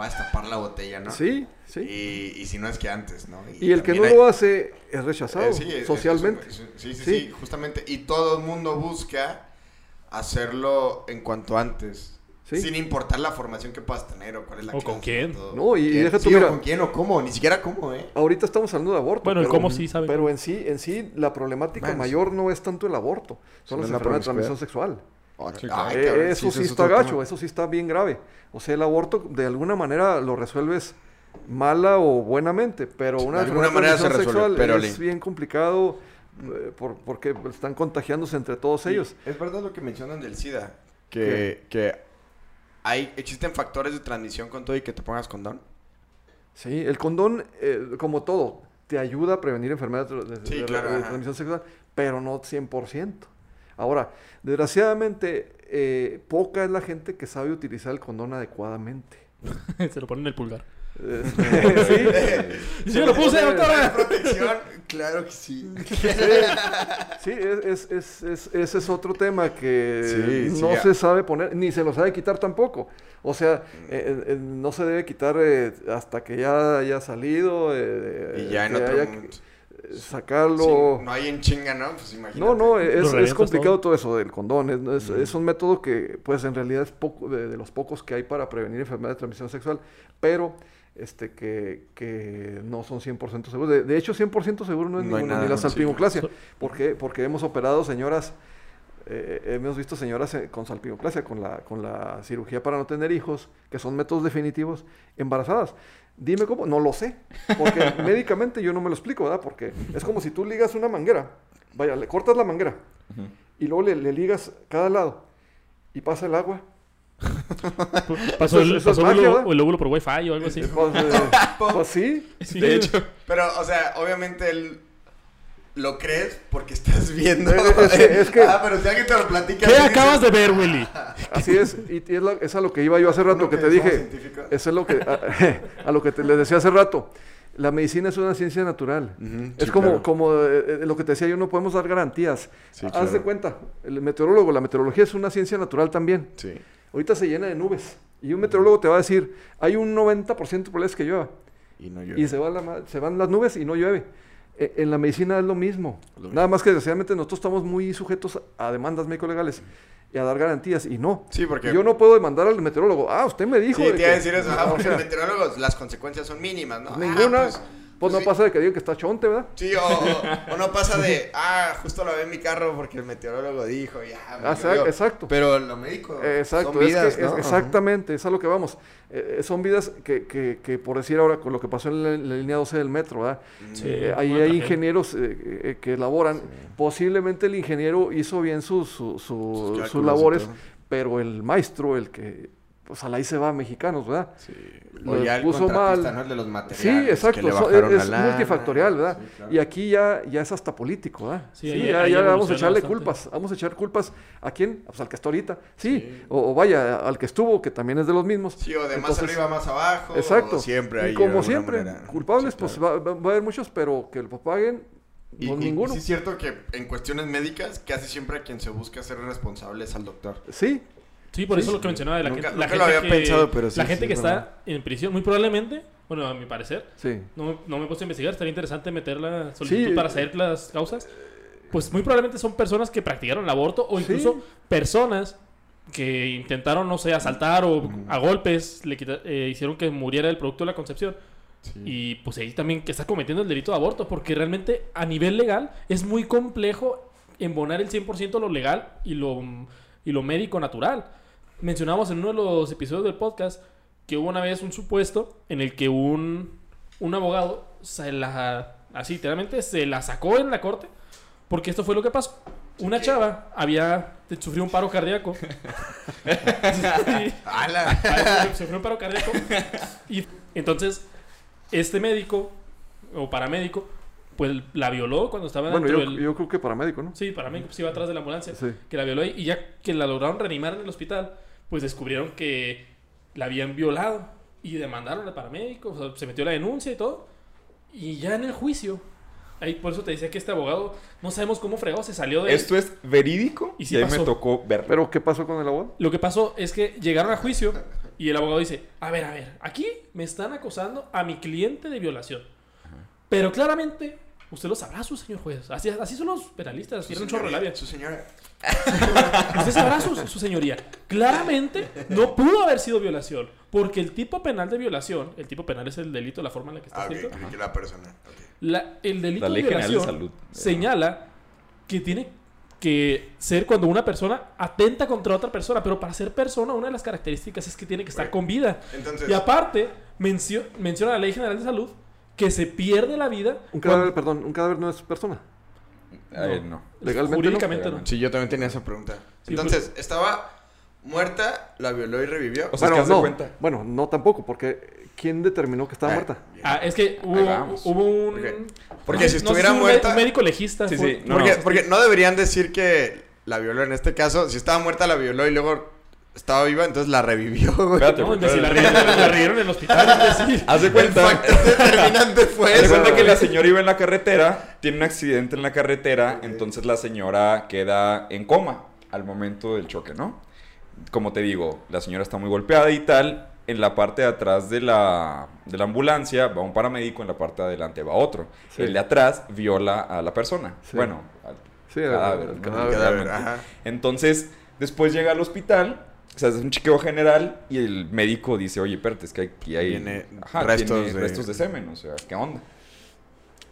Speaker 5: va a destapar la botella, ¿no?
Speaker 6: Sí, sí.
Speaker 5: Y, y si no es que antes, ¿no?
Speaker 6: Y el que no lo hace es rechazado
Speaker 5: eh, sí, es- es-
Speaker 6: socialmente.
Speaker 5: es- sí, sí, sí,
Speaker 6: Sí.
Speaker 5: justamente. Y todo el mundo busca hacerlo en cuanto antes.
Speaker 6: Sí.
Speaker 5: Sin importar la formación que puedas tener o cuál es la
Speaker 4: O
Speaker 5: clase
Speaker 4: con quién.
Speaker 5: todo.
Speaker 6: No, y
Speaker 5: ¿Quién?
Speaker 6: deja tú,
Speaker 5: Sí, o con quién o cómo, ni siquiera cómo, ¿eh?
Speaker 6: Ahorita estamos hablando de aborto.
Speaker 4: Bueno, el
Speaker 6: pero,
Speaker 4: cómo sí saben.
Speaker 6: Pero en sí, en sí, la problemática mayor no es tanto el aborto, son las
Speaker 5: la
Speaker 6: enfermedades de transmisión sexual.
Speaker 5: Ahora-
Speaker 3: Sí, claro.
Speaker 5: Ay,
Speaker 6: Eh,
Speaker 5: cabrón,
Speaker 6: eso sí
Speaker 5: es
Speaker 6: está gacho,
Speaker 5: tema.
Speaker 6: eso sí está bien grave. O sea, el aborto de alguna manera lo resuelves mala o buenamente, pero una
Speaker 5: de alguna manera se resuelve,
Speaker 6: sexual
Speaker 5: pero
Speaker 6: es bien complicado eh, por- porque están contagiándose entre todos ellos.
Speaker 5: Es verdad lo que mencionan del SIDA, que, que hay, existen factores de transmisión con todo y que te pongas condón.
Speaker 6: Sí, el condón, eh, como todo, te ayuda a prevenir enfermedades de, de-
Speaker 5: Sí,
Speaker 6: de-
Speaker 5: claro,
Speaker 6: de
Speaker 5: ajá.
Speaker 6: transmisión sexual, pero no 100%. Ahora, desgraciadamente, eh, poca es la gente que sabe utilizar el condón adecuadamente. *laughs*
Speaker 4: Se lo ponen en el pulgar.
Speaker 6: Eh, *laughs* sí, *laughs*
Speaker 4: ¡Sí me lo puse, doctora!
Speaker 5: protección? Claro que sí.
Speaker 6: sí, es, es- es- es- ese es otro tema que
Speaker 5: Sí, sí,
Speaker 6: no
Speaker 5: ya.
Speaker 6: se sabe poner, ni se lo sabe quitar tampoco. O sea, eh, eh, no se debe quitar eh, hasta que ya haya salido. eh,
Speaker 5: Y ya en otro
Speaker 6: haya eh, sacarlo.
Speaker 5: Sí, no hay en chinga, ¿no? Pues imagínate.
Speaker 6: No, no, es, es complicado
Speaker 4: todo.
Speaker 6: todo eso del condón. Es, es- es un método que, pues, en realidad es poco, de, de los pocos que hay para prevenir enfermedades de transmisión sexual, pero este que, que no son 100% seguros. De, de hecho, 100% seguro no es
Speaker 5: No
Speaker 6: ninguna,
Speaker 5: nada,
Speaker 6: ni la salpingoclasia.
Speaker 4: no.
Speaker 6: ¿Por qué? Porque hemos operado señoras, eh, hemos visto señoras eh, con salpingoclasia, con la, con la cirugía para no tener hijos, que son métodos definitivos, embarazadas. Dime cómo, no lo sé, porque *laughs* médicamente yo no me lo explico, ¿verdad? Porque es como si tú ligas una manguera, vaya, le cortas la manguera y luego le, le ligas cada lado y pasa el agua. *laughs*
Speaker 4: Pasó, el,
Speaker 6: es
Speaker 4: pasó el
Speaker 6: magia,
Speaker 4: óvulo-
Speaker 6: ¿verdad?
Speaker 4: el óvulo por wifi o algo así.
Speaker 6: Pues, eh, *laughs* pues sí,
Speaker 4: Sí.
Speaker 3: De hecho,
Speaker 5: Pero, o sea, obviamente él lo crees porque estás viendo.
Speaker 6: Es que- es que-
Speaker 5: Ah, pero si alguien te lo platica.
Speaker 4: ¿Qué acabas de ver, Willy? *laughs*
Speaker 6: así es, y, y es, la- es a lo que iba yo hace rato que
Speaker 5: que
Speaker 6: te dije, eso es lo que, a, *laughs* a lo que te, les decía hace rato. La medicina es una ciencia natural. Es
Speaker 5: sí,
Speaker 6: como,
Speaker 5: claro.
Speaker 6: como eh, eh, lo que te decía yo, no podemos dar garantías.
Speaker 5: Sí,
Speaker 6: Haz
Speaker 5: claro.
Speaker 6: de cuenta, el meteorólogo, la meteorología es una ciencia natural también.
Speaker 5: Sí.
Speaker 6: Ahorita se llena de nubes. Y un meteorólogo te va a decir, hay un 90% de probabilidades que llueva.
Speaker 5: Y no yo.
Speaker 6: Y se, va la ma- se van las nubes y no llueve. E- En la medicina es lo mismo.
Speaker 5: Lo mismo.
Speaker 6: Nada más que desgraciadamente nosotros estamos muy sujetos a demandas médico-legales y a dar garantías. Y no.
Speaker 5: Sí, porque-
Speaker 6: Yo no puedo demandar al meteorólogo. Ah, usted me dijo.
Speaker 5: Sí, te iba a decir eso. Ah,
Speaker 6: o
Speaker 5: porque
Speaker 6: sea,
Speaker 5: el meteorólogo, las consecuencias son mínimas, ¿no? Ah,
Speaker 6: ninguna.
Speaker 5: pues,
Speaker 6: Pues, no
Speaker 5: sí.
Speaker 6: pasa de que digan que está chonte, ¿verdad?
Speaker 5: Sí, o, o- no pasa de, ah, justo lo ve en mi carro porque el meteorólogo dijo, ya. me
Speaker 6: Ah, exacto, exacto.
Speaker 5: Pero lo médico.
Speaker 6: Exacto,
Speaker 5: son
Speaker 6: es
Speaker 5: vidas,
Speaker 6: que-
Speaker 5: ¿no?
Speaker 6: es-
Speaker 5: Ajá.
Speaker 6: exactamente, es a lo que vamos. Eh, eh, son vidas que, que, que, por decir ahora, con lo que pasó en la, en la línea 12 del metro, ¿verdad?
Speaker 4: Sí,
Speaker 6: Eh, ahí hay ingenieros eh, eh, que elaboran. Posiblemente el ingeniero hizo bien sus, su- su-
Speaker 5: Sus
Speaker 6: sus labores, pero el maestro, el que, pues a la ahí se va mexicanos, ¿verdad?
Speaker 5: Sí.
Speaker 6: Lo
Speaker 5: O ya el
Speaker 6: puso mal.
Speaker 5: ¿no? El de los
Speaker 6: Sí,
Speaker 5: materiales.
Speaker 6: exacto,
Speaker 5: que le
Speaker 6: so-
Speaker 5: bajaron
Speaker 6: es,
Speaker 5: lana.
Speaker 6: multifactorial, ¿verdad?
Speaker 5: Sí, claro.
Speaker 6: Y aquí ya, ya es hasta político, ¿verdad?
Speaker 4: Sí,
Speaker 6: Sí,
Speaker 4: ahí-
Speaker 6: ya,
Speaker 4: ahí
Speaker 6: ya vamos a echarle
Speaker 4: bastante.
Speaker 6: culpas, vamos a echar culpas a quién, pues al que está ahorita, sí, O, o vaya, al que estuvo, que también es de los mismos.
Speaker 5: Sí, o de más arriba, más abajo.
Speaker 6: Exacto.
Speaker 5: o siempre
Speaker 6: y
Speaker 5: hay. de
Speaker 6: como siempre,
Speaker 5: manera.
Speaker 6: culpables,
Speaker 5: Sí,
Speaker 6: pues
Speaker 5: claro.
Speaker 6: va, va- va a haber muchos, pero que lo paguen,
Speaker 5: Y, y- y
Speaker 6: ninguno.
Speaker 5: sí es cierto que en cuestiones médicas, casi siempre a quien se busca ser responsable es al doctor.
Speaker 6: Sí,
Speaker 4: Sí, por eso lo que mencionaba de la,
Speaker 5: Nunca-
Speaker 4: gente- la
Speaker 5: nunca lo
Speaker 4: gente
Speaker 5: había
Speaker 4: que,
Speaker 5: pensado, pero sí,
Speaker 4: la gente que está en prisión, muy probablemente, bueno, a mi parecer,
Speaker 6: sí.
Speaker 4: no, me- no me he puesto a investigar, estaría interesante meter la solicitud
Speaker 6: Sí,
Speaker 4: para
Speaker 6: eh,
Speaker 4: saber las causas. Pues muy probablemente son personas que practicaron el aborto o
Speaker 6: Sí.
Speaker 4: incluso personas que intentaron, no sé, asaltar o a golpes le quita- eh, hicieron que muriera el producto de la concepción. Y pues ahí también que está cometiendo el delito de aborto, porque realmente a nivel legal es muy complejo embonar el 100% lo legal y lo, y lo médico natural. Mencionamos en uno de los episodios del podcast que hubo una vez un supuesto en el que un, un abogado se la, así literalmente se la sacó en la corte, porque esto fue lo que pasó. Una chava había sufrido un paro cardíaco. *laughs* *laughs* Sí. Sufrió un paro cardíaco. Y entonces, este médico o paramédico, pues la violó cuando estaba
Speaker 6: Bueno,
Speaker 4: dentro
Speaker 6: yo,
Speaker 4: del.
Speaker 6: yo creo que paramédico, ¿no?
Speaker 4: Sí, paramédico, pues iba atrás de la ambulancia.
Speaker 6: Sí.
Speaker 4: Que la violó ahí, y ya que la lograron reanimar en el hospital, pues descubrieron que la habían violado. Y demandaron al paramédico, o sea, se metió la denuncia y todo. Y ya en el juicio. Ahí por eso te decía que este abogado, no sabemos cómo fregó, se salió de.
Speaker 3: Esto es verídico
Speaker 4: Y
Speaker 3: y,
Speaker 4: sí pasó.
Speaker 3: me tocó verlo.
Speaker 6: Pero, ¿qué pasó con el abogado?
Speaker 4: Lo que pasó es que llegaron a juicio y el abogado dice, a ver, a ver, aquí me están acosando a mi cliente de violación. Pero claramente, usted lo sabrá, su señor juez. Así, así son los penalistas, tienen un chorro de labia.
Speaker 5: Su señora.
Speaker 4: Usted sabrá, su, su señoría. Claramente no pudo haber sido violación. Porque el tipo penal de violación, el tipo penal es el delito, la forma en la que está
Speaker 5: Ah,
Speaker 4: escrito.
Speaker 5: que la persona.
Speaker 4: La- el delito
Speaker 3: La Ley
Speaker 4: de
Speaker 3: General de
Speaker 4: violación
Speaker 3: Salud.
Speaker 4: señala que tiene que ser cuando una persona atenta contra otra persona, pero para ser persona una de las características es que tiene que estar con vida.
Speaker 5: Entonces-
Speaker 4: y aparte mencio- menciona la Ley General de Salud que se pierde la vida
Speaker 6: Un
Speaker 4: cuando-
Speaker 6: cadáver, perdón, un cadáver no es persona.
Speaker 3: No.
Speaker 6: Legalmente
Speaker 4: jurídicamente
Speaker 3: no.
Speaker 4: no.
Speaker 5: Sí, yo también tenía esa pregunta.
Speaker 4: Sí,
Speaker 5: Entonces, estaba muerta, la violó y revivió.
Speaker 3: O sea, es
Speaker 6: bueno,
Speaker 3: que haz de
Speaker 6: no,
Speaker 3: cuenta.
Speaker 6: bueno, no tampoco, porque ¿quién determinó que estaba
Speaker 5: Ah,
Speaker 6: muerta?
Speaker 5: bien.
Speaker 4: Ah, es que hubo, un.
Speaker 5: Porque
Speaker 4: no
Speaker 5: si
Speaker 4: sé
Speaker 5: estuviera muerta-
Speaker 4: un médico legista
Speaker 3: Sí,
Speaker 4: fue-
Speaker 3: sí, no,
Speaker 5: porque,
Speaker 3: no.
Speaker 5: porque no deberían decir que la violó. En este caso, si estaba muerta, la violó y luego estaba viva, entonces la revivió, *laughs* güey.
Speaker 3: Espérate,
Speaker 4: No, si la rieron en el hospital, *laughs* imbécil.
Speaker 3: Haz de
Speaker 5: El
Speaker 3: cuenta.
Speaker 5: factor determinante fue
Speaker 3: Haz de cuenta *laughs* que la señora iba en la carretera, tiene un accidente en la carretera, entonces la señora queda en coma al momento del choque, ¿no? Como te digo, la señora está muy golpeada y tal. En la parte de atrás de la, de la ambulancia va un paramédico, en la parte de adelante va otro.
Speaker 6: Sí.
Speaker 3: El de atrás viola a la persona.
Speaker 6: Sí.
Speaker 3: Bueno, al
Speaker 6: Sí, el-
Speaker 3: cadáver.
Speaker 6: el.
Speaker 3: Entonces, después llega al hospital, o sea, es un chequeo general y el médico dice, oye, espérate, es que aquí hay
Speaker 5: Tiene
Speaker 3: ajá,
Speaker 5: restos
Speaker 3: tiene
Speaker 5: de-
Speaker 3: restos de semen, o sea, ¿qué onda?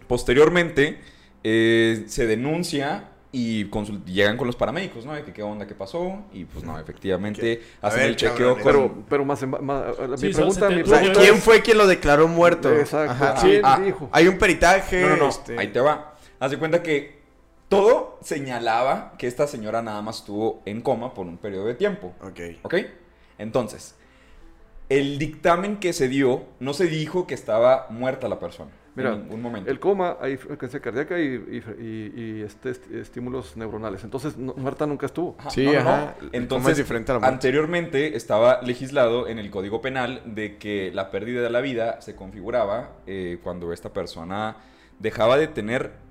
Speaker 3: Posteriormente, eh, se denuncia y llegan con los paramédicos, ¿no? De que qué onda, qué pasó, y pues no, efectivamente hacen
Speaker 5: ver,
Speaker 3: el chequeo con...
Speaker 6: Pero, pero más, en- más-
Speaker 4: Sí,
Speaker 6: mi pregunta, mi
Speaker 4: 70.
Speaker 5: O sea,
Speaker 6: pregunta
Speaker 5: ¿quién
Speaker 6: es-
Speaker 5: fue quien lo declaró muerto?
Speaker 6: Exacto.
Speaker 5: Ajá.
Speaker 6: ¿Quién
Speaker 5: Ah,
Speaker 6: dijo?
Speaker 5: Hay un peritaje.
Speaker 3: No, no, no,
Speaker 5: este,
Speaker 3: ahí te va. Haz de cuenta que todo señalaba que esta señora nada más estuvo en coma por un periodo de tiempo.
Speaker 5: Ok.
Speaker 3: ¿Ok? Entonces, el dictamen que se dio, no se dijo que estaba muerta la persona.
Speaker 6: Mira,
Speaker 3: en ningún momento.
Speaker 6: El coma, hay frecuencia cardíaca y, y- y- y, este, est- estímulos neuronales. Entonces, no- muerta nunca estuvo.
Speaker 3: Ajá,
Speaker 5: Sí,
Speaker 3: no, no, no.
Speaker 5: ajá. El coma
Speaker 3: Entonces,
Speaker 5: es diferente a la muerte.
Speaker 3: anteriormente estaba legislado en el Código Penal de que la pérdida de la vida se configuraba eh, cuando esta persona dejaba de tener...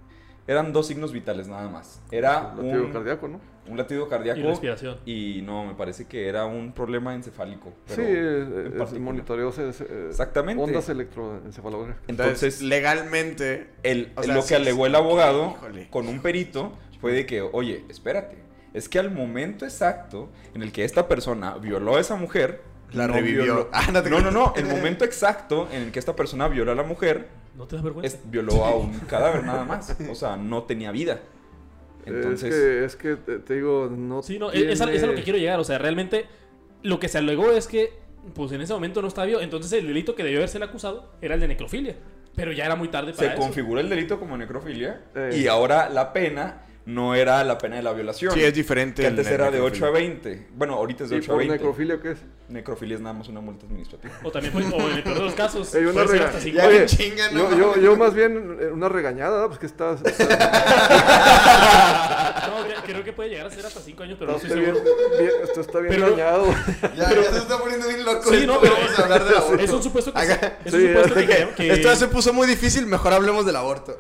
Speaker 3: Eran dos signos vitales nada más. Era
Speaker 6: Latido
Speaker 3: un,
Speaker 6: cardíaco, ¿no?
Speaker 3: un latido cardíaco
Speaker 4: Y respiración.
Speaker 3: y no, me parece que era un problema encefálico.
Speaker 6: Sí, es,
Speaker 3: en
Speaker 6: es
Speaker 3: particular.
Speaker 6: monitoreo se- se-
Speaker 3: Exactamente.
Speaker 6: ondas electroencefalográficas.
Speaker 5: Entonces, legalmente.
Speaker 3: el,
Speaker 5: o sea,
Speaker 3: lo
Speaker 5: sí,
Speaker 3: que alegó el abogado
Speaker 5: Híjole.
Speaker 3: con un perito fue de que, oye, espérate, es que al momento exacto en el que esta persona violó a esa mujer,
Speaker 5: La
Speaker 3: no
Speaker 5: revivió.
Speaker 3: violó- *laughs*
Speaker 5: Ah, no te
Speaker 3: no, no, el momento exacto en el que esta persona violó a la mujer,
Speaker 4: ¿No te da vergüenza?
Speaker 3: es- violó a un cadáver nada más, o sea, no tenía vida. Entonces,
Speaker 6: es que, es que te, te digo, no.
Speaker 4: Sí, no, es, es a, es a lo que quiero llegar. O sea, realmente lo que se alegó es que, pues en ese momento no estaba vivo. Entonces el delito que debió haberse el acusado era el de necrofilia. Pero ya era muy tarde para
Speaker 3: se
Speaker 4: eso.
Speaker 3: configura el delito como necrofilia
Speaker 6: Eh.
Speaker 3: y ahora la pena no era la pena de la violación.
Speaker 5: Sí, es diferente.
Speaker 3: Que antes
Speaker 5: el
Speaker 3: era de 8 a
Speaker 5: necrofilia.
Speaker 3: 20. Bueno, ahorita es de
Speaker 6: ¿Y
Speaker 3: 8 a
Speaker 6: por
Speaker 3: 20.
Speaker 6: necrofilia qué es?
Speaker 3: Necrofilia es nada más una multa administrativa.
Speaker 4: O también puede, o en el peor de los casos,
Speaker 6: Hay una
Speaker 4: puede ser
Speaker 6: rega-
Speaker 4: hasta
Speaker 5: Ya
Speaker 6: Oye, *laughs*
Speaker 5: chinga, no
Speaker 6: yo, yo, yo más bien eh, una regañada, ¿no? pues que estás. estás, *laughs*
Speaker 4: No, cre- creo que puede llegar a ser hasta 5 años, pero no
Speaker 6: estás
Speaker 4: estoy
Speaker 6: bien,
Speaker 4: seguro.
Speaker 6: bien- esto está bien
Speaker 4: Pero-
Speaker 6: regañado. *laughs*
Speaker 5: Ya, ya se está poniendo bien loco.
Speaker 4: Sí, no, pero
Speaker 5: vamos a hablar del aborto.
Speaker 4: es un supuesto que,
Speaker 5: Haga-
Speaker 4: es un
Speaker 6: Sí,
Speaker 4: supuesto que, quere- que-
Speaker 5: Esto ya se puso muy difícil, mejor hablemos del aborto.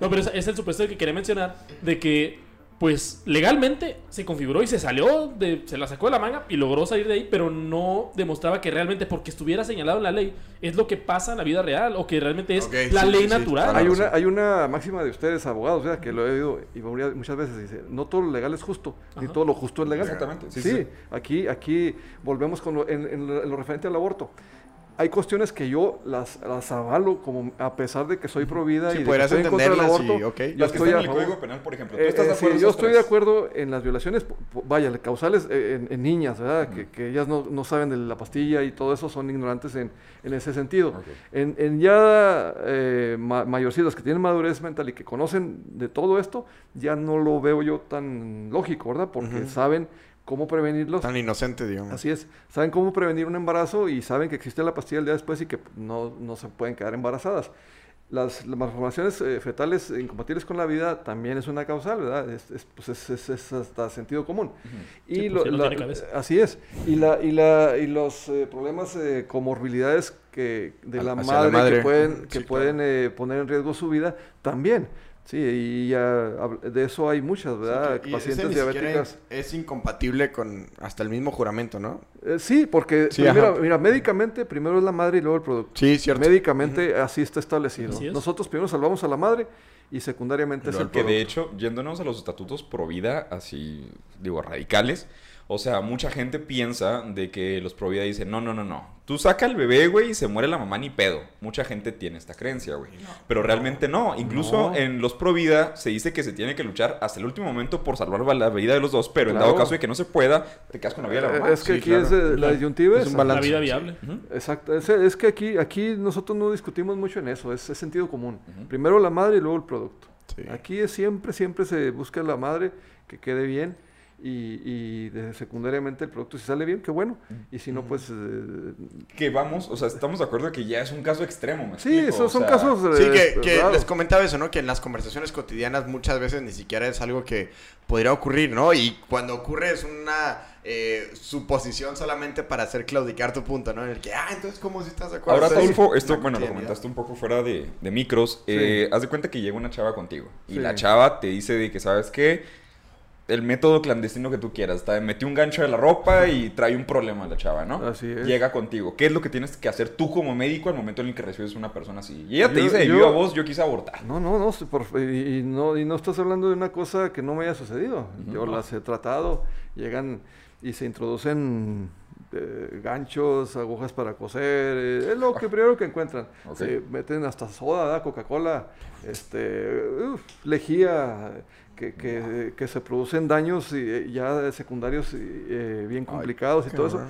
Speaker 4: No, pero es, es el supuesto que quería mencionar de que, pues, legalmente se configuró y se salió, de, se la sacó de la manga y logró salir de ahí, pero no demostraba que realmente, porque estuviera señalado en la ley, es lo que pasa en la vida real o que realmente es la
Speaker 5: sí,
Speaker 4: ley
Speaker 5: sí,
Speaker 4: natural.
Speaker 6: Hay una, hay una máxima de ustedes, abogados, o sea, que lo he oído y varias- muchas veces dice, no todo lo legal es justo, ni todo lo justo es legal.
Speaker 3: Exactamente, sí,
Speaker 6: Sí,
Speaker 3: sí.
Speaker 6: aquí, aquí volvemos con lo, en, en lo, en lo referente al aborto. Hay cuestiones que yo las, las avalo como a pesar de que soy pro vida
Speaker 5: Sí,
Speaker 6: y de que estoy en contra del
Speaker 5: entenderlas
Speaker 6: aborto.
Speaker 5: y, ok.
Speaker 6: yo
Speaker 3: Las que
Speaker 6: estoy
Speaker 3: están
Speaker 6: a
Speaker 3: en el. Código Penal, por ejemplo. ¿Tú
Speaker 6: Eh,
Speaker 3: estás de
Speaker 6: eh,
Speaker 3: acuerdo
Speaker 6: sí, yo estoy de acuerdo en las violaciones, vaya, causales eh, en, en niñas, ¿verdad? Que, que ellas no, no saben de la pastilla y todo eso, son ignorantes en, en ese sentido. En, en ya eh, ma- mayorcitas que tienen madurez mental y que conocen de todo esto, ya no lo veo yo tan lógico, ¿verdad? Porque saben cómo prevenirlos.
Speaker 5: Tan inocente, digamos.
Speaker 6: Así es, saben cómo prevenir un embarazo y saben que existe la pastilla el día después y que no, no se pueden quedar embarazadas. Las, las malformaciones eh, fetales incompatibles con la vida también es una causal, ¿verdad? Es, es, pues es, es- es hasta sentido común. Y
Speaker 4: Sí,
Speaker 6: lo-
Speaker 4: pues, no
Speaker 6: la-
Speaker 4: tiene
Speaker 6: así es. Y, la, y, la, y los eh, problemas de comorbilidades que, de la madre, que pueden, *laughs* que
Speaker 5: sí,
Speaker 6: pueden eh, poner en riesgo su vida también. Sí, y ya de eso hay muchas, ¿verdad?
Speaker 5: Y ese
Speaker 6: Pacientes diabéticas.
Speaker 5: Es incompatible con hasta el mismo juramento, ¿no?
Speaker 6: Eh, sí, porque
Speaker 5: Sí,
Speaker 6: primero, mira, médicamente primero es la madre y luego el producto.
Speaker 5: Sí, cierto.
Speaker 6: Médicamente así está establecido.
Speaker 4: Así es.
Speaker 6: Nosotros primero salvamos a la madre y secundariamente es el
Speaker 3: que de
Speaker 6: producto.
Speaker 3: hecho, yéndonos a los estatutos pro vida, así, digo, radicales, o sea, mucha gente piensa de que los pro vida dicen, no, no, no, no, tú saca al bebé, güey, y se muere la mamá ni pedo. Mucha gente tiene esta creencia, güey. Pero realmente no. Incluso
Speaker 6: No.
Speaker 3: en los pro vida se dice que se tiene que luchar hasta el último momento por salvar la vida de los dos, pero en dado caso de que no se pueda, te quedas con la vida de la
Speaker 6: Eh,
Speaker 3: mamá.
Speaker 6: es que
Speaker 5: sí,
Speaker 6: aquí
Speaker 5: claro.
Speaker 6: es eh, la disyuntiva.
Speaker 5: es un balance.
Speaker 4: La vida viable.
Speaker 6: Exacto. Es, es que aquí, aquí nosotros no discutimos mucho en eso. Es, es sentido común. Primero la madre y luego el producto.
Speaker 5: Sí.
Speaker 6: Aquí es siempre, siempre se busca la madre que quede bien. Y, y de secundariamente el producto si sale bien, qué bueno. Y si no, pues... eh,
Speaker 3: Que vamos, o sea, estamos de acuerdo que ya es un caso extremo, ¿me
Speaker 6: sí,
Speaker 3: explico?
Speaker 6: esos
Speaker 3: O
Speaker 6: son
Speaker 3: sea,
Speaker 6: casos...
Speaker 5: Sí,
Speaker 6: eh,
Speaker 5: que, que
Speaker 6: raros.
Speaker 5: les comentaba eso, ¿no? Que en las conversaciones cotidianas muchas veces ni siquiera es algo que podría ocurrir, ¿no? Y cuando ocurre es una eh, suposición solamente para hacer claudicar tu punto, ¿no? En el que, ah, entonces, ¿cómo si estás de acuerdo?
Speaker 3: Ahora, Taulfo, esto, bueno, lo comentaste un poco fuera de, de micros. Eh, haz de cuenta que llega una chava contigo. Y
Speaker 6: Sí.
Speaker 3: la chava te dice de que, ¿sabes qué? El método clandestino que tú quieras. Te metí un gancho de la ropa y trae un problema la chava, ¿no?
Speaker 6: Así es.
Speaker 3: Llega contigo. ¿Qué es lo que tienes que hacer tú como médico al momento en el que recibes una persona así? Y ella te
Speaker 6: Yo-
Speaker 3: dice de
Speaker 6: yo-
Speaker 3: viva voz, yo quise abortar.
Speaker 6: No, no, no, por- y, y no, y no estás hablando de una cosa que no me haya sucedido. Yo las he tratado, llegan y se introducen eh, ganchos, agujas para coser, eh, es lo que *laughs* primero que encuentran. Se meten hasta soda, ¿da? Coca-Cola, este, uf, lejía, que, que- que se producen daños eh, ya secundarios eh, bien complicados y todo eso.
Speaker 5: horror.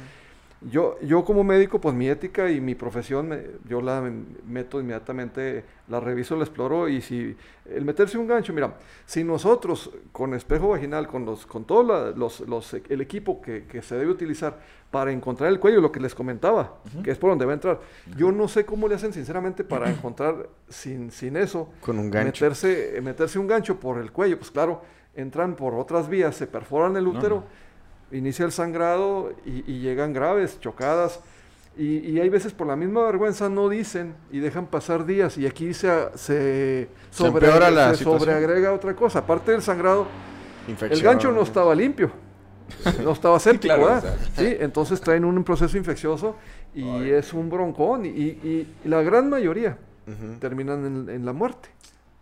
Speaker 6: Yo, yo como médico, pues mi ética y mi profesión, me- yo la meto inmediatamente, la reviso, la exploro y si el meterse un gancho, mira, si nosotros con espejo vaginal, con los, con todo la- los, los- el equipo que, que se debe utilizar para encontrar el cuello, lo que les comentaba, que es por donde va a entrar, yo no sé cómo le hacen sinceramente para encontrar sin, sin eso,
Speaker 5: Con un gancho.
Speaker 6: meterse, meterse un gancho por el cuello, pues claro, entran por otras vías, se perforan el útero inicia el sangrado y, y llegan graves, chocadas. Y, y hay veces por la misma vergüenza no dicen y dejan pasar días y aquí se, se,
Speaker 5: Se la
Speaker 6: sobreagrega otra cosa. Aparte del sangrado, el gancho no estaba limpio, no estaba *laughs* séptico,
Speaker 3: claro,
Speaker 6: ¿verdad?
Speaker 3: o sea.
Speaker 6: Sí, entonces traen un proceso infeccioso y es un broncón y, y- y la gran mayoría terminan en, en la muerte.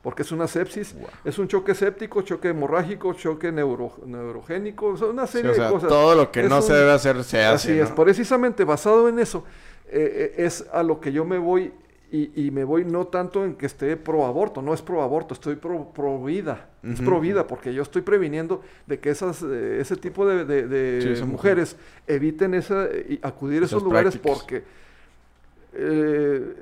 Speaker 6: Porque es una sepsis, es un choque séptico, choque hemorrágico, choque neuro, neurogénico, son una
Speaker 5: Sí,
Speaker 6: serie
Speaker 5: o sea,
Speaker 6: de cosas.
Speaker 5: todo lo que
Speaker 6: Es
Speaker 5: no se debe hacer se hace,
Speaker 6: Así es, precisamente basado en eso, eh, eh, es a lo que yo me voy y, y me voy no tanto en que esté pro aborto, no es pro aborto, estoy pro, pro vida, es pro vida, porque yo estoy previniendo de que esas, eh, ese tipo de, de- de
Speaker 5: Sí, esas
Speaker 6: mujeres. eviten esa, y acudir a esos lugares porque eh,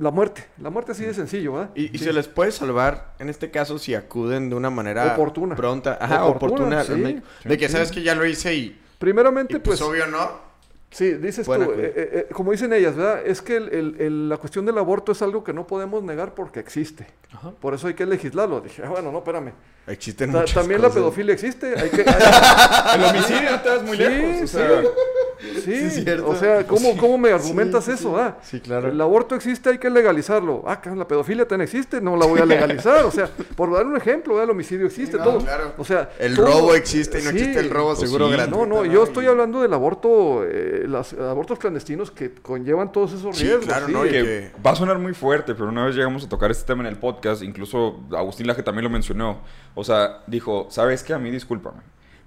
Speaker 6: la muerte, la muerte así de sencillo, ¿verdad?
Speaker 5: Y, y
Speaker 6: Sí.
Speaker 5: se les puede salvar, en este caso, si acuden de una manera
Speaker 6: Oportuna.
Speaker 5: pronta, ajá,
Speaker 6: Oportuna,
Speaker 5: oportuna,
Speaker 6: sí.
Speaker 5: de que sabes que ya lo hice y,
Speaker 6: Primeramente,
Speaker 5: y pues,
Speaker 6: pues,
Speaker 5: obvio no.
Speaker 6: Sí, dices tú,
Speaker 5: Pueden
Speaker 6: eh, eh, eh, como dicen ellas, ¿verdad? Es que el- el- el- la cuestión del aborto es algo que no podemos negar porque existe.
Speaker 4: Ajá.
Speaker 6: Por eso hay que legislarlo. Dije, ah, bueno, no, espérame.
Speaker 5: Existen
Speaker 6: Ta- también la pedofilia existe. Hay que, *laughs* hay-
Speaker 3: El homicidio no te vas muy
Speaker 6: Sí,
Speaker 3: lejos. O
Speaker 6: sí.
Speaker 3: sea,
Speaker 6: sí,
Speaker 5: es cierto.
Speaker 6: o sea, ¿cómo, cómo me argumentas
Speaker 5: Sí, sí,
Speaker 6: eso?
Speaker 5: sí.
Speaker 6: ah?
Speaker 5: Sí, claro.
Speaker 6: El aborto existe, hay que legalizarlo. Ah, la pedofilia también existe, no la voy a legalizar. o sea, por dar un ejemplo, ¿verdad? el homicidio existe,
Speaker 5: no,
Speaker 6: todo.
Speaker 5: claro.
Speaker 6: O sea,
Speaker 5: El
Speaker 6: todo-
Speaker 5: robo existe y no
Speaker 6: sí.
Speaker 5: existe el robo
Speaker 3: Pues
Speaker 5: seguro
Speaker 3: sí.
Speaker 5: gratuito.
Speaker 6: No, no, yo estoy hablando del aborto, eh, los abortos clandestinos que conllevan todos esos
Speaker 5: Sí,
Speaker 6: riesgos.
Speaker 5: claro,
Speaker 6: sí.
Speaker 5: ¿no? Y
Speaker 3: que
Speaker 5: que-
Speaker 3: va a sonar muy fuerte, pero una vez llegamos a tocar este tema en el podcast, incluso Agustín Laje también lo mencionó. O sea, dijo, ¿sabes qué? A mí discúlpame.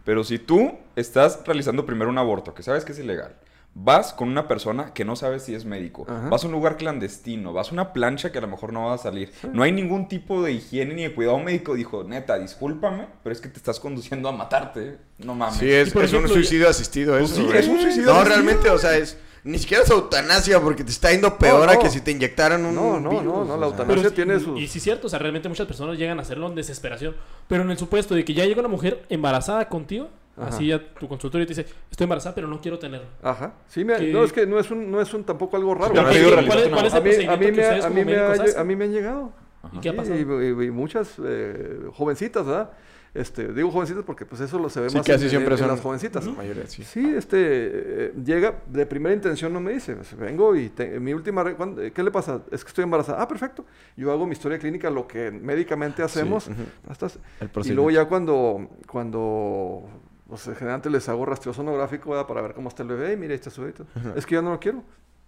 Speaker 3: Pero si tú estás realizando primero un aborto, que sabes que es ilegal, vas con una persona que no sabes si es médico,
Speaker 6: Ajá.
Speaker 3: vas a un lugar clandestino, vas a una plancha que a lo mejor no va a salir, no hay ningún tipo de higiene ni de cuidado médico, dijo, neta, discúlpame, pero es que te estás conduciendo a matarte, no mames.
Speaker 5: Sí, es,
Speaker 4: por
Speaker 5: es
Speaker 4: ejemplo,
Speaker 5: un suicidio asistido
Speaker 3: Pues
Speaker 5: eso.
Speaker 3: sí, es un suicidio
Speaker 5: No,
Speaker 3: asistido.
Speaker 5: realmente, o sea, es... Ni siquiera es eutanasia porque te está yendo peor
Speaker 6: No,
Speaker 5: a que si te inyectaran un
Speaker 6: No, no,
Speaker 5: virus,
Speaker 6: no, la eutanasia-
Speaker 4: Pero
Speaker 6: tiene
Speaker 4: y,
Speaker 6: sus-
Speaker 4: y sí es cierto, o sea, realmente muchas personas llegan a hacerlo en desesperación. Pero en el supuesto de que ya llega una mujer embarazada contigo,
Speaker 6: Ajá.
Speaker 4: así a tu consultorio te dice, estoy embarazada, pero no quiero tenerlo.
Speaker 6: Ajá. Sí, me-
Speaker 4: Que-
Speaker 6: no, es que no es, un, no es un tampoco algo raro.
Speaker 4: ¿Cuál, es- cuál el
Speaker 6: a, mí, a,
Speaker 4: procedimiento
Speaker 6: mí
Speaker 4: que
Speaker 6: me,
Speaker 4: ustedes
Speaker 6: a,
Speaker 4: como
Speaker 6: mí me ha, a mí me han llegado.
Speaker 4: ¿Y qué ha pasado?
Speaker 6: Y, y muchas eh, jovencitas, ¿verdad? Este, digo jovencitas porque pues eso lo se ve
Speaker 5: Sí,
Speaker 6: más
Speaker 5: casi
Speaker 6: en,
Speaker 5: siempre
Speaker 6: en- en
Speaker 5: son
Speaker 6: las jovencitas.
Speaker 5: la mayoría, sí.
Speaker 6: Sí, este, eh, llega, de primera intención no me dice, pues, vengo y te- mi última, re- ¿cuándo- ¿qué le pasa? Es que estoy embarazada. Ah, perfecto. Yo hago mi historia clínica, lo que médicamente hacemos. hasta-
Speaker 5: El
Speaker 6: y luego ya cuando, cuando, pues generalmente les hago rastreo sonográfico ¿verdad? para ver cómo está el bebé, y mira, ahí está su bebé. Es que yo no lo quiero.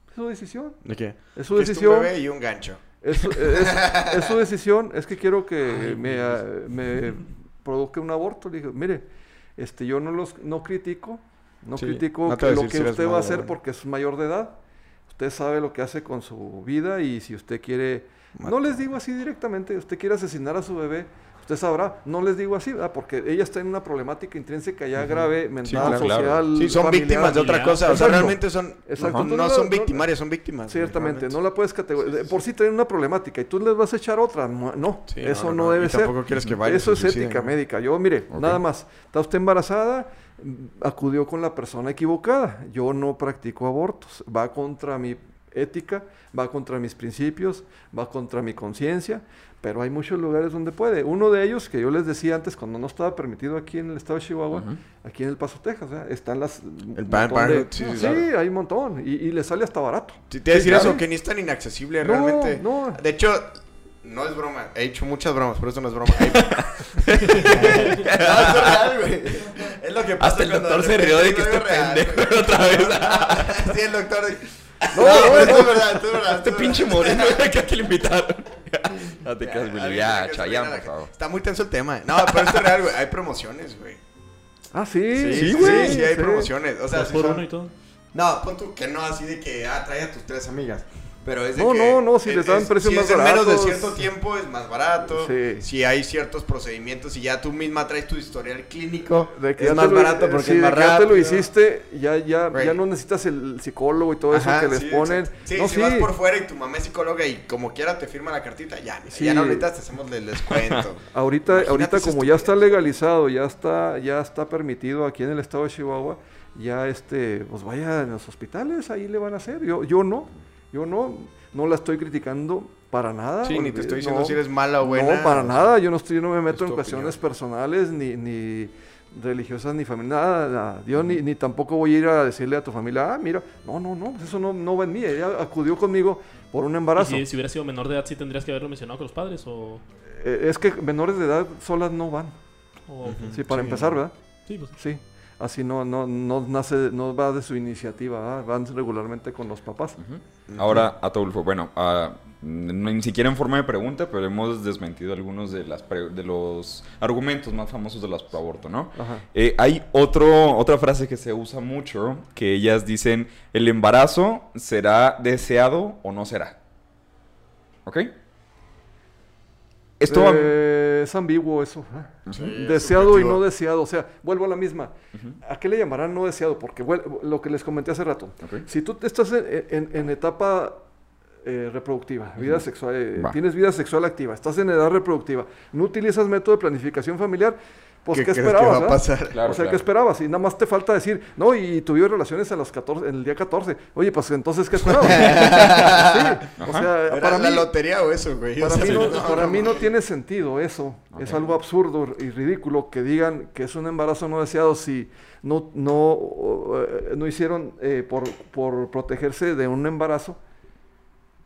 Speaker 6: Es su decisión.
Speaker 5: ¿De qué?
Speaker 6: Es su
Speaker 5: Que es tu
Speaker 6: decisión.
Speaker 5: bebé y un gancho.
Speaker 6: Es, su- es- es su *laughs* decisión. Es que quiero que me, me produzca un aborto. Le dije, mire, este, yo no los no critico, no
Speaker 5: Sí,
Speaker 6: critico
Speaker 5: no
Speaker 6: lo que
Speaker 5: si
Speaker 6: usted va a hacer porque es mayor de edad. Usted sabe lo que hace con su vida y si usted quiere, no les digo así directamente, usted quiere asesinar a su bebé, usted sabrá, no les digo así, ¿verdad? Porque ella está en una problemática intrínseca ya grave, mental,
Speaker 3: claro.
Speaker 6: social.
Speaker 5: Sí, son
Speaker 6: familiar.
Speaker 5: víctimas de otra cosa. O sea, realmente son.
Speaker 6: Exacto.
Speaker 5: No,
Speaker 6: Entonces,
Speaker 5: no
Speaker 6: no-
Speaker 5: son victimarias, son víctimas.
Speaker 6: Ciertamente,
Speaker 5: realmente.
Speaker 6: no la puedes categorizar. Por si tienen una problemática y tú les vas a echar otra. No,
Speaker 5: Sí,
Speaker 6: eso
Speaker 5: no,
Speaker 6: no,
Speaker 5: no, no.
Speaker 6: debe
Speaker 5: Y
Speaker 6: ser.
Speaker 5: tampoco quieres que vaya
Speaker 6: Eso es ética médica. Yo, mire, nada más. Está usted embarazada, acudió con la persona equivocada. Yo no practico abortos. Va contra mi ética, va contra mis principios, va contra mi conciencia. Pero hay muchos lugares donde puede. Uno de ellos, que yo les decía antes, cuando no estaba permitido aquí en el estado de Chihuahua, aquí en El Paso, Texas, están las...
Speaker 5: El
Speaker 6: de-
Speaker 5: sí, sí,
Speaker 6: hay un montón. Y, y le sale hasta barato.
Speaker 5: Sí, te iba a decir
Speaker 6: claro.
Speaker 5: eso, que ni es tan inaccesible
Speaker 6: No,
Speaker 5: realmente.
Speaker 6: no.
Speaker 5: De hecho, no es broma. He hecho muchas bromas, por eso no es broma. Hay- *laughs* no, es. Es lo que pasa
Speaker 3: Hasta el doctor se rió de que este
Speaker 5: real,
Speaker 3: pendejo otra vez. *laughs*
Speaker 5: sí, el doctor.
Speaker 6: No,
Speaker 5: No, es verdad, esto es verdad.
Speaker 3: Este pinche moreno que aquí le invitaron. *laughs* No te Willy.
Speaker 5: alguien
Speaker 3: Ya, Chayanne, por favor.
Speaker 5: Está muy tenso el tema. No, pero esto es real, güey. Hay promociones, güey.
Speaker 6: Ah, sí.
Speaker 5: Sí,
Speaker 3: Sí,
Speaker 5: sí,
Speaker 3: güey.
Speaker 5: sí, hay promociones. O sea, sí
Speaker 4: por uno y todo.
Speaker 5: No, pon tú que no así de que, ah, trae a tus tres amigas. Pero es de
Speaker 6: No,
Speaker 5: que...
Speaker 6: no, no, si les dan
Speaker 5: es-
Speaker 6: precios
Speaker 5: si
Speaker 6: más
Speaker 5: es en menos de cierto tiempo es más barato.
Speaker 6: Sí.
Speaker 5: Si hay ciertos procedimientos y ya tú misma traes tu historial clínico,
Speaker 6: De que
Speaker 5: es más
Speaker 6: lo-
Speaker 5: barato porque
Speaker 6: sí,
Speaker 5: es
Speaker 6: de
Speaker 5: más
Speaker 6: que ya te lo hiciste, ya, ya,
Speaker 5: Right.
Speaker 6: ya no necesitas el psicólogo y todo eso que les ponen.
Speaker 5: Sí,
Speaker 6: no,
Speaker 5: si vas por fuera y tu mamá es psicóloga y como quiera te firma la cartita, ya, mira, ya no necesitas, te hacemos el descuento. *laughs*
Speaker 6: Ahorita,
Speaker 5: Imagínate
Speaker 6: ahorita como ya está legalizado, ya está, ya está permitido aquí en el estado de Chihuahua, ya este, pues vaya en los hospitales, ahí le van a hacer. Yo, yo no, yo no, no la estoy criticando para nada.
Speaker 5: Sí, ni te estoy diciendo
Speaker 6: no.
Speaker 5: si eres mala o buena.
Speaker 6: No, para nada. Yo no estoy, yo no me meto en cuestiones
Speaker 5: opinión.
Speaker 6: personales ni, ni religiosas ni familiares, nada, nada. Yo ni, ni tampoco voy a ir a decirle a tu familia, ah, mira, no, no, no, pues eso no, no va en mí. Ella acudió conmigo por un
Speaker 4: Y
Speaker 6: embarazo.
Speaker 4: si, si hubiera sido menor de edad, sí tendrías que haberlo mencionado con los padres o...
Speaker 6: Eh, es que menores de edad solas no van. Sí, para empezar, ¿verdad?
Speaker 4: Sí, pues.
Speaker 6: Sí. Así no, no, no nace, no va de su iniciativa, ¿verdad? van regularmente con los papás.
Speaker 3: Ahora, Ataulfo, bueno, ah, n- ni siquiera en forma de pregunta, pero hemos desmentido algunos de, las pre- de los argumentos más famosos de las pro aborto, ¿no? Eh, hay otro, otra frase que se usa mucho, que ellas dicen, el embarazo será deseado o no será. ¿Ok? Esto va-
Speaker 6: Eh, es ambiguo eso. ¿eh?
Speaker 5: Sí, es
Speaker 6: deseado y no deseado. O sea, vuelvo a la misma. ¿A qué le llamarán no deseado? Porque lo que les comenté hace rato. Si tú estás en, en- en etapa eh, reproductiva, vida sexual, eh,
Speaker 3: Va.
Speaker 6: tienes vida sexual activa, estás en edad reproductiva, no utilizas método de planificación familiar, pues
Speaker 5: ¿Qué
Speaker 6: ¿qué,
Speaker 5: que
Speaker 6: esperabas?
Speaker 5: va a
Speaker 6: verdad?
Speaker 5: pasar?
Speaker 3: Claro,
Speaker 6: o sea,
Speaker 3: claro.
Speaker 6: ¿qué esperabas? Y nada más te falta decir, no, y tuvieron relaciones a los 14, en el día 14. Oye, pues entonces, ¿qué esperabas? *laughs* sí, o sea,
Speaker 5: ¿Era
Speaker 6: para
Speaker 5: la
Speaker 6: mí,
Speaker 5: lotería o eso, güey? O
Speaker 6: para
Speaker 5: sea,
Speaker 6: mí, no, *laughs*
Speaker 5: no,
Speaker 6: para
Speaker 5: no
Speaker 6: mí no tiene sentido eso. Es algo absurdo y ridículo que digan que es un embarazo no deseado si no, no, eh, no hicieron eh, por, por protegerse de un embarazo.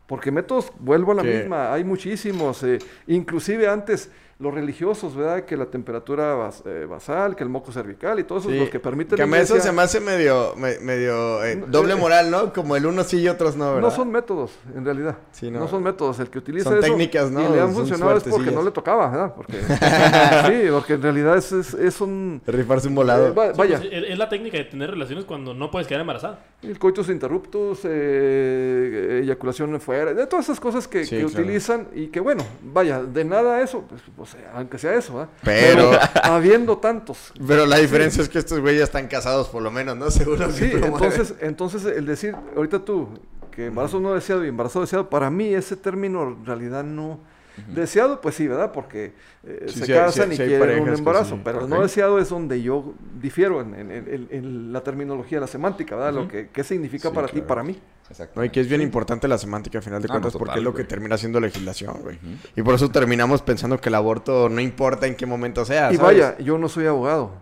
Speaker 6: Porque métodos, vuelvo a la misma, hay muchísimos. eh, inclusive antes, los religiosos, ¿verdad? Que la temperatura bas- eh, basal, que el moco cervical y todos esos
Speaker 5: Sí,
Speaker 6: los que permiten
Speaker 5: Que a mí eso se me hace medio, me- medio eh,
Speaker 6: No,
Speaker 5: doble
Speaker 6: eh,
Speaker 5: moral, ¿no? Como el uno sí y otros no, ¿verdad?
Speaker 6: No son métodos, en realidad.
Speaker 5: Sí,
Speaker 6: no.
Speaker 5: no.
Speaker 6: son métodos. El que utiliza
Speaker 5: Son
Speaker 6: eso
Speaker 5: técnicas, ¿no?
Speaker 6: y le han
Speaker 5: Son
Speaker 6: funcionado es porque no le tocaba, ¿verdad? Porque, *laughs* sí, porque en realidad es, es, es un...
Speaker 5: Rifarse un volado.
Speaker 6: eh, va-
Speaker 4: Sí,
Speaker 6: vaya,
Speaker 4: pues, es la técnica de tener relaciones cuando no puedes quedar embarazada.
Speaker 6: el coitus interruptus, eh, eyaculación fuera, de todas esas cosas que,
Speaker 5: Sí,
Speaker 6: que
Speaker 5: claro.
Speaker 6: utilizan y que bueno, vaya, de nada eso, pues, o sea, aunque sea eso, ¿verdad?
Speaker 5: Pero-
Speaker 6: habiendo tantos.
Speaker 5: Pero la diferencia es que estos güeyes ya están casados, por lo menos, ¿no? *laughs* Seguro que
Speaker 6: Sí, entonces, entonces el decir, ahorita tú, que embarazo no deseado y embarazo deseado, para mí ese término en realidad no... Deseado, pues sí, ¿verdad? Porque eh,
Speaker 5: Sí,
Speaker 6: se
Speaker 5: sí
Speaker 6: casan
Speaker 5: sí-
Speaker 6: y quieren un embarazo, pero no deseado es donde yo difiero en, en- en- en la terminología, la semántica, ¿verdad? Lo que qué significa para ti,
Speaker 3: claro.
Speaker 6: para mí.
Speaker 3: Exacto.
Speaker 5: No, y que es bien importante la semántica, al final de
Speaker 3: Ah,
Speaker 5: cuentas,
Speaker 3: no,
Speaker 5: porque
Speaker 3: total,
Speaker 5: es lo que termina siendo legislación, güey. Y por eso terminamos pensando que el aborto no importa en qué momento sea,
Speaker 6: Y
Speaker 5: ¿sabes?
Speaker 6: vaya, yo no soy abogado,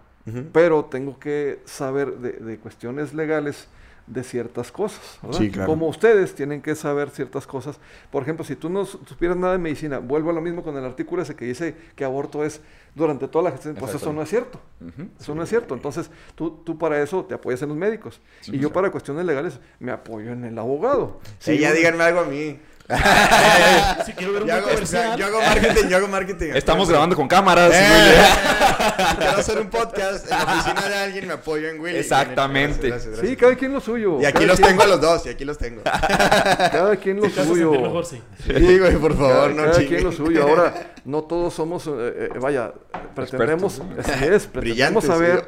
Speaker 6: pero tengo que saber de, de cuestiones legales de ciertas cosas, ¿verdad?
Speaker 5: Sí, claro.
Speaker 6: Como ustedes tienen que saber ciertas cosas. Por ejemplo, si tú no su- supieras nada de medicina, vuelvo a lo mismo con el artículo ese que dice que aborto es durante toda la gestación, pues eso no es cierto. Eso no es cierto. Entonces, tú, tú para eso te apoyas en los médicos. y yo para cuestiones legales me apoyo en el abogado.
Speaker 5: Sí, ya díganme algo a mí. *laughs*
Speaker 4: Si quiero ver un
Speaker 5: Yo hago,
Speaker 4: comercial.
Speaker 5: yo hago marketing, yo hago marketing. *laughs*
Speaker 3: Estamos grabando con cámaras.
Speaker 5: Eh, *laughs* Quiero hacer un podcast en la oficina de alguien, me apoyo en Willy.
Speaker 3: Exactamente.
Speaker 5: Gracias, gracias,
Speaker 6: Sí, cada quien lo suyo.
Speaker 5: Y aquí
Speaker 6: cada
Speaker 5: los
Speaker 6: quien-
Speaker 5: tengo a los dos, y aquí los tengo.
Speaker 6: Cada quien lo
Speaker 4: Te
Speaker 6: suyo.
Speaker 4: mejor, sí.
Speaker 5: Sí, güey, por favor,
Speaker 6: Cada,
Speaker 5: no
Speaker 6: cada
Speaker 5: chingue.
Speaker 6: quien lo suyo. Ahora, no todos somos, eh, eh, vaya, pretendemos, así es, pretendemos
Speaker 5: Brillantes,
Speaker 6: saber,
Speaker 5: sí.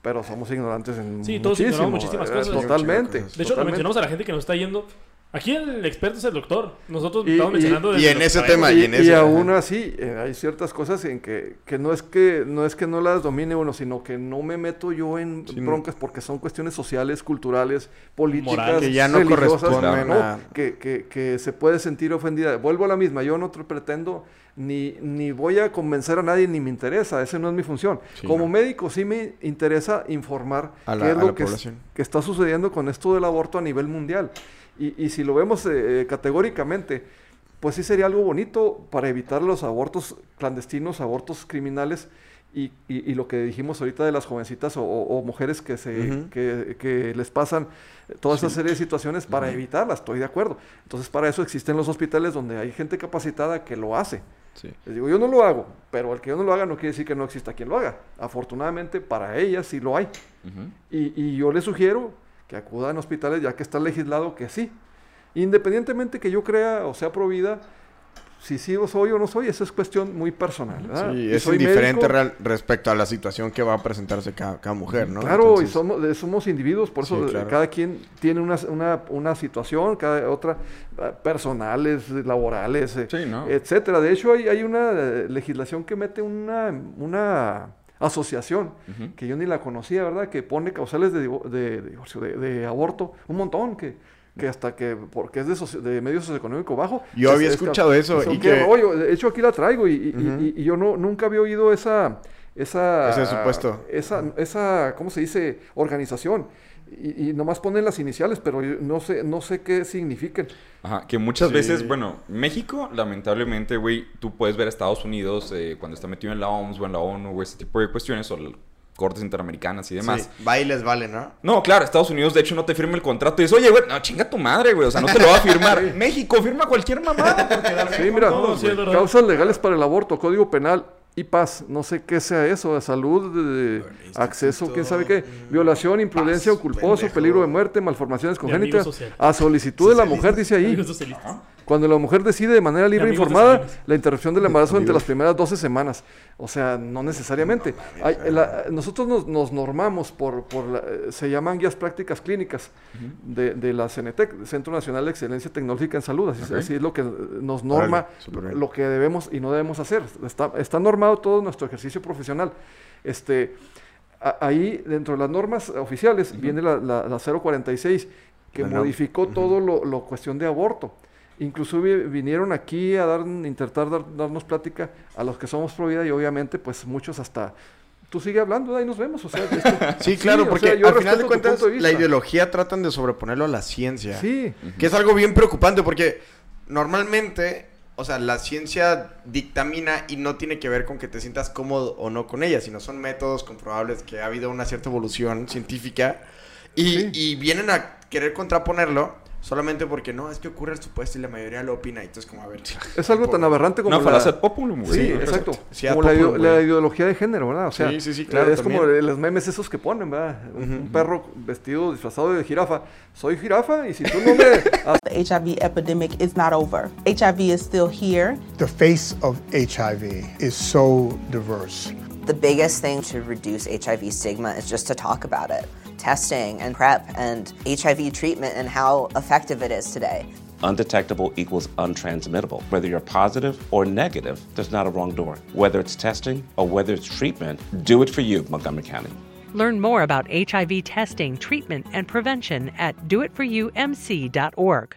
Speaker 6: pero somos ignorantes en
Speaker 4: Sí, todos ignoramos muchísimas cosas.
Speaker 6: Totalmente.
Speaker 4: De hecho, lo mencionamos a la gente que nos está yendo. Aquí el experto es el doctor. Nosotros
Speaker 6: Y-
Speaker 4: estamos
Speaker 6: y-
Speaker 4: mencionando
Speaker 5: y
Speaker 4: desde
Speaker 5: en ese tema,
Speaker 6: y,
Speaker 5: y en
Speaker 6: y
Speaker 5: eso,
Speaker 6: aún así eh, hay ciertas cosas en que, que no es que no es que no las domine uno sino que no me meto yo en broncas porque son cuestiones sociales culturales políticas
Speaker 4: Morales.
Speaker 5: Que ya no
Speaker 6: religiosas,
Speaker 5: corresponden
Speaker 6: ¿no? que, que- que se puede sentir ofendida vuelvo a la misma yo no pretendo ni, ni voy a convencer a nadie ni me interesa esa no es mi función
Speaker 5: Sí,
Speaker 6: como
Speaker 5: no.
Speaker 6: médico sí me interesa informar
Speaker 5: A la-
Speaker 6: qué es
Speaker 5: a
Speaker 6: lo
Speaker 5: la
Speaker 6: que, es- que está sucediendo con esto del aborto a nivel mundial. Y, y si lo vemos eh, eh, categóricamente, pues sí sería algo bonito para evitar los abortos clandestinos, abortos criminales y, y- y lo que dijimos ahorita de las jovencitas o, o- mujeres que, se,
Speaker 5: Ujú.
Speaker 6: que, que les pasan toda esa serie de situaciones para evitarlas, estoy de acuerdo. Entonces para eso existen los hospitales donde hay gente capacitada que lo hace.
Speaker 3: Sí.
Speaker 6: Les digo, yo no lo hago, pero el que yo no lo haga no quiere decir que no exista quien lo haga. Afortunadamente para ellas sí lo hay.
Speaker 3: Ujú.
Speaker 6: Y, y yo les sugiero que acudan a hospitales ya que está legislado que sí. Independientemente que yo crea o sea provida, si sí o soy o no soy, eso es cuestión muy personal. ¿verdad?
Speaker 5: Sí,
Speaker 6: Y
Speaker 5: es indiferente real- respecto a la situación que va a presentarse cada, cada mujer, ¿no?
Speaker 6: Claro,
Speaker 5: Entonces,
Speaker 6: y somos, eh, somos individuos, por eso
Speaker 5: Sí,
Speaker 6: eh,
Speaker 5: claro.
Speaker 6: cada quien tiene una, una, una situación, cada otra, eh, personales, laborales, eh,
Speaker 3: Sí, ¿no?
Speaker 6: etcétera. De hecho, hay, hay una legislación que mete una, una asociación, que yo ni la conocía, ¿verdad? Que pone causales de, de, de divorcio, de, aborto, un montón, que, que hasta que, porque es de, socio- de medio socioeconómico bajo.
Speaker 5: Yo
Speaker 6: es-
Speaker 5: había
Speaker 6: es
Speaker 5: escuchado eso, y que-
Speaker 6: rollo. De hecho, aquí la traigo y, y- yo no, nunca había oído esa... Esa,
Speaker 5: Ese supuesto.
Speaker 6: esa, esa, ¿cómo se dice? Organización. Y, y nomás ponen las iniciales, pero yo no sé, no sé qué significan.
Speaker 3: Ajá, que muchas
Speaker 5: Sí.
Speaker 3: veces, bueno, México, lamentablemente, güey, tú puedes ver a Estados Unidos eh, cuando está metido en la OMS o en la ONU o ese tipo de cuestiones, o cortes interamericanas y demás.
Speaker 5: sí, va y les vale, ¿no?
Speaker 3: No, claro, Estados Unidos de hecho no te firma el contrato y dices, oye, güey, no, chinga tu madre, güey, o sea, no te lo va a firmar. *laughs* México firma cualquier mamada. porque
Speaker 6: Sí, mira,
Speaker 4: No,
Speaker 6: causas legales para el aborto, código penal y paz, no sé qué sea eso, de salud, de, de acceso, quién sabe qué, violación, imprudencia
Speaker 5: Paz,
Speaker 6: o culposo,
Speaker 5: pendejo.
Speaker 6: peligro de muerte, malformaciones congénitas, a solicitud de la mujer, dice ahí. Cuando la mujer decide de manera libre e informada la interrupción del embarazo entre las primeras 12 semanas. O sea, no necesariamente. Hay- la- nosotros nos, nos normamos por, por la- se llaman guías prácticas clínicas de, de la CNTEC, Centro Nacional de Excelencia Tecnológica en Salud. Así,
Speaker 3: Ok.
Speaker 6: así es lo que nos norma lo que debemos y no debemos hacer. Está, está normado todo nuestro ejercicio profesional. Este, a- ahí, dentro de las normas oficiales, viene la, la- la 046, que modificó todo lo, lo cuestión de aborto. Inclusive vinieron aquí a dar, intentar dar- darnos plática a los que somos pro vida y obviamente pues muchos hasta... Tú sigue hablando, ahí nos vemos. O sea, esto- *laughs*
Speaker 5: Sí, claro, porque
Speaker 6: sea, yo
Speaker 5: al final de cuentas
Speaker 6: de
Speaker 5: la ideología tratan de sobreponerlo a la ciencia.
Speaker 6: Sí,
Speaker 5: Que es algo bien preocupante porque normalmente, o sea, la ciencia dictamina y no tiene que ver con que te sientas cómodo o no con ella, sino son métodos comprobables que ha habido una cierta evolución científica y,
Speaker 6: Sí.
Speaker 5: y vienen a querer contraponerlo solamente porque no, es que ocurre el supuesto y la mayoría lo opina. Y entonces, como a ver,
Speaker 6: es algo tan aberrante como
Speaker 3: Una
Speaker 6: la-
Speaker 3: falacia ad populum, güey.
Speaker 6: Sí, exacto.
Speaker 5: sí,
Speaker 6: como la,
Speaker 5: populum,
Speaker 6: la ideología de género, ¿verdad? O sea,
Speaker 5: Sí, sí, sí, claro,
Speaker 6: es como
Speaker 5: también.
Speaker 6: los memes esos que ponen, ¿verdad? Un, un perro vestido, disfrazado de jirafa. Soy jirafa y si tú no me...
Speaker 9: The HIV epidemic is not over. HIV is still here.
Speaker 10: The face of HIV is so diverse.
Speaker 11: The biggest thing to reduce HIV stigma is just to talk about it. Testing and PrEP and HIV treatment and how effective it is today.
Speaker 12: Undetectable equals untransmittable. Whether you're positive or negative, there's not a wrong door. Whether it's testing or whether it's treatment, do it for you, Montgomery County.
Speaker 13: Learn more about HIV testing, treatment, and prevention at doitforyoumc.org.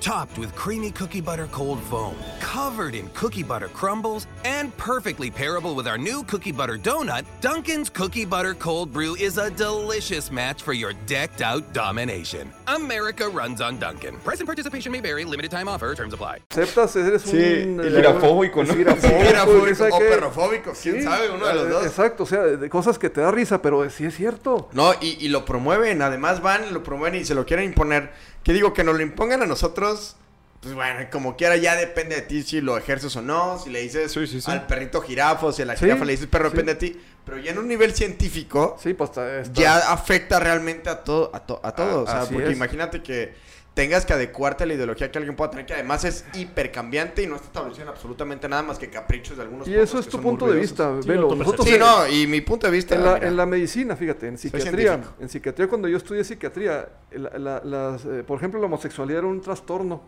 Speaker 14: Topped with creamy cookie butter cold foam, covered in cookie butter crumbles, and perfectly pairable with our new cookie butter donut, Dunkin's Cookie Butter Cold Brew is a delicious match for your decked out domination. America runs on Dunkin'. Price and participation may vary, limited time offer, terms apply.
Speaker 6: aceptas, eres
Speaker 5: Sí,
Speaker 6: un...
Speaker 5: y
Speaker 6: eh,
Speaker 3: girafóbico, ¿no?
Speaker 6: sí, girafóbico,
Speaker 5: Girafóbico
Speaker 6: ¿sabe
Speaker 5: o perrofóbico, quién sabe, uno de los
Speaker 6: eh,
Speaker 5: dos.
Speaker 6: Exacto, o sea, de cosas que te da risa, pero sí es cierto.
Speaker 5: No, y, y lo promueven, además van, lo promueven y se lo quieren imponer. Que digo, que nos lo impongan a nosotros, pues bueno, como quiera ya depende de ti si lo ejerces o no, si le dices
Speaker 3: Sí, sí, sí.
Speaker 5: al perrito jirafo, si a la jirafa le dices perro, depende de ti. Pero ya en un nivel científico,
Speaker 6: Sí, pues
Speaker 5: ya afecta realmente a todo, a, to- a todo.
Speaker 6: Ah,
Speaker 5: o sea, porque
Speaker 6: es.
Speaker 5: imagínate que tengas que adecuarte a la ideología que alguien pueda tener, que además es hipercambiante y no está establecido en absolutamente nada más que caprichos de algunos
Speaker 6: Y eso es tu punto de vista,
Speaker 4: Sí,
Speaker 6: velo. Nosotros
Speaker 5: Sí,
Speaker 6: en-
Speaker 5: no, y mi punto de vista...
Speaker 6: En la, en la medicina, fíjate, en psiquiatría, en psiquiatría cuando yo estudié psiquiatría, la- la- las, eh, por ejemplo, la homosexualidad era un trastorno,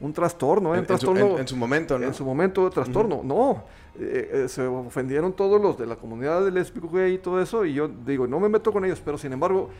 Speaker 6: un trastorno, ¿eh? un
Speaker 5: en, en su,
Speaker 6: trastorno
Speaker 5: en- en su momento, ¿no?
Speaker 6: en su momento de trastorno. No, eh, eh, se ofendieron todos los de la comunidad de lésbico, gay y todo eso, y yo digo, no me meto con ellos, pero sin embargo,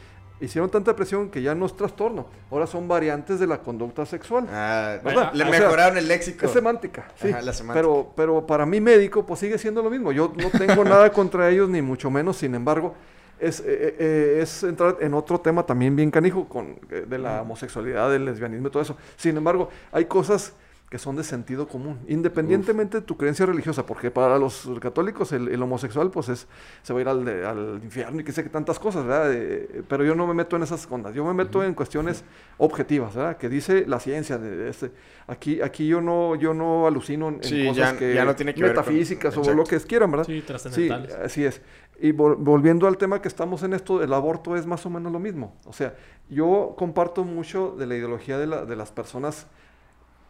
Speaker 6: hicieron tanta presión que ya no es trastorno, ahora son variantes de la conducta sexual.
Speaker 5: Ah, le
Speaker 6: O sea,
Speaker 5: mejoraron el léxico.
Speaker 6: Es semántica, sí.
Speaker 5: Ajá, la semántica.
Speaker 6: Pero, pero para mí médico, pues sigue siendo lo mismo. Yo no tengo nada *laughs* contra ellos, ni mucho menos. Sin embargo, es, eh, eh, es entrar en otro tema también bien canijo con, eh, de la homosexualidad, del lesbianismo y todo eso. Sin embargo, hay cosas que son de sentido común, independientemente de tu creencia religiosa, porque para los católicos el, el homosexual pues es, se va a ir al, de- al infierno y que sé que tantas cosas, ¿verdad? Eh, pero yo no me meto en esas ondas, yo me meto en cuestiones objetivas, ¿verdad? Que dice la ciencia. De, de este. Aquí, aquí yo no, yo no alucino en, en
Speaker 5: Sí,
Speaker 6: cosas
Speaker 5: ya-
Speaker 6: que
Speaker 5: ya no tiene que ver con-
Speaker 6: metafísicas o lo que quieran, ¿verdad?
Speaker 4: Sí, trascendentales.
Speaker 6: así es. Y vol- volviendo al tema que estamos en esto, el aborto es más o menos lo mismo. O sea, yo comparto mucho de la ideología de, la- de las personas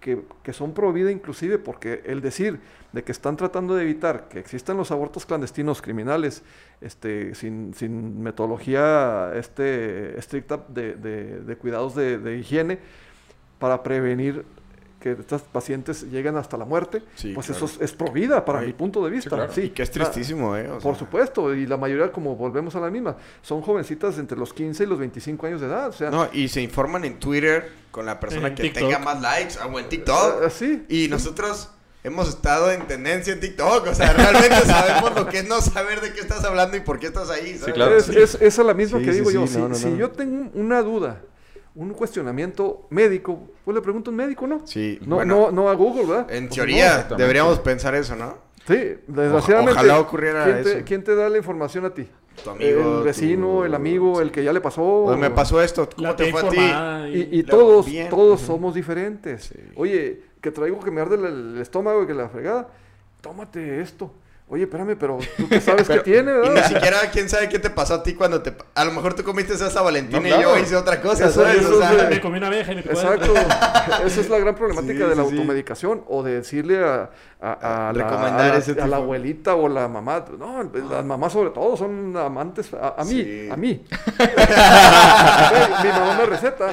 Speaker 6: que, son pro vida inclusive, porque el decir de que están tratando de evitar que existan los abortos clandestinos criminales, este, sin, sin metodología este, estricta de, de- de cuidados de, de higiene, para prevenir que estas pacientes lleguen hasta la muerte,
Speaker 5: Sí,
Speaker 6: pues
Speaker 5: claro.
Speaker 6: eso es, es pro vida para
Speaker 5: Ay,
Speaker 6: mi punto de vista.
Speaker 5: claro.
Speaker 6: Sí,
Speaker 5: Y que es tristísimo, ¿eh? O
Speaker 6: por
Speaker 5: sea.
Speaker 6: supuesto, y la mayoría, como volvemos a la misma, son jovencitas entre los 15 y los 25 años de edad. O sea,
Speaker 5: No, y se informan en Twitter con la persona
Speaker 4: En
Speaker 5: que
Speaker 4: TikTok.
Speaker 5: tenga más likes o en TikTok.
Speaker 6: ah, sí.
Speaker 5: Y nosotros hemos estado en tendencia en TikTok. O sea, realmente *laughs* sabemos lo que es no saber de qué estás hablando y por qué estás ahí. ¿sabes?
Speaker 3: claro,
Speaker 6: es,
Speaker 3: sí.
Speaker 6: es- esa la misma
Speaker 5: Sí,
Speaker 6: que
Speaker 5: sí,
Speaker 6: digo
Speaker 5: sí,
Speaker 6: yo.
Speaker 5: no,
Speaker 6: si
Speaker 5: no,
Speaker 6: si
Speaker 5: no.
Speaker 6: yo tengo una duda, un cuestionamiento médico, pues le pregunto a un médico, ¿no?
Speaker 5: Sí,
Speaker 6: No,
Speaker 5: bueno,
Speaker 6: no, no a Google, ¿verdad?
Speaker 5: En
Speaker 6: Pues
Speaker 5: teoría,
Speaker 6: no.
Speaker 5: deberíamos pensar eso, ¿no?
Speaker 6: Sí, desgraciadamente.
Speaker 5: ojalá ocurriera
Speaker 6: ¿quién te,
Speaker 5: eso.
Speaker 6: quién te da la información a ti?
Speaker 5: Tu amigo,
Speaker 6: El vecino,
Speaker 5: tu-
Speaker 6: el amigo, el que ya le pasó.
Speaker 5: O me pasó esto, ¿cómo
Speaker 4: La
Speaker 5: te fue a ti?
Speaker 6: Y, todos,
Speaker 5: bien.
Speaker 6: todos somos diferentes. Oye, que traigo que me arde el, el estómago y que la fregada. Tómate esto. Oye, espérame, pero tú qué *laughs* sabes que tiene,
Speaker 5: Y ni
Speaker 6: ¿verdad?
Speaker 5: siquiera quién sabe qué te pasó a ti cuando te... A lo mejor tú comiste esa Valentina
Speaker 3: No,
Speaker 5: y
Speaker 3: claro.
Speaker 5: yo hice otra cosa,
Speaker 6: Eso-
Speaker 5: ¿sabes?
Speaker 6: eso
Speaker 5: O sea,
Speaker 4: Me comí una abeja y me
Speaker 6: Exacto. *laughs* Esa es la gran problemática
Speaker 5: Sí,
Speaker 6: de la
Speaker 5: sí, sí.
Speaker 6: automedicación o de decirle a, a- a la,
Speaker 5: Recomendar
Speaker 6: a la-
Speaker 5: ese
Speaker 6: a la
Speaker 5: tipo.
Speaker 6: abuelita o la mamá. No, las mamás sobre todo son amantes. A, a mí,
Speaker 5: Sí.
Speaker 6: a mí. *laughs* Mi mamá me receta.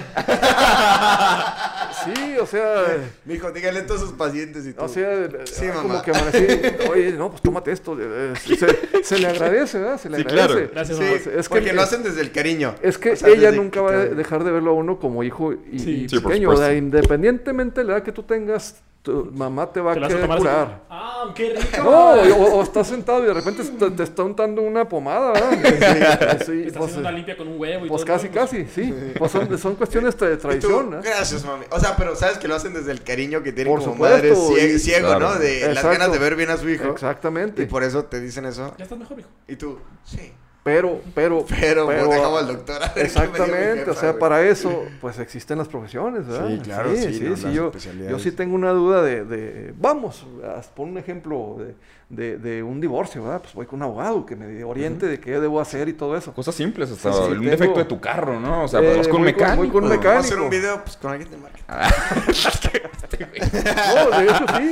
Speaker 6: Sí, o sea...
Speaker 5: Mijo, dígale a todos sus pacientes y todo.
Speaker 6: O sea,
Speaker 5: Sí,
Speaker 6: ah,
Speaker 5: mamá.
Speaker 6: como que amanecí, oye, no, pues tómate esto. eh, *laughs* Se, se le agradece, ¿verdad? Se le
Speaker 3: Sí,
Speaker 6: agradece.
Speaker 3: claro.
Speaker 4: Gracias,
Speaker 5: Sí,
Speaker 4: mamá.
Speaker 6: Es que-
Speaker 5: porque lo hacen desde el cariño.
Speaker 6: Es que
Speaker 5: O sea,
Speaker 6: ella nunca va a dejar de verlo a uno como hijo y,
Speaker 4: Sí.
Speaker 6: y
Speaker 3: Sí, por
Speaker 6: pequeño. o sea,
Speaker 3: supuesto.
Speaker 6: independientemente de la edad que tú tengas, tu mamá te va a
Speaker 4: Te
Speaker 6: querer curar.
Speaker 4: Ah, qué rico.
Speaker 6: No, o, o estás sentado y de repente te, te está untando una pomada, ¿verdad? *laughs* Sí, sí,
Speaker 4: Está
Speaker 6: pues,
Speaker 4: haciendo una limpia con un huevo y
Speaker 6: pues
Speaker 4: todo.
Speaker 6: casi,
Speaker 4: ¿no?
Speaker 6: casi, sí. Pues son, son cuestiones de tradición.
Speaker 5: Gracias, mami. O sea, pero sabes que lo hacen desde el cariño que tienen
Speaker 6: Por
Speaker 5: como
Speaker 6: supuesto,
Speaker 5: madre
Speaker 6: y-
Speaker 5: ciego,
Speaker 3: Claro.
Speaker 5: ¿no? De las ganas de ver bien a su hijo.
Speaker 6: Exactamente.
Speaker 5: Y por eso te dicen eso.
Speaker 4: Ya estás mejor, hijo.
Speaker 5: Y tú, sí.
Speaker 6: Pero, pero, *laughs*
Speaker 5: Pero, pues, dejamos al doctor. *laughs* a ver
Speaker 6: Exactamente,
Speaker 5: jefa,
Speaker 6: o sea,
Speaker 5: güey.
Speaker 6: para eso, pues existen las profesiones, ¿verdad?
Speaker 5: Sí, claro, sí,
Speaker 6: sí, sí, yo, yo sí tengo una duda de, de vamos, pon un ejemplo de, de, de un divorcio, ¿verdad? Pues voy con un abogado que me oriente de qué debo hacer y todo eso.
Speaker 3: Cosas simples, hasta
Speaker 6: Sí, sí,
Speaker 3: un
Speaker 6: tengo-
Speaker 3: defecto de tu carro, ¿no? O sea,
Speaker 6: Eh,
Speaker 3: vas con un mecánico.
Speaker 6: voy con un
Speaker 5: a hacer
Speaker 6: mecánico.
Speaker 5: un video pues, con alguien de marketing. *laughs*
Speaker 6: No, de hecho sí.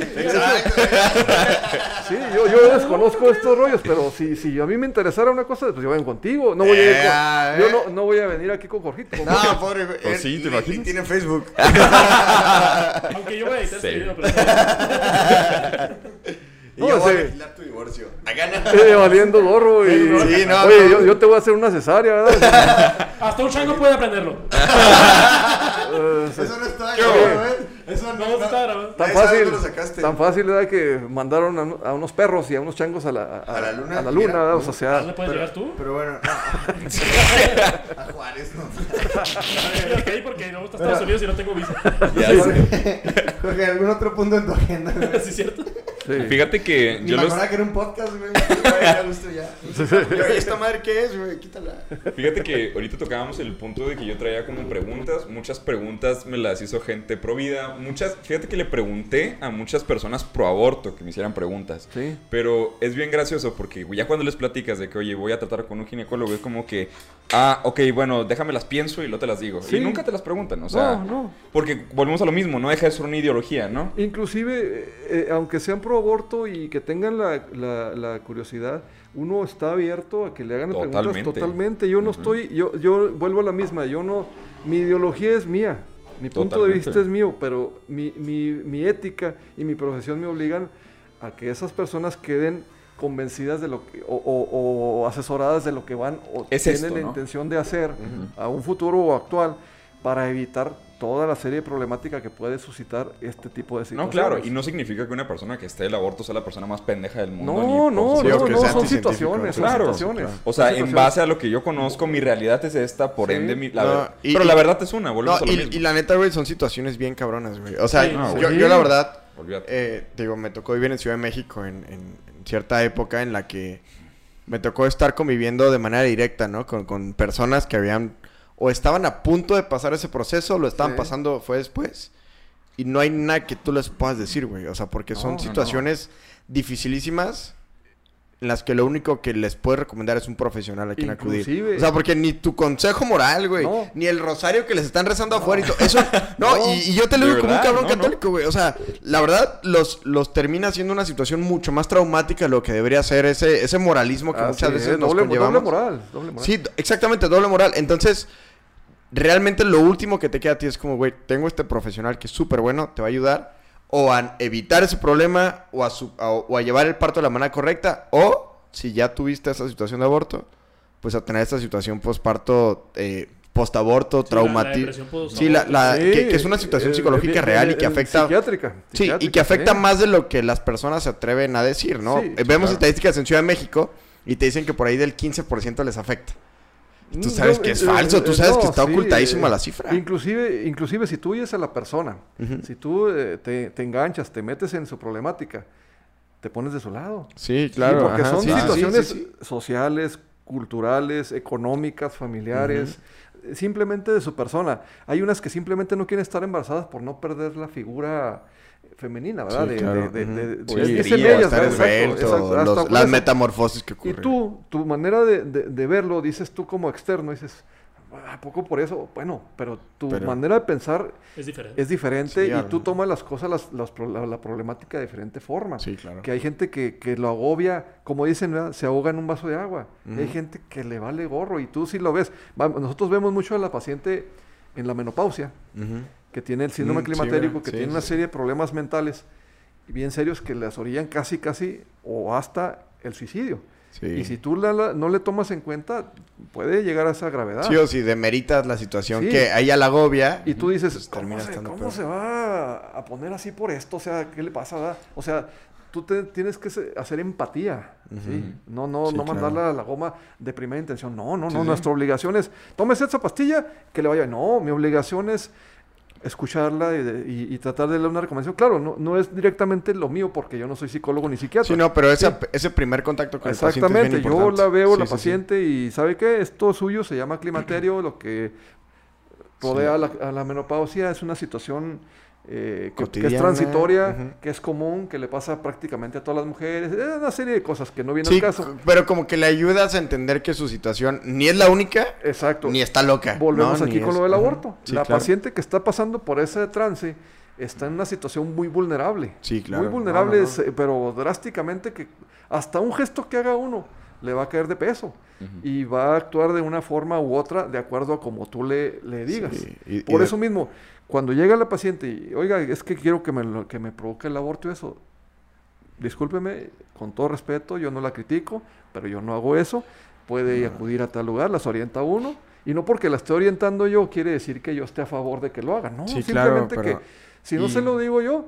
Speaker 6: sí, yo, yo desconozco estos rollos, pero si, si a mí me interesara una cosa, pues yo vengo contigo. No voy a ir con-
Speaker 5: Eh, ah,
Speaker 6: yo
Speaker 5: eh.
Speaker 6: no, no voy a venir aquí con Jorgito. con
Speaker 5: No, pobre.
Speaker 3: Pues
Speaker 5: Él
Speaker 3: sí, ¿te imaginas?
Speaker 5: Tiene Facebook. *laughs*
Speaker 4: Aunque yo voy a editar este
Speaker 3: Sí.
Speaker 4: video, pero... *laughs*
Speaker 5: y
Speaker 6: No,
Speaker 5: yo voy a
Speaker 6: sí.
Speaker 5: tu divorcio.
Speaker 6: Eh, valiendo gorro y...
Speaker 5: Sí, no,
Speaker 6: Oye,
Speaker 5: no.
Speaker 6: Yo, yo te voy a hacer una cesárea, ¿verdad? *laughs*
Speaker 4: Hasta un chango puede aprenderlo. *laughs*
Speaker 5: Eso no está grabado, ¿eh? Eso no,
Speaker 4: está grabado.
Speaker 6: Tan fácil,
Speaker 5: dónde lo sacaste.
Speaker 6: tan fácil era que mandaron a, un- a unos perros y a unos changos a la, a,
Speaker 5: A la luna,
Speaker 6: a la luna,
Speaker 5: mira.
Speaker 6: ¿verdad? o sea,
Speaker 4: ¿A dónde puedes llegar tú?
Speaker 5: Pero bueno, no. *laughs* a Juárez, no.
Speaker 4: ok, porque no gusta Estados Unidos y no tengo visa.
Speaker 3: Ya.
Speaker 5: Jorge, ¿algún otro punto en tu agenda?
Speaker 4: ¿Sí es cierto?
Speaker 6: Sí.
Speaker 3: Fíjate que
Speaker 5: Ni
Speaker 3: yo
Speaker 5: me
Speaker 3: los,
Speaker 5: acordaba que era un podcast, güey. Güey, ya gusto ya. Yo, ¿Y esta madre qué es, güey? Quítala.
Speaker 3: Fíjate que ahorita tocábamos el punto de que yo traía como preguntas. Muchas preguntas me las hizo gente pro vida. Muchas, fíjate que le pregunté a muchas personas pro aborto que me hicieran preguntas.
Speaker 6: Sí.
Speaker 3: Pero es bien gracioso porque ya cuando les platicas de que, oye, voy a tratar con un ginecólogo, es como que, ah, ok, bueno, déjame las pienso y luego te las digo.
Speaker 6: Sí.
Speaker 3: Y nunca te las preguntan, o sea.
Speaker 6: no, no.
Speaker 3: Porque volvemos a lo mismo, no deja de ser una ideología, ¿no?
Speaker 6: Inclusive, eh, eh, aunque sean pro aborto y que tengan la, la- la curiosidad, uno está abierto a que le hagan preguntas
Speaker 3: Totalmente.
Speaker 6: totalmente. Yo no estoy, yo, yo vuelvo a la misma, yo no, mi ideología es mía, mi punto de
Speaker 3: Totalmente.
Speaker 6: vista es mío, pero mi, mi, mi ética y mi profesión me obligan a que esas personas queden convencidas de lo que, o, o- o asesoradas de lo que van o
Speaker 3: Es
Speaker 6: tienen
Speaker 3: esto,
Speaker 6: la intención de hacer a un futuro o actual para evitar toda la serie de problemática que puede suscitar este tipo de situaciones.
Speaker 3: No, claro, y no significa que una persona que esté el aborto sea la persona más pendeja del mundo.
Speaker 6: No,
Speaker 3: ni
Speaker 6: no, no,
Speaker 5: que
Speaker 6: no,
Speaker 5: sea
Speaker 6: son situaciones, son
Speaker 3: Claro,
Speaker 6: situaciones.
Speaker 3: O sea,
Speaker 6: Son
Speaker 3: en base a lo que yo conozco, mi realidad es esta, por
Speaker 6: Sí.
Speaker 3: ende, mi, la
Speaker 5: No,
Speaker 3: verdad-
Speaker 5: y-
Speaker 3: Pero
Speaker 5: y-
Speaker 3: la verdad es una, volvemos
Speaker 5: No,
Speaker 3: a lo
Speaker 5: y,
Speaker 3: mismo.
Speaker 5: y la neta, güey, son situaciones bien cabronas, güey. O sea,
Speaker 4: Sí,
Speaker 3: no,
Speaker 5: yo, la verdad,
Speaker 3: Olvídate.
Speaker 5: eh, te digo, me tocó vivir en Ciudad de México en, en- en cierta época en la que me tocó estar conviviendo de manera directa, ¿no? Con, con personas que habían o estaban a punto de pasar ese proceso, o lo estaban
Speaker 6: Sí.
Speaker 5: pasando, fue después. Y no hay nada que tú les puedas decir, güey. O sea, porque
Speaker 6: No,
Speaker 5: son
Speaker 6: no,
Speaker 5: situaciones dificilísimas en las que lo único que les puedes recomendar es un profesional a quien acudir. O sea, porque ni tu consejo moral, güey,
Speaker 6: No.
Speaker 5: ni el rosario que les están rezando afuera y todo. Eso, *laughs* no,
Speaker 6: No.
Speaker 5: y, y yo te lo digo como un cabrón católico, güey. O sea, la verdad, los, los termina siendo una situación mucho más traumática de lo que debería ser ese, ese moralismo que
Speaker 6: Así
Speaker 5: muchas
Speaker 6: es,
Speaker 5: veces nos
Speaker 6: doble,
Speaker 5: conllevamos.
Speaker 6: doble moral, doble moral.
Speaker 5: Sí, exactamente, doble moral. Entonces, realmente lo último que te queda a ti es como, güey, tengo este profesional que es súper bueno, te va a ayudar o a evitar ese problema o a, su- a- o a llevar el parto de la manera correcta o, si ya tuviste esa situación de aborto, pues a tener esta situación posparto, eh, postaborto,
Speaker 4: Sí, la- postaborto.
Speaker 5: Sí, la, la-
Speaker 6: Sí,
Speaker 5: que, que es una situación
Speaker 6: eh,
Speaker 5: psicológica
Speaker 6: eh,
Speaker 5: real y
Speaker 6: eh,
Speaker 5: que
Speaker 6: eh,
Speaker 5: afecta...
Speaker 6: Psiquiátrica.
Speaker 5: Sí, y que afecta más de lo que las personas se atreven a decir, ¿no?
Speaker 6: Sí,
Speaker 5: Eh,
Speaker 6: sí,
Speaker 5: Vemos
Speaker 6: claro.
Speaker 5: estadísticas en Ciudad de México y te dicen que por ahí del 15% les afecta. Y tú
Speaker 6: Mm,
Speaker 5: sabes
Speaker 6: no,
Speaker 5: que es
Speaker 6: eh,
Speaker 5: falso, tú
Speaker 6: eh,
Speaker 5: sabes que está
Speaker 6: sí,
Speaker 5: ocultadísima
Speaker 6: eh,
Speaker 5: la cifra.
Speaker 6: Inclusive, inclusive si tú oyes a la persona, si tú eh, te, te enganchas, te metes en su problemática, te pones de su lado.
Speaker 5: Sí,
Speaker 6: Sí,
Speaker 5: claro.
Speaker 6: porque
Speaker 5: ajá,
Speaker 6: son
Speaker 5: sí, sí,
Speaker 6: situaciones
Speaker 5: sí, sí.
Speaker 6: sociales, culturales, económicas, familiares, eh, simplemente de su persona. Hay unas que simplemente no quieren estar embarazadas por no perder la figura femenina, ¿verdad?
Speaker 5: Sí,
Speaker 6: De-
Speaker 5: claro,
Speaker 6: de- de- de-
Speaker 5: Sí,
Speaker 6: dicen
Speaker 5: brillo,
Speaker 6: ellas,
Speaker 5: estar las
Speaker 6: eso.
Speaker 5: metamorfosis que
Speaker 6: Y
Speaker 5: ocurren.
Speaker 6: tú, tu manera de, de- de verlo, dices tú como externo, dices, ¿a poco por eso? Bueno, pero tu
Speaker 5: Pero-
Speaker 6: manera de pensar
Speaker 4: Es diferente.
Speaker 6: es diferente
Speaker 5: Sí,
Speaker 6: y tú tomas las cosas, las- las la, la problemática de diferente forma.
Speaker 5: Sí, claro.
Speaker 6: Que hay gente que, que lo agobia, como dicen, ¿verdad? se ahoga en un vaso de agua. Y hay gente que le vale gorro y tú sí lo ves. Va- nosotros vemos mucho a la paciente en la menopausia,
Speaker 5: Ujú.
Speaker 6: Que tiene el síndrome
Speaker 5: Mm, sí,
Speaker 6: climatérico,
Speaker 5: ¿verdad?
Speaker 6: que
Speaker 5: Sí,
Speaker 6: tiene
Speaker 5: sí,
Speaker 6: una
Speaker 5: sí.
Speaker 6: serie de problemas mentales bien serios que las orillan casi, casi o hasta el suicidio.
Speaker 5: Sí.
Speaker 6: Y si tú la- la- no le tomas en cuenta, puede llegar a esa gravedad.
Speaker 5: Sí, o si demeritas la situación
Speaker 6: Sí.
Speaker 5: que a ella la agobia.
Speaker 6: Y tú dices,
Speaker 5: pues
Speaker 6: ¿cómo, se, cómo
Speaker 5: peor.
Speaker 6: se va a poner así por esto? O sea, ¿qué le pasa? verdad? O sea, tú te, tienes que hacer empatía. ¿sí?
Speaker 5: Ujú.
Speaker 6: No, no,
Speaker 5: Sí,
Speaker 6: no
Speaker 5: claro.
Speaker 6: mandarla a la goma de primera intención. No, no,
Speaker 5: Sí,
Speaker 6: no.
Speaker 5: sí.
Speaker 6: Nuestra obligación es, tómese esa pastilla, que le vaya. No, mi obligación es escucharla y, de- y- y tratar de darle una recomendación. Claro, no, no es directamente lo mío porque yo no soy psicólogo ni psiquiatra.
Speaker 5: Sí, no, pero esa-
Speaker 6: Sí.
Speaker 5: ese primer contacto con el paciente es bien
Speaker 6: Exactamente, yo la veo,
Speaker 5: Sí,
Speaker 6: la
Speaker 5: sí.
Speaker 6: paciente, y ¿sabe qué? Esto suyo se llama climaterio, lo que rodea a, la, a la menopausia es una situación eh, que- que, es transitoria, que es común, que le pasa prácticamente a todas las mujeres, es una serie de cosas que no viene
Speaker 5: Sí,
Speaker 6: al caso.
Speaker 5: pero como que le ayudas a entender que su situación ni es la única,
Speaker 6: Exacto.
Speaker 5: ni está loca.
Speaker 6: Volvemos
Speaker 5: ¿no?
Speaker 6: aquí con
Speaker 5: es-
Speaker 6: lo del aborto.
Speaker 5: Sí,
Speaker 6: la
Speaker 5: claro.
Speaker 6: paciente que está pasando por ese trance está en una situación muy vulnerable.
Speaker 5: Sí, claro.
Speaker 6: Muy vulnerable,
Speaker 5: no, no.
Speaker 6: es, pero drásticamente que hasta un gesto que haga uno le va a caer de peso y va a actuar de una forma u otra de acuerdo a como tú le, le digas.
Speaker 5: Sí, y- y
Speaker 6: Por
Speaker 5: de-
Speaker 6: eso mismo, cuando llega la paciente y, oiga, es que quiero que me, que me provoque el aborto y eso, discúlpeme, con todo respeto, yo no la critico, pero yo no hago eso. Puede acudir a tal lugar, las orienta uno Y no porque la esté orientando yo quiere decir que yo esté a favor de que lo haga. No,
Speaker 5: Sí, claro,
Speaker 6: simplemente
Speaker 5: pero-
Speaker 6: que si no
Speaker 5: y-
Speaker 6: se lo digo yo,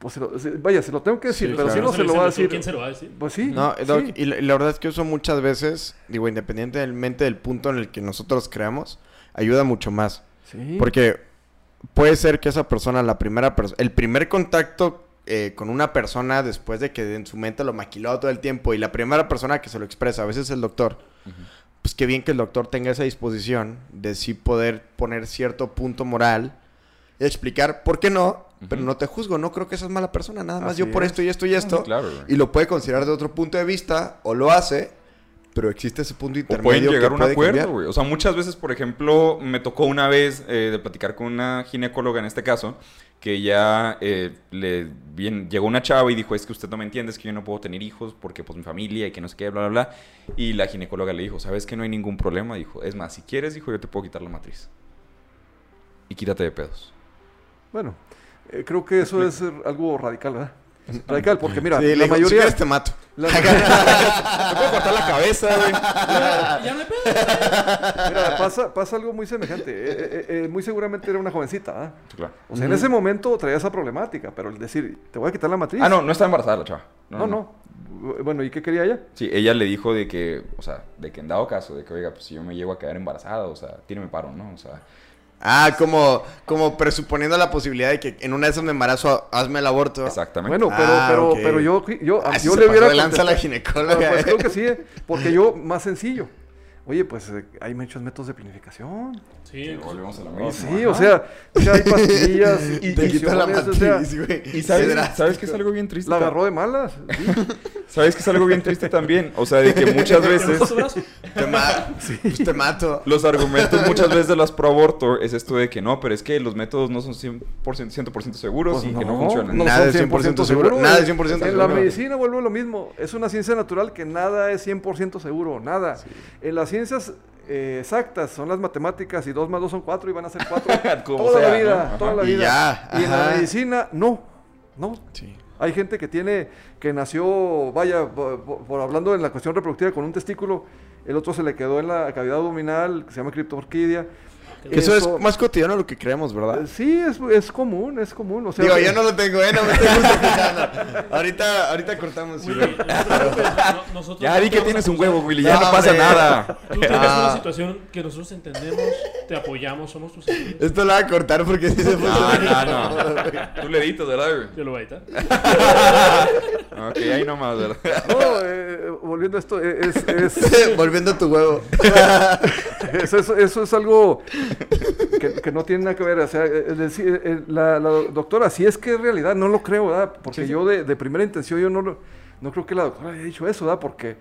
Speaker 6: pues se lo- se- vaya, se lo tengo que decir,
Speaker 4: Sí,
Speaker 6: pero
Speaker 4: claro.
Speaker 6: si no
Speaker 4: Se
Speaker 6: se
Speaker 4: lo
Speaker 6: va a decir.
Speaker 4: ¿quién se lo va a decir?
Speaker 6: Pues sí.
Speaker 5: No, Doc,
Speaker 6: sí.
Speaker 5: y, la, y la verdad es que eso muchas veces, digo, independientemente del punto en el que nosotros creamos, ayuda mucho más.
Speaker 6: Sí.
Speaker 5: Porque puede ser que esa persona, la primera persona, el primer contacto eh, con una persona después de que en su mente lo maquiló todo el tiempo y la primera persona que se lo expresa, a veces es el doctor, pues qué bien que el doctor tenga esa disposición de sí poder poner cierto punto moral explicar por qué no, pero no te juzgo, no creo que seas mala persona, nada más
Speaker 6: Así
Speaker 5: yo por
Speaker 6: es.
Speaker 5: esto y esto y esto,
Speaker 3: claro, güey.
Speaker 5: y lo puede considerar de otro punto de vista o lo hace, pero existe ese punto
Speaker 3: O
Speaker 5: intermedio
Speaker 3: pueden llegar a un acuerdo, güey. O sea, muchas veces, por ejemplo, me tocó una vez eh, de platicar con una ginecóloga en este caso, que ya eh, le bien, llegó una chava y dijo, es que usted no me entiende, es que yo no puedo tener hijos porque pues mi familia y que no sé qué, bla, bla, bla. Y la ginecóloga le dijo, ¿sabes que no hay ningún problema? Dijo, es más, si quieres, dijo, yo te puedo quitar la matriz. Y quítate de pedos.
Speaker 6: Bueno, eh, creo que eso es eh, algo radical, ¿verdad? Radical, porque mira,
Speaker 5: Sí,
Speaker 6: la
Speaker 5: digo, si
Speaker 6: mayoría.
Speaker 5: quieres te mato.
Speaker 6: la- *laughs*
Speaker 3: Te puedo cortar la cabeza, güey.
Speaker 4: Ya no hay pedo.
Speaker 6: Mira, pasa, pasa algo muy semejante. Eh, eh, eh, muy seguramente era una jovencita. ¿ah?
Speaker 3: Claro.
Speaker 6: O sea, en ese momento traía esa problemática, pero el decir, te voy a quitar la matriz.
Speaker 3: Ah, no, no está embarazada la chava.
Speaker 6: No, no. Bueno, ¿y qué quería ella?
Speaker 3: Sí, ella le dijo de que, o sea, de que en dado caso, de que, oiga, pues si yo me llego a quedar embarazada, o sea, tíreme paro, ¿no? O sea,
Speaker 5: Ah, como, como presuponiendo la posibilidad de que en una de esas me embarazo, hazme el aborto.
Speaker 3: exactamente.
Speaker 6: Bueno, pero,
Speaker 5: Ah,
Speaker 6: pero, pero yo, yo,
Speaker 5: Ah,
Speaker 6: yo le hubiera
Speaker 5: lanza la ginecóloga,
Speaker 6: Pues
Speaker 5: eh.
Speaker 6: creo que sí, eh, porque yo, más sencillo. Oye, pues eh, hay muchos métodos de planificación.
Speaker 4: Sí,
Speaker 3: volvemos a lo
Speaker 6: Oh,
Speaker 3: mismo.
Speaker 6: sí, o sea, o sea, hay pastillas,
Speaker 5: Y *laughs* te quita la
Speaker 6: inyecciones, o sea,
Speaker 5: matriz, güey.
Speaker 3: Y sabes. ¿sabes que es algo bien triste?
Speaker 6: la agarró de malas. sí. *laughs*
Speaker 3: ¿Sabes que es algo bien triste también? O sea, de que muchas
Speaker 4: ¿Te
Speaker 3: veces?
Speaker 5: Te, ma- pues te mato.
Speaker 3: los argumentos muchas veces de las pro aborto es esto de que no, pero es que los métodos no son 100%, 100% seguros y que no funcionan.
Speaker 6: no
Speaker 5: Nada es 100% seguro, nada es 100%
Speaker 6: En la
Speaker 5: seguro.
Speaker 6: medicina vuelvo a lo mismo. Es una ciencia natural que nada es 100% seguro, nada. En las ciencias eh, exactas son las matemáticas y 2 más 2 son 4 y van a ser 4 *laughs*
Speaker 3: Como
Speaker 6: toda la vida,
Speaker 3: ¿no?
Speaker 6: toda la
Speaker 5: Y
Speaker 6: vida.
Speaker 5: ya,
Speaker 6: y en la medicina, no, no.
Speaker 5: Sí.
Speaker 6: Hay gente que tiene, que nació, vaya, por hablando en la cuestión reproductiva con un testículo, el otro se le quedó en la cavidad abdominal, que se llama criptorquidia.
Speaker 5: Que eso, es más cotidiano de lo que creemos, ¿verdad?
Speaker 6: eh, Sí, es, es común, es común. O sea,
Speaker 5: Digo, yo no lo tengo, ¿eh? No me estoy justificando. ahorita, ahorita cortamos.
Speaker 4: Willy, no nosotros
Speaker 3: Ya di que tienes un huevo, Willy, ya
Speaker 5: No,
Speaker 3: no, pasa
Speaker 5: hombre.
Speaker 3: nada.
Speaker 4: Tú tienes
Speaker 5: Ah.
Speaker 4: una situación que nosotros entendemos, te apoyamos, somos tus amigos.
Speaker 5: Esto lo voy a cortar porque sí se puso.
Speaker 3: No, no, no. Tú le editas, ¿verdad, güey?
Speaker 4: Yo lo voy a editar. *laughs*
Speaker 3: Ok, ahí nomás, ¿verdad?
Speaker 6: No, eh, volviendo a esto, eh, es, es- *laughs*
Speaker 5: Volviendo a tu huevo. *laughs*
Speaker 6: eso, eso- eso es algo que, que no tiene nada que ver. O sea, eh, es decir, eh, la, la doctora, si es que es realidad, no lo creo, ¿verdad? Porque yo de, de primera intención, yo no, lo- no creo que la doctora haya dicho eso, ¿verdad? Porque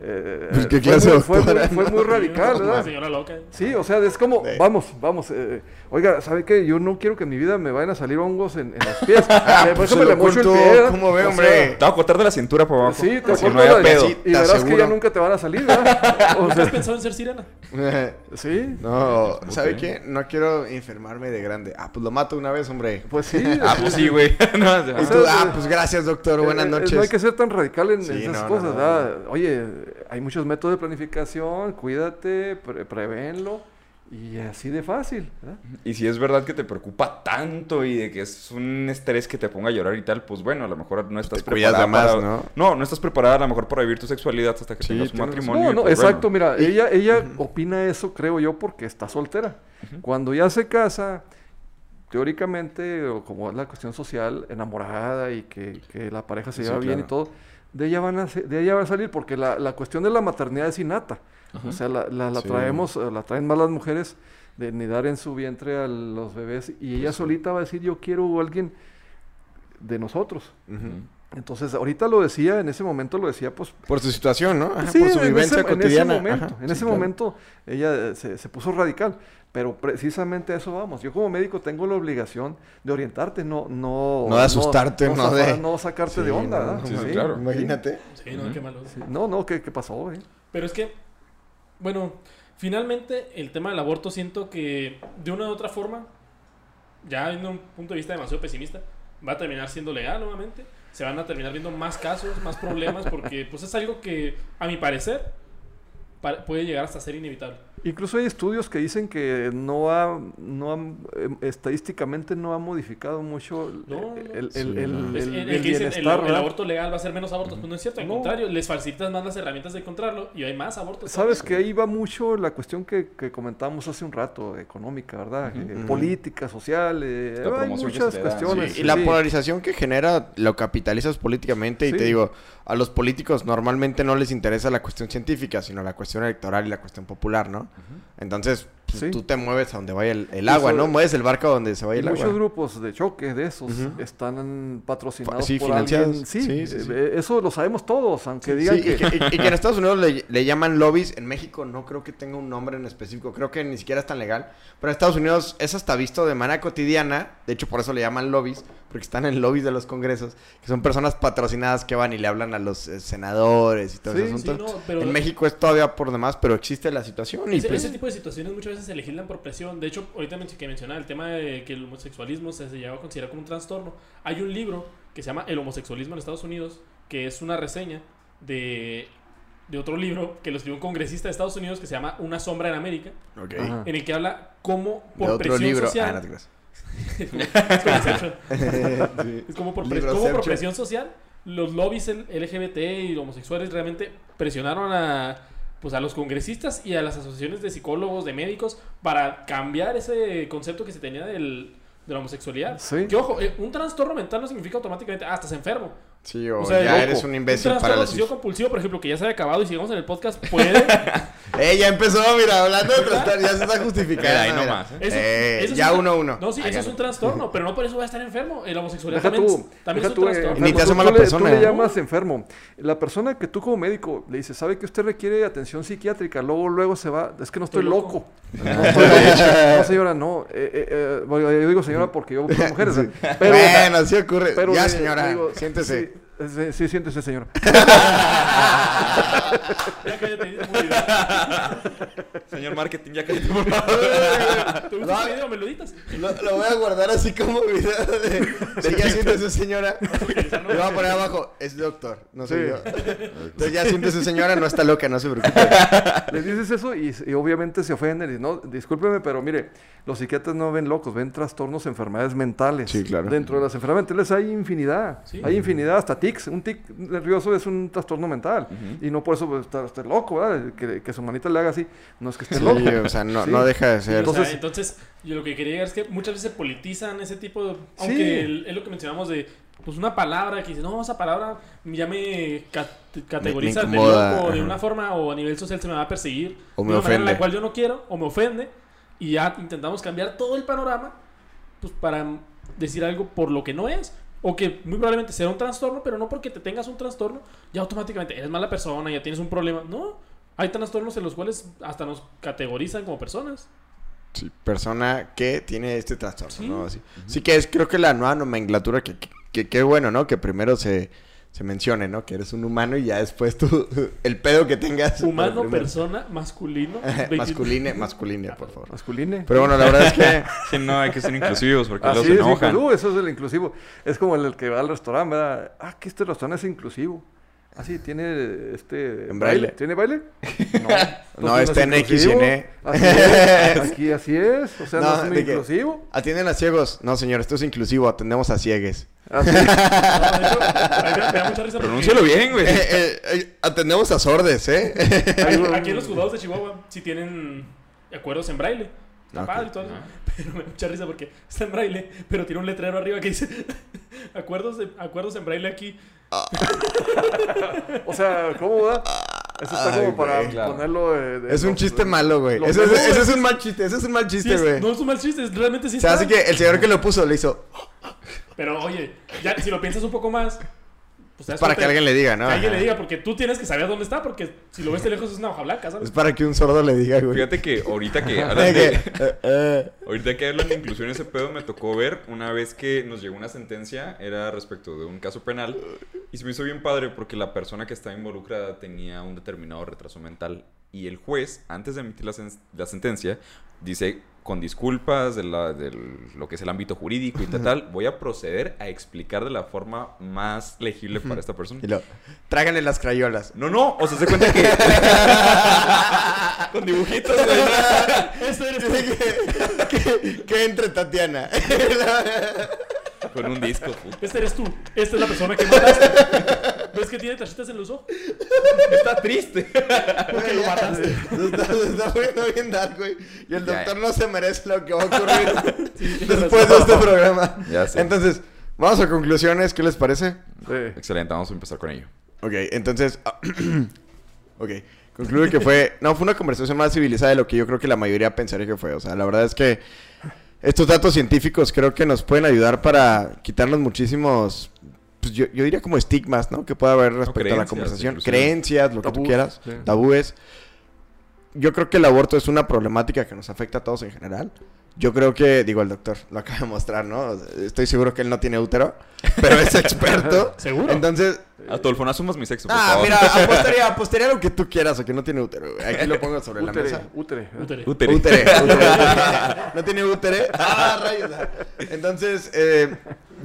Speaker 6: eh,
Speaker 5: Pues, ¿qué
Speaker 6: fue,
Speaker 5: clase
Speaker 6: muy,
Speaker 5: de
Speaker 6: fue, muy, fue muy radical,
Speaker 4: Una
Speaker 6: ¿verdad?
Speaker 4: señora loca.
Speaker 6: Sí, o sea, es como, vamos, vamos, eh, oiga, ¿sabe qué? Yo no quiero que en mi vida me vayan a salir hongos en, en los pies. *laughs* Por eso
Speaker 5: se
Speaker 6: me le mocho el pie.
Speaker 5: ¿cómo ve, hombre?
Speaker 6: sea,
Speaker 3: Te voy a cortar de la cintura para abajo.
Speaker 6: Sí, te
Speaker 3: que no haya
Speaker 6: la-
Speaker 3: pedo.
Speaker 6: y verás que
Speaker 5: aseguro.
Speaker 6: ya nunca te van a salir, ¿verdad? *laughs* O
Speaker 4: ¿Nunca
Speaker 6: sea,
Speaker 4: has pensado en ser sirena? *laughs*
Speaker 6: sí,
Speaker 5: No, ¿sabe qué? No quiero enfermarme de grande. Ah, pues lo mato una vez, hombre.
Speaker 6: pues sí.
Speaker 3: Ah, pues sí, güey. No,
Speaker 5: Y
Speaker 3: o
Speaker 5: tú,
Speaker 6: sea,
Speaker 5: ah, pues gracias, doctor. Buenas
Speaker 6: Eh,
Speaker 5: noches.
Speaker 6: No hay que ser tan radical en, esas cosas, ¿verdad? Oye, hay muchos métodos de planificación, cuídate, pre- prevénlo y así de fácil, ¿verdad?
Speaker 3: Y si es verdad que te preocupa tanto y de que es un estrés que te ponga a llorar y tal, pues bueno, a lo mejor no estás
Speaker 5: te
Speaker 3: preparada
Speaker 5: más,
Speaker 3: para...
Speaker 5: ¿no?
Speaker 3: No, no estás preparada a lo mejor para vivir tu sexualidad hasta que
Speaker 5: Sí,
Speaker 3: tengas un
Speaker 5: tienes
Speaker 3: matrimonio.
Speaker 6: No, no,
Speaker 3: pues,
Speaker 6: exacto,
Speaker 3: bueno.
Speaker 6: mira, ella, ella opina eso, creo yo, porque está soltera. Cuando ya se casa, teóricamente, o como es la cuestión social, enamorada y que, que la pareja se
Speaker 3: Sí,
Speaker 6: lleva bien y
Speaker 3: claro.
Speaker 6: todo, de ella van a, de ella va a salir, porque la, la cuestión de la maternidad es innata. O sea, la, la, la
Speaker 5: Sí.
Speaker 6: traemos, eh, la traen más las mujeres de nidar en su vientre a los bebés y ella solita va a decir, yo quiero a alguien de nosotros. Entonces, ahorita lo decía, en ese momento lo decía, pues
Speaker 5: Por su situación, ¿no? Ajá,
Speaker 6: Sí,
Speaker 5: por su
Speaker 6: en
Speaker 5: vivencia
Speaker 6: ese, en ese
Speaker 5: cotidiana.
Speaker 6: momento,
Speaker 5: Ajá,
Speaker 6: en
Speaker 5: sí,
Speaker 6: ese
Speaker 5: claro.
Speaker 6: momento ella eh, se, se puso radical, pero precisamente a eso vamos. Yo como médico tengo la obligación de orientarte, no no
Speaker 5: No de asustarte, no de-
Speaker 6: no sacarte de onda,
Speaker 5: no,
Speaker 6: ¿verdad?
Speaker 3: sí, sí, claro.
Speaker 5: Imagínate.
Speaker 4: Sí, no, qué malo.
Speaker 6: Sí, No, no, ¿qué, qué pasó? eh?
Speaker 4: Pero es que, bueno, finalmente el tema del aborto siento que de una u otra forma, ya viendo un punto de vista demasiado pesimista, va a terminar siendo legal nuevamente. Se van a terminar viendo más casos, más problemas, porque pues es algo que, a mi parecer, pa- puede llegar hasta ser inevitable.
Speaker 6: Incluso hay estudios que dicen que no ha, no han, em, estadísticamente no ha modificado mucho el, el,
Speaker 4: aborto legal va a ser menos abortos. Pues no es cierto, al
Speaker 6: No.
Speaker 4: contrario, les facilitas más las herramientas de encontrarlo y hay más abortos.
Speaker 6: Sabes que ahí va mucho la cuestión que, que comentábamos hace un rato, económica, ¿verdad? Eh, política, social, eh, hay muchas cuestiones.
Speaker 5: Sí, y la polarización que genera lo capitalizas políticamente y
Speaker 6: Sí.
Speaker 5: te digo, a los políticos normalmente no les interesa la cuestión científica, sino la cuestión electoral y la cuestión popular, ¿no? Entonces,
Speaker 6: Sí.
Speaker 5: tú te mueves a donde vaya el, agua,
Speaker 6: sobre-
Speaker 5: ¿no? Mueves el barco a donde se vaya el agua.
Speaker 6: muchos grupos de choque de esos están patrocinados
Speaker 5: Sí,
Speaker 6: por
Speaker 5: financiados.
Speaker 6: alguien. Sí,
Speaker 5: Sí, sí, sí.
Speaker 6: eh, eso lo sabemos todos, aunque
Speaker 5: Sí,
Speaker 6: digan
Speaker 5: y,
Speaker 6: que...
Speaker 5: que, y- y que en *laughs* Estados Unidos le, le llaman lobbies. En México no creo que tenga un nombre en específico. Creo que ni siquiera es tan legal. Pero en Estados Unidos es hasta visto de manera cotidiana. De hecho, por eso le llaman lobbies. Porque están en lobbies de los congresos. Que son personas patrocinadas que van y le hablan a los eh, senadores y todo
Speaker 6: Sí,
Speaker 5: ese
Speaker 4: sí,
Speaker 5: asunto.
Speaker 4: no, pero-
Speaker 5: en México es todavía por demás, pero existe la situación. Y
Speaker 4: Ese,
Speaker 5: pues,
Speaker 4: ese tipo de situaciones muchas veces se legislan por presión. De hecho, ahorita que mencionaba el tema de que el homosexualismo se, se llegaba a considerar como un trastorno. Hay un libro que se llama El homosexualismo en Estados Unidos, que es una reseña de, de otro libro que lo escribió un congresista de Estados Unidos que se llama Una sombra en América,
Speaker 5: ok.
Speaker 6: Ajá.
Speaker 4: en el que habla cómo
Speaker 5: De
Speaker 4: por
Speaker 5: otro
Speaker 4: presión
Speaker 5: libro.
Speaker 4: social...
Speaker 5: Ah, no te creas.
Speaker 4: es como Inception.
Speaker 5: Sí.
Speaker 4: Es como por, pre-
Speaker 5: Libroception.
Speaker 4: como por presión social, los lobbies LGBT y homosexuales realmente presionaron a, pues, a los congresistas y a las asociaciones de psicólogos, de médicos, para cambiar ese concepto que se tenía del, de la homosexualidad.
Speaker 6: Sí.
Speaker 4: Que ojo, eh, un trastorno mental no significa automáticamente, ah, estás enfermo.
Speaker 5: Sí, o,
Speaker 4: O sea,
Speaker 5: ya
Speaker 4: loco.
Speaker 5: eres un imbécil
Speaker 4: un
Speaker 5: para las...
Speaker 4: obsesivo compulsivo, por ejemplo, que ya se haya acabado y sigamos en el podcast, puede... *laughs*
Speaker 5: Eh, ya empezó, mira, hablando de trastorno, ya se está justificando.
Speaker 3: Ahí nomás, ¿eh?
Speaker 4: Eso-
Speaker 5: Eh,
Speaker 4: eso es
Speaker 5: ya
Speaker 4: un-
Speaker 5: uno a uno.
Speaker 4: No, sí, eso es un trastorno, pero no por eso va a estar enfermo. La homosexualidad
Speaker 6: Deja
Speaker 4: también,
Speaker 6: tú,
Speaker 4: es- también
Speaker 6: deja
Speaker 4: es
Speaker 6: tú,
Speaker 4: un
Speaker 6: eh,
Speaker 4: trastorno.
Speaker 5: Ni te hace
Speaker 6: Tú-
Speaker 5: mala
Speaker 6: tú le-
Speaker 5: persona,
Speaker 6: Tú le
Speaker 5: ¿no?
Speaker 6: llamas enfermo. La persona que tú como médico le dices, ¿sabe que usted requiere atención psiquiátrica? Luego, luego se va, es que no estoy,
Speaker 4: Estoy
Speaker 6: loco.
Speaker 4: loco. *laughs*
Speaker 6: No, estoy loco. No, señora, no. Eh, eh, eh, yo digo señora porque yo busco mujeres. *laughs* Pero,
Speaker 5: bueno, así ocurre.
Speaker 6: pero
Speaker 5: ya, señora, siéntese.
Speaker 6: Sí, sí, siéntese, señora. *laughs*
Speaker 4: Ya cállate.
Speaker 3: Señor marketing, ya cállate, por favor. *laughs*
Speaker 4: ¿Te gusta ese video? ¿Me lo editas?
Speaker 5: Lo, lo voy a guardar así como video de, de ya siéntese señora. Le voy a poner abajo, es doctor, no soy
Speaker 6: Sí.
Speaker 5: yo. Entonces ya siéntese señora, no está loca, no se preocupe.
Speaker 6: Les dices eso y, y obviamente se ofenden. Y no, discúlpeme, pero mire, los psiquiatras no ven locos, ven trastornos, enfermedades mentales.
Speaker 5: Sí, claro.
Speaker 6: Dentro de las enfermedades mentales hay infinidad.
Speaker 4: Sí.
Speaker 6: Hay infinidad, hasta tics. Un tic nervioso es un trastorno mental. Y no por eso pues, está, está loco, ¿verdad? Que, que su manita le haga así. No es que esté
Speaker 5: Sí,
Speaker 6: loco.
Speaker 5: o sea, no, *laughs*
Speaker 6: Sí.
Speaker 5: no deja de ser.
Speaker 4: O sea,
Speaker 6: Entonces-
Speaker 4: entonces, yo lo que quería llegar es que muchas veces se politizan ese tipo de...
Speaker 6: Sí.
Speaker 4: Aunque el- es lo que mencionamos de... Pues una palabra que dice, no, esa palabra ya me ca- categoriza
Speaker 5: Me- me
Speaker 4: de loco de una forma o a nivel social se me va a perseguir.
Speaker 5: O me
Speaker 4: de una manera en
Speaker 5: ofende.
Speaker 4: la cual yo no quiero o me ofende. Y ya intentamos cambiar todo el panorama pues para decir algo por lo que no es. O que muy probablemente sea un trastorno, pero no porque te tengas un trastorno, ya automáticamente eres mala persona, ya tienes un problema. No, hay trastornos en los cuales hasta nos categorizan como personas.
Speaker 5: Sí, persona que tiene este trastorno,
Speaker 4: Sí.
Speaker 5: ¿no? Así. Sí que es, creo que la nueva nomenclatura que, que, que, que bueno, ¿no? Que primero se, se mencione, ¿no? Que eres un humano y ya después tú, *laughs* el pedo que tengas.
Speaker 4: Humano, persona, masculino. *laughs* 20
Speaker 5: masculine, masculine, por favor.
Speaker 6: Masculine.
Speaker 5: Pero bueno, la verdad es que... *laughs*
Speaker 3: Sí, no, hay que ser inclusivos porque
Speaker 6: Así
Speaker 3: los
Speaker 6: es,
Speaker 3: enojan.
Speaker 6: inclusivo, eso es el inclusivo. Es como el, el que va al restaurante, ¿verdad? Ah, que este restaurante es inclusivo. Ah, sí, tiene este...
Speaker 5: En braille.
Speaker 6: ¿Tiene baile? *laughs* No.
Speaker 5: No,
Speaker 6: Entonces
Speaker 5: está
Speaker 6: es
Speaker 5: en X y en E.
Speaker 6: Así es, *laughs* aquí así es. O sea, no,
Speaker 5: No,
Speaker 6: es
Speaker 5: que-
Speaker 6: inclusivo.
Speaker 5: Atienden a ciegos. No, señor, esto es inclusivo. Atendemos a ciegues.
Speaker 6: Así *laughs*
Speaker 4: No, de hecho, a mí me- me da mucha risa porque
Speaker 3: Pronúncialo bien, güey.
Speaker 5: Eh, eh, eh, atendemos a sordes, ¿eh?
Speaker 4: Aquí, aquí en los juzgados de Chihuahua sí tienen acuerdos en braille. Y todo eso. *laughs* Pero me da mucha risa porque está en braille, pero tiene un letrero arriba que dice *laughs* acuerdos, de- acuerdos en braille aquí.
Speaker 6: O sea, ¿cómo va? Eso está
Speaker 5: Ay,
Speaker 6: como para
Speaker 5: güey,
Speaker 3: claro.
Speaker 6: ponerlo de, de
Speaker 5: Es un
Speaker 6: los-
Speaker 5: chiste malo, güey. Ese, es-
Speaker 6: menús.
Speaker 5: ese es un mal chiste. Ese es un mal
Speaker 4: Sí
Speaker 5: chiste,
Speaker 4: es-
Speaker 5: güey.
Speaker 4: no es un mal chiste, es- realmente sí
Speaker 5: Se hace
Speaker 4: está.
Speaker 5: que el señor que lo puso le hizo
Speaker 4: Pero oye, ya, si lo piensas un poco más, pues
Speaker 5: para que alguien le diga, ¿no?
Speaker 4: que alguien
Speaker 5: Ajá.
Speaker 4: le diga, porque tú tienes que saber dónde está, porque si lo ves de lejos es una hoja blanca, ¿sabes?
Speaker 5: Es para que un sordo le diga, güey.
Speaker 3: Fíjate que ahorita que *laughs* hablan de,
Speaker 5: eh, eh,
Speaker 3: ahorita que hablan de inclusión ese pedo me tocó ver una vez que nos llegó una sentencia era respecto de un caso penal y se me hizo bien padre porque la persona que estaba involucrada tenía un determinado retraso mental y el juez antes de emitir la, sen- la sentencia dice con disculpas de, la- de lo que es el ámbito jurídico y tal, tal, voy a proceder a explicar de la forma más legible para esta persona.
Speaker 5: Y lo, tráganle las crayolas.
Speaker 3: No, no, o sea, se cuenta que... *laughs* con dibujitos, güey.
Speaker 4: Esto eres tú.
Speaker 5: que, que entre Tatiana.
Speaker 3: Con un disco, puta.
Speaker 4: Este eres tú. Esta es la persona que mataste. ¿Ves que tiene tachitas en los ojos?
Speaker 3: Está triste.
Speaker 4: Porque lo mataste.
Speaker 5: Se está, se está poniendo bien dark, güey. Y el
Speaker 3: Ya,
Speaker 5: doctor no se merece lo que va a ocurrir *laughs* después de este programa.
Speaker 3: Ya sé.
Speaker 5: Entonces, vamos a conclusiones. ¿Qué les parece?
Speaker 3: Excelente, vamos a empezar con ello.
Speaker 5: Ok, entonces. *clears throat* ok. Concluye que fue. No, fue una conversación más civilizada de lo que yo creo que la mayoría pensaría que fue. O sea, la verdad es que estos datos científicos creo que nos pueden ayudar para quitarnos muchísimos. Pues yo, yo diría como estigmas, ¿no? Que puede haber respecto a la conversación. Creencias, lo que tú quieras. Tabúes. Yo creo que el aborto es una problemática que nos afecta a todos en general. Yo creo que, digo, el doctor lo acaba de mostrar, ¿no? Estoy seguro que él no tiene útero, pero es experto. *laughs*
Speaker 4: ¿Seguro?
Speaker 5: Entonces,
Speaker 3: Adolfo, no asumas mi sexo, por
Speaker 5: Ah,
Speaker 3: favor.
Speaker 5: mira, *laughs* apostaría, apostaría lo que tú quieras o que no tiene útero. Aquí lo pongo sobre la mesa.
Speaker 6: útere.
Speaker 4: Útere.
Speaker 3: Útere.
Speaker 5: Útere. *laughs* útere. ¿No tiene útere? Ah, rayos. Entonces, eh,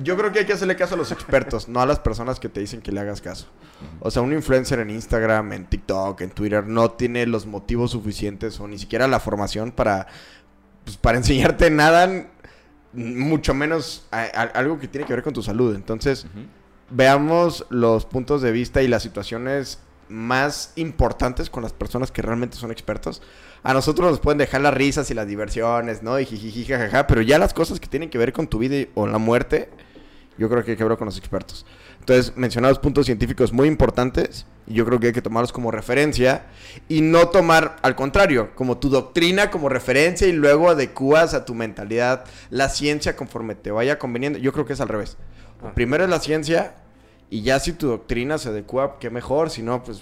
Speaker 5: yo creo que hay que hacerle caso a los expertos, no a las personas que te dicen que le hagas caso. O sea, un influencer en Instagram, en TikTok, en Twitter, no tiene los motivos suficientes o ni siquiera la formación para, pues, para *laughs* enseñarte nada, mucho menos a- a- algo que tiene que ver con tu salud. Entonces, veamos los puntos de vista y las situaciones más importantes con las personas que realmente son expertos. A nosotros nos pueden dejar las risas y las diversiones, ¿no? Y jijiji, jajaja, pero ya las cosas que tienen que ver con tu vida y- o la muerte, yo creo que hay que hablar con los expertos. Entonces, mencionados puntos científicos muy importantes, y yo creo que hay que tomarlos como referencia y no tomar, al contrario, como tu doctrina como referencia y luego adecuas a tu mentalidad la ciencia conforme te vaya conveniendo. Yo creo que es al revés.
Speaker 6: Ah.
Speaker 5: Primero es la ciencia y ya si tu doctrina se adecua, qué mejor, si no, pues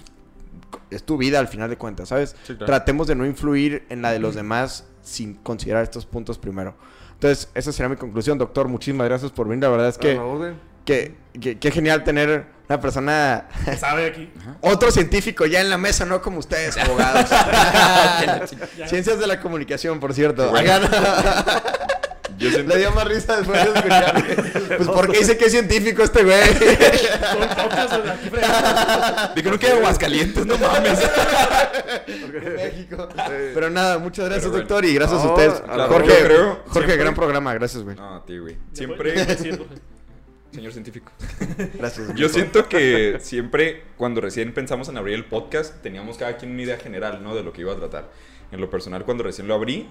Speaker 5: es tu vida al final de cuentas, ¿sabes?
Speaker 3: Sí, claro.
Speaker 5: Tratemos de no influir en la de los demás sin considerar estos puntos primero. Entonces, esa será mi conclusión, doctor. Muchísimas gracias por venir. La verdad es que que, que genial tener una persona,
Speaker 4: ¿Qué sabe aquí?
Speaker 5: otro científico ya en la mesa, no como ustedes, abogados. *laughs* *laughs* Ciencias de la comunicación, por cierto. *laughs*
Speaker 3: Yo siento-
Speaker 5: Le dio más risa después de escuchar. Pues porque dice que es científico este güey.
Speaker 4: Son pocas aquí fregando.
Speaker 3: Digo, no queda Aguascalientes, no mames.
Speaker 5: México. Pero nada, muchas gracias,
Speaker 3: bueno.
Speaker 5: doctor, y gracias a ustedes.
Speaker 6: claro,
Speaker 5: Jorge, Jorge,
Speaker 3: siempre-
Speaker 5: gran programa, gracias, güey.
Speaker 3: No, a ti, güey. Siempre, señor científico. *laughs*
Speaker 5: Gracias.
Speaker 3: Yo siento que siempre, cuando recién pensamos en abrir el podcast, teníamos cada quien una idea general, ¿no? De lo que iba a tratar. En lo personal, cuando recién lo abrí,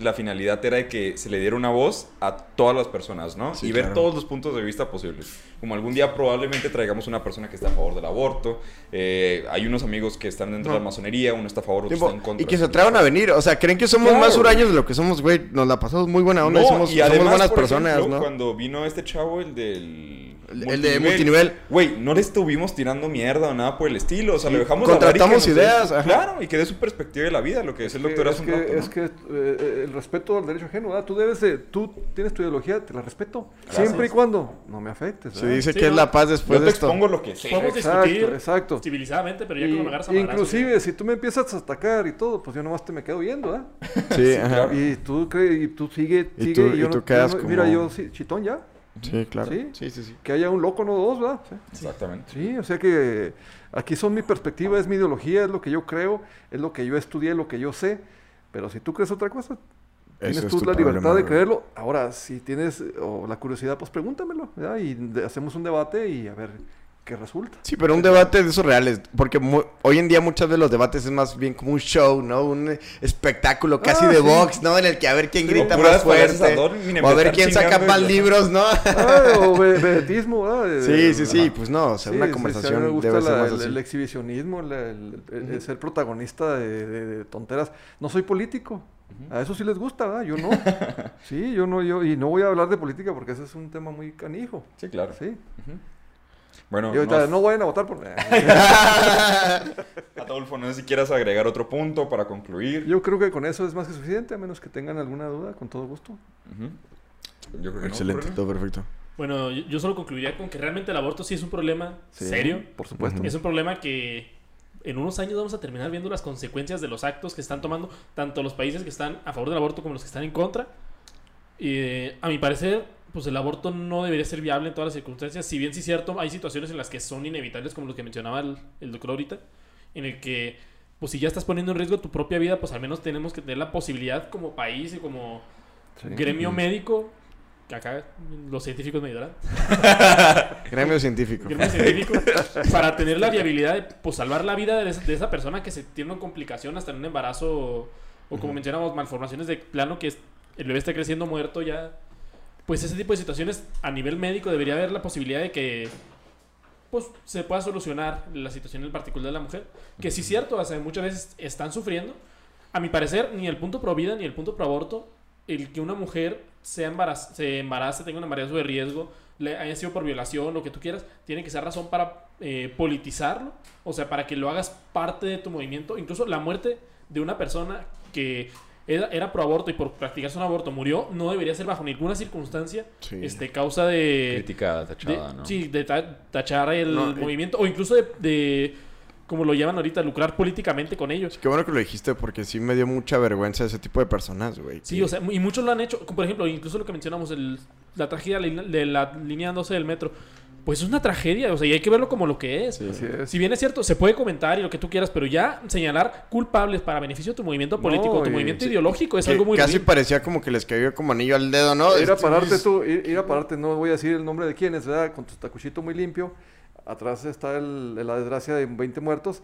Speaker 3: la finalidad era de que se le diera una voz a todas las personas, ¿no?
Speaker 5: Sí,
Speaker 3: y ver
Speaker 5: claro.
Speaker 3: todos los puntos de vista posibles. Como algún día probablemente traigamos una persona que está a favor del aborto. eh, hay unos amigos que están dentro de la masonería, uno está a favor, otro
Speaker 5: Tiempo,
Speaker 3: está en contra.
Speaker 5: y que se atrevan a venir, o sea, creen que somos
Speaker 3: Claro.
Speaker 5: más huraños de lo que somos, güey. Nos la pasamos muy buena onda y
Speaker 3: No,
Speaker 5: somos,
Speaker 3: y
Speaker 5: somos
Speaker 3: además,
Speaker 5: buenas
Speaker 3: por
Speaker 5: personas,
Speaker 3: ejemplo,
Speaker 5: ¿no?
Speaker 3: Cuando vino este chavo, el del.
Speaker 5: El- el de multinivel.
Speaker 3: Güey, no le estuvimos tirando mierda o nada por el estilo. O sea,
Speaker 5: Sí,
Speaker 3: le dejamos y que
Speaker 5: contratamos
Speaker 3: nos dé-
Speaker 5: ideas, ajá.
Speaker 3: Claro, y que dé su perspectiva de la vida, lo que es el doctor
Speaker 6: es
Speaker 3: hace un
Speaker 6: que,
Speaker 3: rato, ¿no?
Speaker 6: es que eh, el respeto al derecho ajeno, ¿verdad? Tú debes de, tú tienes tu ideología, te la respeto. Siempre y cuando no me afectes.
Speaker 5: Se
Speaker 6: ¿verdad?
Speaker 5: dice
Speaker 4: Sí,
Speaker 5: que es la paz después
Speaker 3: Yo
Speaker 5: de
Speaker 3: te
Speaker 5: esto.
Speaker 3: expongo lo que sé.
Speaker 4: Podemos
Speaker 6: Exacto,
Speaker 4: discutir
Speaker 6: exacto.
Speaker 4: civilizadamente, pero ya
Speaker 6: Y-
Speaker 4: cuando me agarras a
Speaker 6: inclusive, si tú me empiezas a atacar y todo, pues yo nomás te me quedo viendo, ¿ah?
Speaker 5: Sí, ajá.
Speaker 6: Y tú crees, y tú sigue,
Speaker 5: Y
Speaker 6: sigue,
Speaker 5: tú-
Speaker 6: y yo
Speaker 5: y tú quedas como-
Speaker 6: Mira, yo sí, chitón ya.
Speaker 5: Sí, claro.
Speaker 6: Sí.
Speaker 5: Sí, sí, sí.
Speaker 6: Que haya un loco, no dos, ¿verdad? Sí.
Speaker 3: Exactamente.
Speaker 6: Sí, o sea que aquí son mi perspectiva, es mi ideología, es lo que yo creo, es lo que yo estudié, lo que yo sé. Pero si tú crees otra cosa, tienes
Speaker 5: Ese es
Speaker 6: tú
Speaker 5: tu
Speaker 6: la libertad
Speaker 5: problema,
Speaker 6: de creerlo. Ahora, si tienes o la curiosidad, pues pregúntamelo, ¿verdad? Y hacemos un debate y a ver qué resulta.
Speaker 5: Sí, pero un debate de esos reales, porque hoy en día muchas de los debates es más bien como un show, ¿no? Un espectáculo casi
Speaker 6: Ah,
Speaker 5: de
Speaker 6: sí.
Speaker 5: box, ¿no? En el que a ver quién
Speaker 6: Sí,
Speaker 5: grita más fuerte, o a ver quién saca más libros, ¿no?
Speaker 6: Ah, o ve- vedetismo, ¿verdad? De-
Speaker 5: Sí,
Speaker 6: de-
Speaker 5: sí, sí, pues no, o sea,
Speaker 6: Sí,
Speaker 5: una
Speaker 6: sí, sí, a mí
Speaker 5: conversación
Speaker 6: me gusta
Speaker 5: debe ser
Speaker 6: la-
Speaker 5: más
Speaker 6: el,
Speaker 5: así.
Speaker 6: el exhibicionismo, la- el, el- el ser protagonista de, de- de tonteras. No soy político. A eso sí les gusta, ¿verdad? Yo no. *laughs* Sí, yo no, yo, y no voy a hablar de política porque ese es un tema muy canijo.
Speaker 3: Sí, claro.
Speaker 6: Sí.
Speaker 3: Bueno,
Speaker 6: Y ahorita
Speaker 3: nos-
Speaker 6: no vayan a votar por... *laughs*
Speaker 3: Adolfo, no sé si quieras agregar otro punto para concluir.
Speaker 6: Yo creo que con eso es más que suficiente, a menos que tengan alguna duda, con todo gusto.
Speaker 3: Yo creo que no,
Speaker 5: Excelente, todo perfecto.
Speaker 4: Bueno, yo yo solo concluiría con que realmente el aborto sí es un problema
Speaker 6: Sí,
Speaker 4: serio.
Speaker 6: Por supuesto.
Speaker 4: Es un problema que en unos años vamos a terminar viendo las consecuencias de los actos que están tomando tanto los países que están a favor del aborto como los que están en contra. Y eh, a mi parecer, pues el aborto no debería ser viable en todas las circunstancias. Si bien sí es cierto, hay situaciones en las que son inevitables, como lo que mencionaba el, el doctor ahorita, en el que, pues si ya estás poniendo en riesgo tu propia vida, pues al menos tenemos que tener la posibilidad como país y como
Speaker 6: Sí.
Speaker 4: gremio médico, que acá los científicos me ayudarán. *laughs*
Speaker 5: Gremio científico.
Speaker 4: Gremio científico, *laughs* para tener la viabilidad de pues, salvar la vida de esa, de esa persona que se tiene una complicación hasta en un embarazo o, o como mencionamos, malformaciones de plano que es- el bebé está creciendo muerto ya. Pues ese tipo de situaciones a nivel médico debería haber la posibilidad de que pues se pueda solucionar la situación en particular de la mujer. Que sí es cierto, o sea, muchas veces están sufriendo. A mi parecer, ni el punto pro vida ni el punto pro aborto, el que una mujer sea embaraza, se embarace, tenga un embarazo de riesgo, le haya sido por violación, lo que tú quieras, tiene que ser razón para eh, politizarlo, o sea, para que lo hagas parte de tu movimiento. Incluso la muerte de una persona que era, era pro aborto y por practicarse un aborto murió, no debería ser bajo ninguna circunstancia
Speaker 3: Sí.
Speaker 4: este, causa de...
Speaker 3: Crítica tachada,
Speaker 4: de-
Speaker 3: ¿no?
Speaker 4: Sí, de ta- tachar el
Speaker 5: No, y-
Speaker 4: movimiento o incluso de, de, como lo llaman ahorita, lucrar políticamente con ellos.
Speaker 5: Qué bueno que lo dijiste porque sí me dio mucha vergüenza ese tipo de personas, güey.
Speaker 4: Sí,
Speaker 5: que-
Speaker 4: o sea, y muchos lo han hecho. Como Por ejemplo, incluso lo que mencionamos, el, la tragedia de la- de la línea 12 del metro. Pues es una tragedia, o sea, y hay que verlo como lo que es.
Speaker 6: Así es.
Speaker 4: Si bien es cierto, se puede comentar y lo que tú quieras, pero ya señalar culpables para beneficio de tu movimiento político, tu
Speaker 6: y-
Speaker 4: movimiento
Speaker 6: sí,
Speaker 4: ideológico, es
Speaker 5: que
Speaker 4: algo muy
Speaker 5: casi
Speaker 4: ruin.
Speaker 5: parecía como que les cayó como anillo al dedo, ¿no?
Speaker 6: Ir a pararte tú, ir, ir a pararte, no voy a decir el nombre de quién es, ¿verdad? Con tu tacuchito muy limpio. Atrás está el- la desgracia de 20 muertos.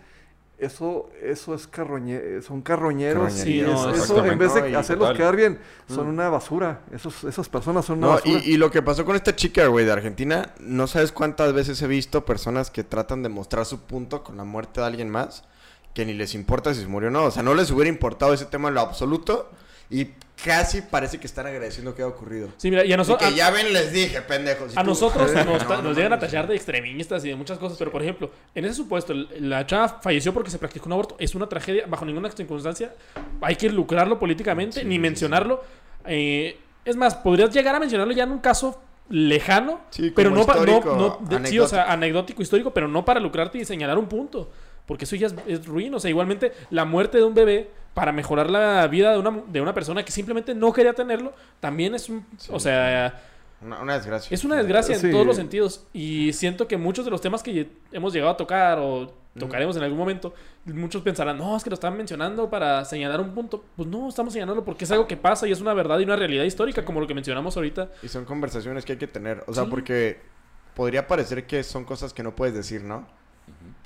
Speaker 6: Eso, eso es carroñe, son carroñeros.
Speaker 5: Carroñería,
Speaker 6: y es-
Speaker 4: no,
Speaker 6: eso, en vez de
Speaker 5: No,
Speaker 6: hacerlos
Speaker 3: total.
Speaker 6: quedar bien, son una basura. Esos, esas personas son una
Speaker 5: No,
Speaker 6: basura.
Speaker 5: y, y lo que pasó con esta chica, güey, de Argentina, no sabes cuántas veces he visto personas que tratan de mostrar su punto con la muerte de alguien más, que ni les importa si se murió o no. O sea, no les hubiera importado ese tema en lo absoluto y casi parece que están agradeciendo que haya ocurrido.
Speaker 4: Sí, mira, y a nosotros.
Speaker 5: que ya ven, les dije, pendejos.
Speaker 4: A
Speaker 5: tú-
Speaker 4: nosotros *laughs*
Speaker 5: No,
Speaker 4: nos, ta-
Speaker 5: no,
Speaker 4: nos llegan a
Speaker 5: no,
Speaker 4: tachar de extremistas y de muchas cosas, pero por ejemplo, en ese supuesto, la chava falleció porque se practicó un aborto, es una tragedia, bajo ninguna circunstancia hay que lucrarlo políticamente, ni mencionarlo. Eh, es más, podrías llegar a mencionarlo ya en un caso lejano,
Speaker 5: Sí,
Speaker 4: pero
Speaker 5: como
Speaker 4: no, no, no- de- sí, o sea, anecdótico histórico, pero no para lucrarte y señalar un punto, porque eso ya es, es ruin, o sea, igualmente la muerte de un bebé para mejorar la vida de una, de una persona que simplemente no quería tenerlo, también es un, o sea,
Speaker 5: Una, una desgracia.
Speaker 4: es una desgracia
Speaker 6: Sí.
Speaker 4: en todos los sentidos. Y siento que muchos de los temas que hemos llegado a tocar o tocaremos en algún momento, muchos pensarán, no, es que lo están mencionando para señalar un punto. Pues no, estamos señalando porque es algo que pasa y es una verdad y una realidad histórica, como lo que mencionamos ahorita.
Speaker 5: Y son conversaciones que hay que tener. O sea,
Speaker 4: Sí.
Speaker 5: porque podría parecer que son cosas que no puedes decir, ¿no?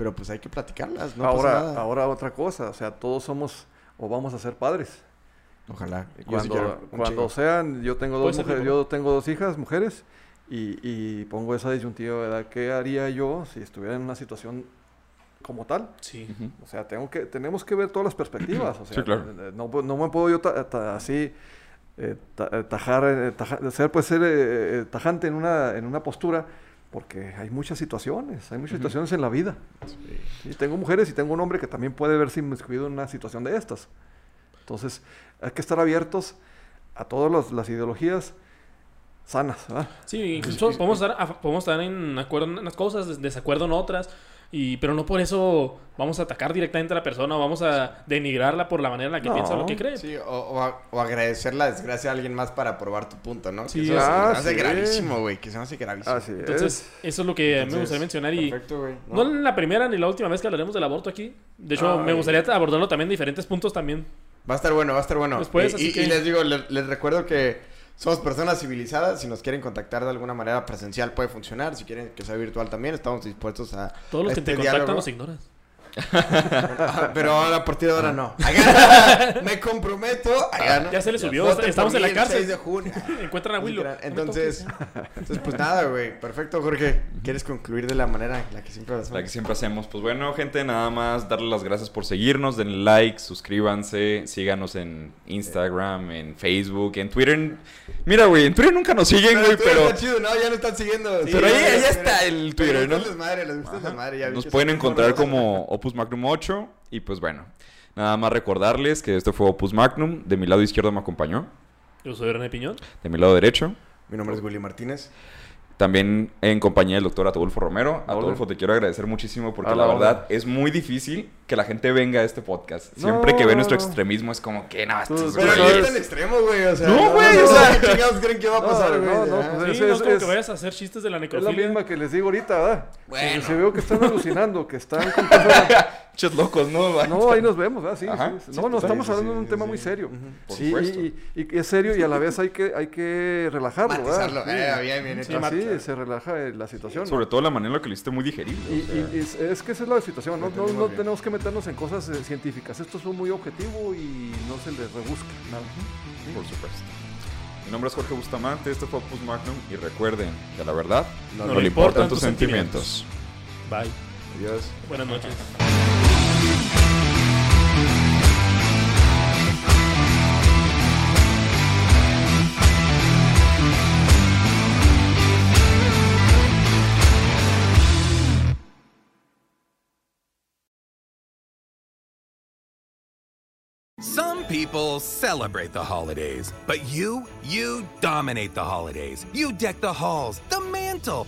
Speaker 5: Pero pues hay que platicarlas, no pasa
Speaker 6: ahora,
Speaker 5: nada.
Speaker 6: ahora otra cosa, o sea, todos somos o vamos a ser padres.
Speaker 5: Ojalá. Yo sí
Speaker 6: Cuando, cuando sean, yo tengo dos mujeres, yo tengo dos hijas, mujeres, y, y pongo esa disyuntiva, ¿verdad? ¿Qué haría yo si estuviera en una situación como tal?
Speaker 4: Sí.
Speaker 6: O sea, tengo que, tenemos que ver todas las perspectivas. O sea,
Speaker 3: Sí, claro.
Speaker 6: eh, no, no me puedo yo ta- ta- así eh, ta- eh, tajar, eh, taja- ser, pues, ser eh, eh, tajante en una, en una postura, porque hay muchas situaciones, hay muchas situaciones en la vida. Y tengo mujeres y tengo un hombre que también puede verse inmiscuido en una situación de estas. Entonces, hay que estar abiertos a todas las- las ideologías sanas, ¿verdad?
Speaker 4: Sí, incluso podemos estar, podemos estar en acuerdo en unas cosas, des- desacuerdo en otras. Y, pero no por eso vamos a atacar directamente a la persona o vamos a denigrarla por la manera en la que
Speaker 6: No.
Speaker 4: piensa lo que cree.
Speaker 5: Sí, o, o a- o agradecer la desgracia a alguien más para probar tu punto, ¿no?
Speaker 4: Sí,
Speaker 5: que eso se
Speaker 6: ah,
Speaker 5: me hace
Speaker 6: sí.
Speaker 5: gravísimo, güey. Que se me hace gravísimo.
Speaker 6: Así
Speaker 4: Entonces,
Speaker 6: es.
Speaker 4: eso es lo que a mí me
Speaker 5: Entonces,
Speaker 4: gustaría mencionar. Y
Speaker 5: Perfecto, güey.
Speaker 4: no es la primera ni la última vez que hablaremos del aborto aquí. De hecho, me gustaría abordarlo también en diferentes puntos también.
Speaker 5: Va a estar bueno, va a estar bueno.
Speaker 4: Después,
Speaker 5: y,
Speaker 4: así
Speaker 5: y-
Speaker 4: que-
Speaker 5: y les digo, le- les, recuerdo que somos personas civilizadas. Si nos quieren contactar de alguna manera presencial puede funcionar. Si quieren que sea virtual también, estamos dispuestos a.
Speaker 4: Todos los que
Speaker 5: este
Speaker 4: te contactan
Speaker 5: diálogo.
Speaker 4: los ignoras.
Speaker 5: Ah, *laughs* Pero ahora a partir de ahora no. Acá, me comprometo. Acá, ¿no?
Speaker 4: Ya se le subió,
Speaker 5: Voten
Speaker 4: estamos en la cárcel.
Speaker 5: 6 de junio. *laughs*
Speaker 4: Encuentran a Willow.
Speaker 5: Entonces, entonces, pues nada, güey. Perfecto, Jorge. ¿Quieres concluir de la manera en la que siempre hacemos?
Speaker 3: La que siempre hacemos. Pues bueno, gente, nada más darle las gracias por seguirnos. Denle like, suscríbanse, síganos en Instagram, en Facebook, en Twitter. Mira, güey, en Twitter nunca nos siguen, güey, pero.
Speaker 5: Está chido, no, ya no están siguiendo.
Speaker 3: pero ahí- ahí está el Twitter, ¿no?
Speaker 5: Les les gusta el desmadre, ya
Speaker 3: Nos pueden encontrar como Opus Magnum 8. Y pues bueno, nada más recordarles que esto fue Opus Magnum. De mi lado izquierdo me acompañó.
Speaker 4: Yo soy René Piñón.
Speaker 3: De mi lado derecho.
Speaker 5: Mi nombre es Willy Martínez.
Speaker 3: También en compañía del doctor Adolfo Romero. Adolfo, te quiero agradecer muchísimo porque la verdad es muy difícil que la gente venga a este podcast. Siempre
Speaker 6: No,
Speaker 3: que ve nuestro
Speaker 6: no.
Speaker 3: extremismo es como que no, estos
Speaker 5: Pero
Speaker 3: güeyes-
Speaker 5: ni tan extremo, güey. O sea,
Speaker 3: No, güey, o
Speaker 5: no,
Speaker 3: sea-
Speaker 5: ¿qué chingados creen que va a pasar, güey?
Speaker 6: no, no, pues
Speaker 4: Sí,
Speaker 6: es-
Speaker 4: no es como
Speaker 6: es-
Speaker 4: que vayas a hacer chistes de la
Speaker 6: Es la
Speaker 4: necrofilia.
Speaker 6: misma que les digo ahorita, ¿verdad?
Speaker 5: Bueno.
Speaker 6: Si, si veo que están alucinando, que están *laughs* con cosas- *laughs*
Speaker 3: Pinches locos, ¿no?
Speaker 6: No, ahí nos vemos, ¿verdad? Sí,
Speaker 3: Ajá.
Speaker 6: sí, sí.
Speaker 3: Sí,
Speaker 6: No, no,
Speaker 3: sí,
Speaker 6: estamos
Speaker 3: sí,
Speaker 6: hablando
Speaker 3: sí,
Speaker 6: de un
Speaker 3: sí,
Speaker 6: tema
Speaker 3: sí.
Speaker 6: muy serio.
Speaker 3: Por
Speaker 6: Sí. Y, y- es serio y a la vez hay que, hay que relajarlo,
Speaker 5: Matizarlo,
Speaker 6: ¿verdad?
Speaker 5: eh, bien, bien
Speaker 6: Sí,
Speaker 5: hecho.
Speaker 6: sí, se relaja eh, la situación.
Speaker 3: Sobre todo la manera en la que lo hiciste muy digerible.
Speaker 6: Y,
Speaker 3: o sea.
Speaker 6: y- y es, es que esa es la situación, no, no, no tenemos que meternos en cosas eh, científicas. Esto es muy objetivo y no se les rebusca nada.
Speaker 3: Por supuesto. Mi nombre es Jorge Bustamante, este fue Opus Magnum y recuerden que a la verdad no, le importan tus sentimientos.
Speaker 4: Bye.
Speaker 3: Adiós.
Speaker 4: Buenas noches.
Speaker 14: Some people celebrate the holidays, but you, you dominate the holidays. You deck the halls, the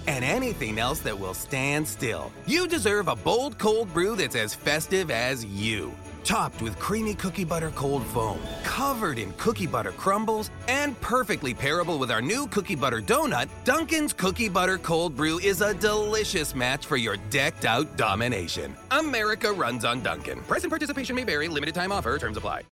Speaker 14: and anything else that will stand still. You deserve a bold cold brew that's as festive as you. Topped with creamy cookie butter cold foam, covered in cookie butter crumbles, and perfectly pairable with our new cookie butter donut, Dunkin's Cookie Butter Cold Brew is a delicious match for your decked out domination. America runs on Dunkin'. Price and participation may vary, limited time offer, terms apply.